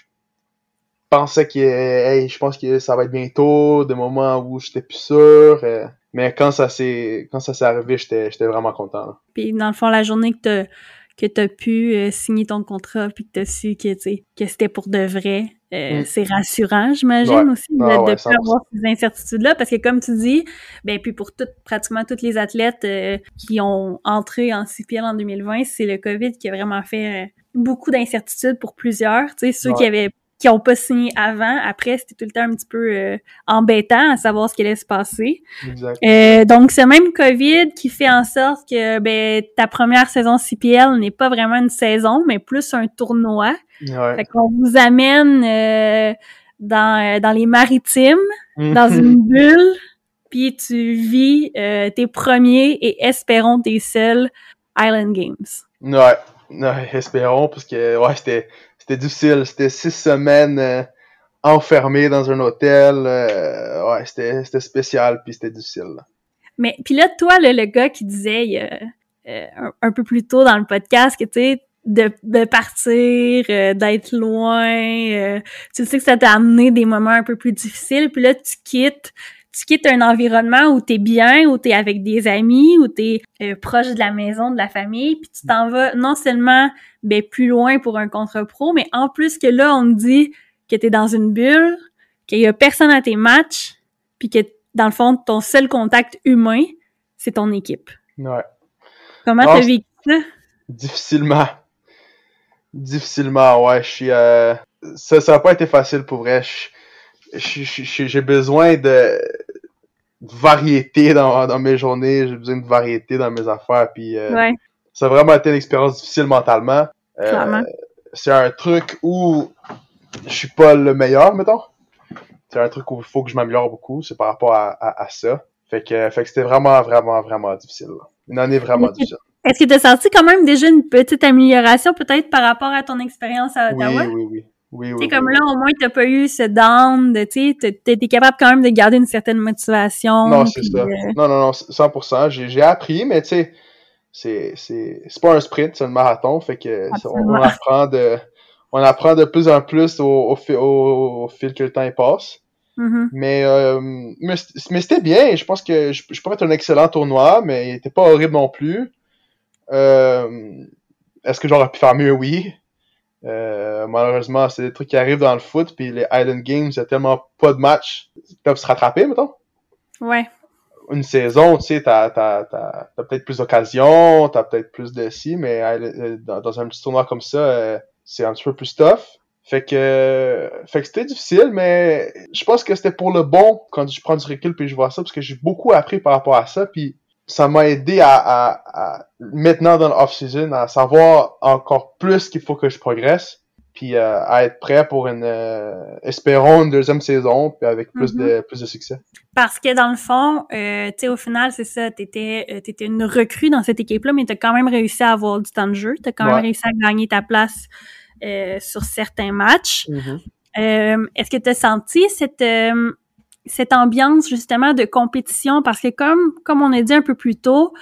pensais que hey, je pense que ça va être bientôt, des moments où j'étais plus sûr, euh, mais quand ça s'est quand ça s'est arrivé, j'étais j'étais vraiment content. là. Puis dans le fond, la journée que t'as que t'as pu euh, signer ton contrat puis que t'as su que tu que c'était pour de vrai, euh, Mm. c'est rassurant, j'imagine Ouais. aussi de, Ah de ouais, plus avoir ces incertitudes là parce que comme tu dis, ben puis pour toutes pratiquement tous les athlètes euh, qui ont entré en CPL en 2020, c'est le Covid qui a vraiment fait euh, beaucoup d'incertitudes pour plusieurs, tu sais ceux qui avaient qui ont pas signé avant, après c'était tout le temps un petit peu euh, embêtant à savoir ce qui allait se passer. Exact. Euh, donc, ce même COVID qui fait en sorte que ben, ta première saison CPL n'est pas vraiment une saison, mais plus un tournoi. Ouais. Fait qu'on vous amène euh, dans, euh, dans les maritimes, dans Mhm. une bulle, puis tu vis euh, tes premiers et espérons tes seuls Island Games. Ouais, ouais, espérons, parce que ouais, c'était c'était difficile. C'était six semaines euh, enfermé dans un hôtel. euh, ouais, c'était spécial, puis c'était difficile. là. Mais puis là, toi, le gars qui disait euh, un, peu plus tôt dans le podcast que tu sais de, de partir, euh, d'être loin, tu sais que ça t'a amené des moments un peu plus difficiles, puis là tu quittes tu quittes un environnement où t'es bien, où t'es avec des amis, où t'es euh, proche de la maison, de la famille, puis tu t'en vas non seulement ben plus loin pour un contre pro, mais en plus que là on te dit que t'es dans une bulle, qu'il y a personne à tes matchs, puis que dans le fond ton seul contact humain c'est ton équipe. Ouais. Comment t'as vécu ça? Difficilement. Difficilement, ouais. Je suis. euh, Ça, ça a pas été facile pour vrai. Je- J'ai besoin de variété dans, dans mes journées. J'ai besoin de variété dans mes affaires. Puis euh, Ouais, ça a vraiment été une expérience difficile mentalement. Euh, c'est un truc où je suis pas le meilleur, mettons. C'est un truc où il faut que je m'améliore beaucoup. C'est par rapport à, à, à ça. Fait que, fait que c'était vraiment, vraiment, vraiment difficile. là. Une année vraiment difficile. Est-ce que tu as senti quand même déjà une petite amélioration peut-être par rapport à ton expérience à Ottawa? oui, oui. Oui, Oui, sais, comme oui, là, au moins, t'as pas eu ce down de, tu été capable quand même de garder une certaine motivation. Non, c'est ça. euh, Non, non, non, 100%. J'ai j'ai appris, mais tu sais, c'est c'est c'est pas un sprint, c'est un marathon, fait que on, apprend de on apprend de plus en plus au, au, au, au fil que le temps passe. mhm. Mais euh, mais, mais c'était bien. Je pense que je, je peux être un excellent tournoi, mais il était pas horrible non plus. Euh, Est-ce que j'aurais pu faire mieux? Oui. Euh, malheureusement, c'est des trucs qui arrivent dans le foot, puis les Island Games, il y a tellement pas de matchs qui peuvent se rattraper, mettons Ouais. une saison, tu sais, t'as, t'as, t'as, t'as peut-être plus d'occasions, t'as peut-être plus de si, mais euh, dans, dans un petit tournoi comme ça, euh, c'est un petit peu plus tough. Fait que, fait que c'était difficile, mais je pense que c'était pour le bon quand je prends du recul puis je vois ça, parce que j'ai beaucoup appris par rapport à ça, puis ça m'a aidé à, à, à maintenant dans l'off-season, à savoir encore plus qu'il faut que je progresse, puis euh, à être prêt pour une, euh, espérons une deuxième saison, puis avec plus de plus de succès. Parce que dans le fond, euh, tu sais, au final, c'est ça, t'étais, euh, t'étais une recrue dans cette équipe-là, mais t'as quand même réussi à avoir du temps de jeu. T'as quand Ouais. même réussi à gagner ta place euh, sur certains matchs. Euh, Est-ce que tu as senti cette, euh, cette ambiance justement de compétition? Parce que comme, comme on a dit un peu plus tôt,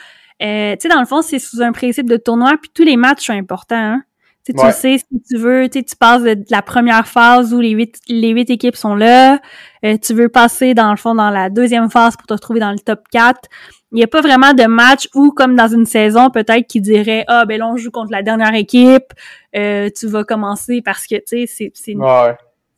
euh, tu sais, dans le fond, c'est sous un principe de tournoi, puis tous les matchs sont importants. Hein? Tu sais, tu sais si tu veux, tu passes de, la première phase où les huit, les huit équipes sont là, euh, tu veux passer dans le fond dans la deuxième phase pour te retrouver dans le top 4. Il n'y a pas vraiment de match où, comme dans une saison, peut-être qui dirait Ah ben là, on joue contre la dernière équipe, euh, tu vas commencer parce que tu sais, c'est c'est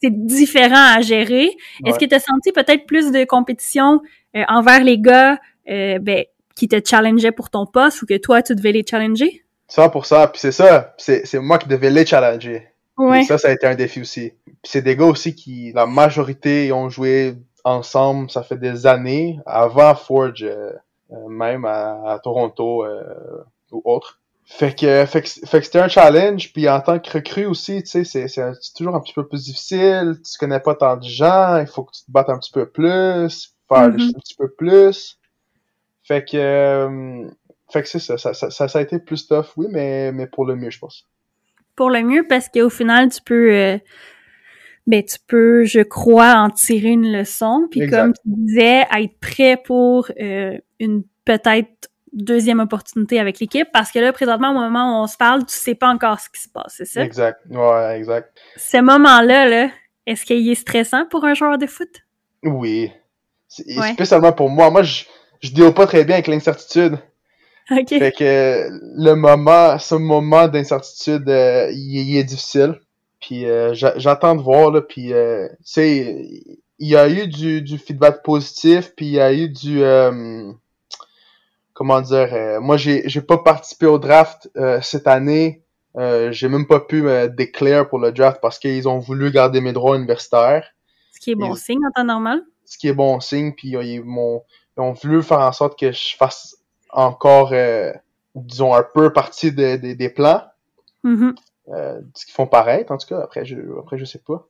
c'est différent à gérer. Est-ce que tu as senti peut-être plus de compétition euh, envers les gars ben, qui te challengeaient pour ton poste ou que toi, tu devais les challenger? 100%, puis c'est ça, c'est moi qui devais les challenger. Ouais. Et ça, ça a été un défi aussi. Puis c'est des gars aussi qui, la majorité, ont joué ensemble, ça fait des années, avant Forge, euh, euh, même à, Toronto euh, ou autre. Fait que, fait que, c'était un challenge, puis en tant que recrue aussi, tu sais, c'est toujours un petit peu plus difficile, tu connais pas tant de gens, il faut que tu te battes un petit peu plus, faire mm-hmm. un petit peu plus. Fait que, fait que c'est ça ça, ça ça, a été plus tough, oui, mais, mais pour le mieux, je pense. Pour le mieux, parce qu'au final, tu peux, euh, ben, tu peux, je crois, en tirer une leçon. Puis comme tu disais, être prêt pour euh, une peut-être deuxième opportunité avec l'équipe, parce que là, présentement, au moment où on se parle, tu sais pas encore ce qui se passe, c'est ça? Exact, ouais, exact. Ce moment-là, là, est-ce qu'il est stressant pour un joueur de foot? Oui. Spécialement pour moi. Moi, je, je deal pas très bien avec l'incertitude. Fait que le moment, ce moment d'incertitude, euh, il, est difficile. Puis euh, j'attends de voir là. Puis euh, tu sais, il y a eu du, du feedback positif, puis il y a eu du comment dire. moi, j'ai j'ai pas participé au draft cette année. j'ai même pas pu me déclarer pour le draft parce qu'ils ont voulu garder mes droits universitaires. Ce qui est bon signe en temps normal. Ce qui est bon signe, puis ils m'ont ils ont voulu faire en sorte que je fasse encore, euh, disons, un peu partie des plans. Euh, ce qu'ils font paraître, en tout cas. Après, je, après, je sais pas.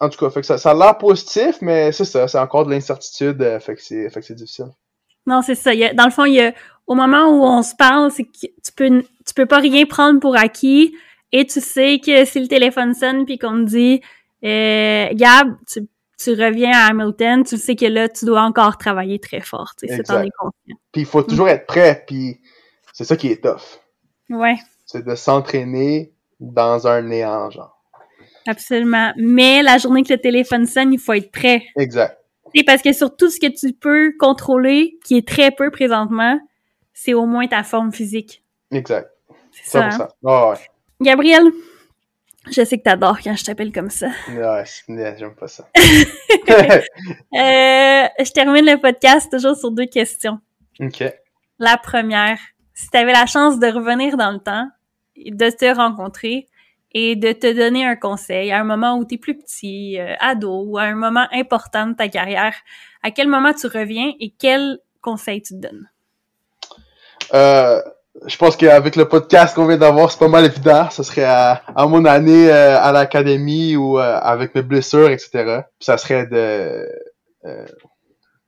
En tout cas, fait que ça, ça a l'air positif, mais c'est ça, c'est encore de l'incertitude, euh, fait que c'est, fait que c'est difficile. Non, c'est ça. Il dans le fond, il y a, au moment où on se parle, c'est que tu peux, tu peux pas rien prendre pour acquis, et tu sais que si le téléphone sonne puis qu'on te dit, euh, Gab, tu tu reviens à Hamilton, tu sais que là, tu dois encore travailler très fort, tu sais, conscient. Puis il faut toujours être prêt, puis c'est ça qui est tough. Ouais. C'est de s'entraîner dans un néant, genre. Absolument. Mais la journée que le téléphone sonne, il faut être prêt. Exact. Et parce que sur tout ce que tu peux contrôler, qui est très peu présentement, c'est au moins ta forme physique. Exact. C'est ça. Hein? ouais. Gabriel, je sais que t'adores quand je t'appelle comme ça. Ouais, j'aime pas ça. Euh, je termine le podcast toujours sur deux questions. OK. La première, si tu avais la chance de revenir dans le temps, de te rencontrer et de te donner un conseil à un moment où tu es plus petit, euh, ado, ou à un moment important de ta carrière, à quel moment tu reviens et quel conseil tu te donnes? Euh, je pense qu'avec le podcast qu'on vient d'avoir, c'est pas mal évident. Ce serait à, mon année euh, à l'académie ou avec mes blessures, etc. Ça serait de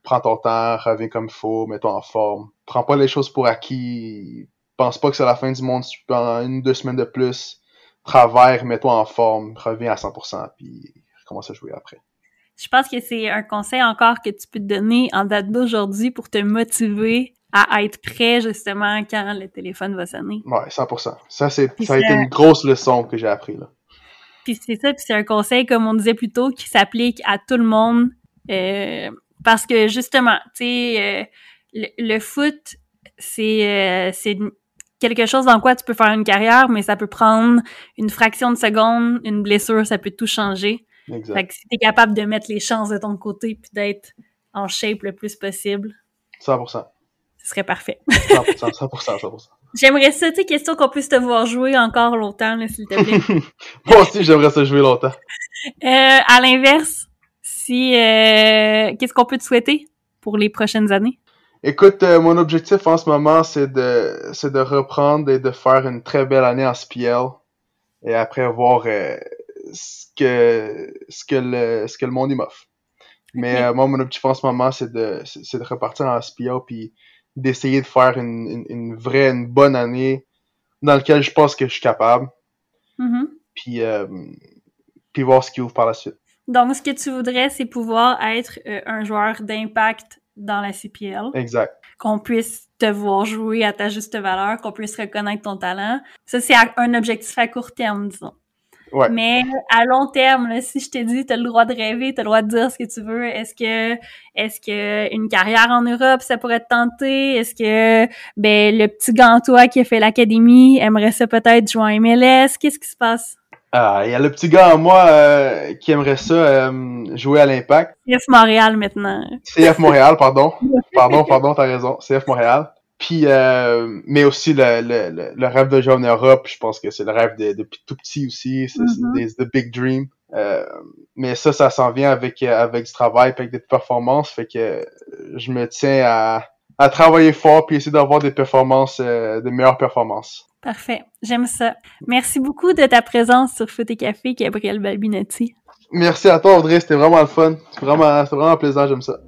prends ton temps, reviens comme il faut, mets-toi en forme. Prends pas les choses pour acquis. Pense pas que c'est la fin du monde si tu prends une ou deux semaines de plus. Travaille, mets-toi en forme, reviens à 100%, puis recommence à jouer après. Je pense que c'est un conseil encore que tu peux te donner en date d'aujourd'hui pour te motiver à être prêt justement quand le téléphone va sonner. Ouais, 100%. Ça, c'est, ça a été une grosse leçon que j'ai appris là. Puis c'est ça, puis c'est un conseil, comme on disait plus tôt, qui s'applique à tout le monde. Euh, parce que justement, tu sais, euh, le, foot, c'est, euh, c'est quelque chose dans quoi tu peux faire une carrière, mais ça peut prendre une fraction de seconde, une blessure, ça peut tout changer. Exact. Fait que si t'es capable de mettre les chances de ton côté puis d'être en shape le plus possible. 100% ce serait parfait. 100%, 100%, 100%. J'aimerais ça, tu sais, question qu'on puisse te voir jouer encore longtemps, s'il te plaît. Moi aussi, j'aimerais ça jouer longtemps. Euh, à l'inverse, si, euh, qu'est-ce qu'on peut te souhaiter pour les prochaines années? Écoute, euh, mon objectif en ce moment, c'est de, c'est de reprendre et de faire une très belle année en SPL. Et après voir euh, ce que, ce que le, ce que le monde m'offre. Mais euh, moi, mon objectif en ce moment, c'est de, c'est de repartir en SPL puis d'essayer de faire une, une, vraie, une bonne année dans laquelle je pense que je suis capable. Mm-hmm. Puis, euh, puis voir ce qui ouvre par la suite. Donc, ce que tu voudrais, c'est pouvoir être un joueur d'impact dans la CPL. Exact. Qu'on puisse te voir jouer à ta juste valeur, qu'on puisse reconnaître ton talent. Ça, c'est un objectif à court terme, disons. Ouais. Mais à long terme, là, si je t'ai dit, tu as le droit de rêver, tu as le droit de dire ce que tu veux, est-ce que est-ce que une carrière en Europe, ça pourrait te tenter? Est-ce que ben le petit Gantois qui a fait l'académie aimerait ça peut-être jouer en MLS? Qu'est-ce qui se passe? Ah, il y a le petit gars en moi euh, qui aimerait ça euh, jouer à l'Impact. CF Montréal maintenant. CF Montréal, pardon. pardon, pardon, t'as raison. CF Montréal. Puis, euh, mais aussi le, le, le, rêve de jouer en Europe, je pense que c'est le rêve de, depuis tout petit aussi, c'est mm the big dream. Euh, mais ça, ça s'en vient avec avec du travail, avec des performances, fait que je me tiens à, à travailler fort puis essayer d'avoir des performances, euh, de meilleures performances. Parfait, j'aime ça. Merci beaucoup de ta présence sur Foot et Café, Gabriel Balbinetti. Merci à toi, Audrey, c'était vraiment le fun. C'est vraiment, vraiment plaisant, j'aime ça.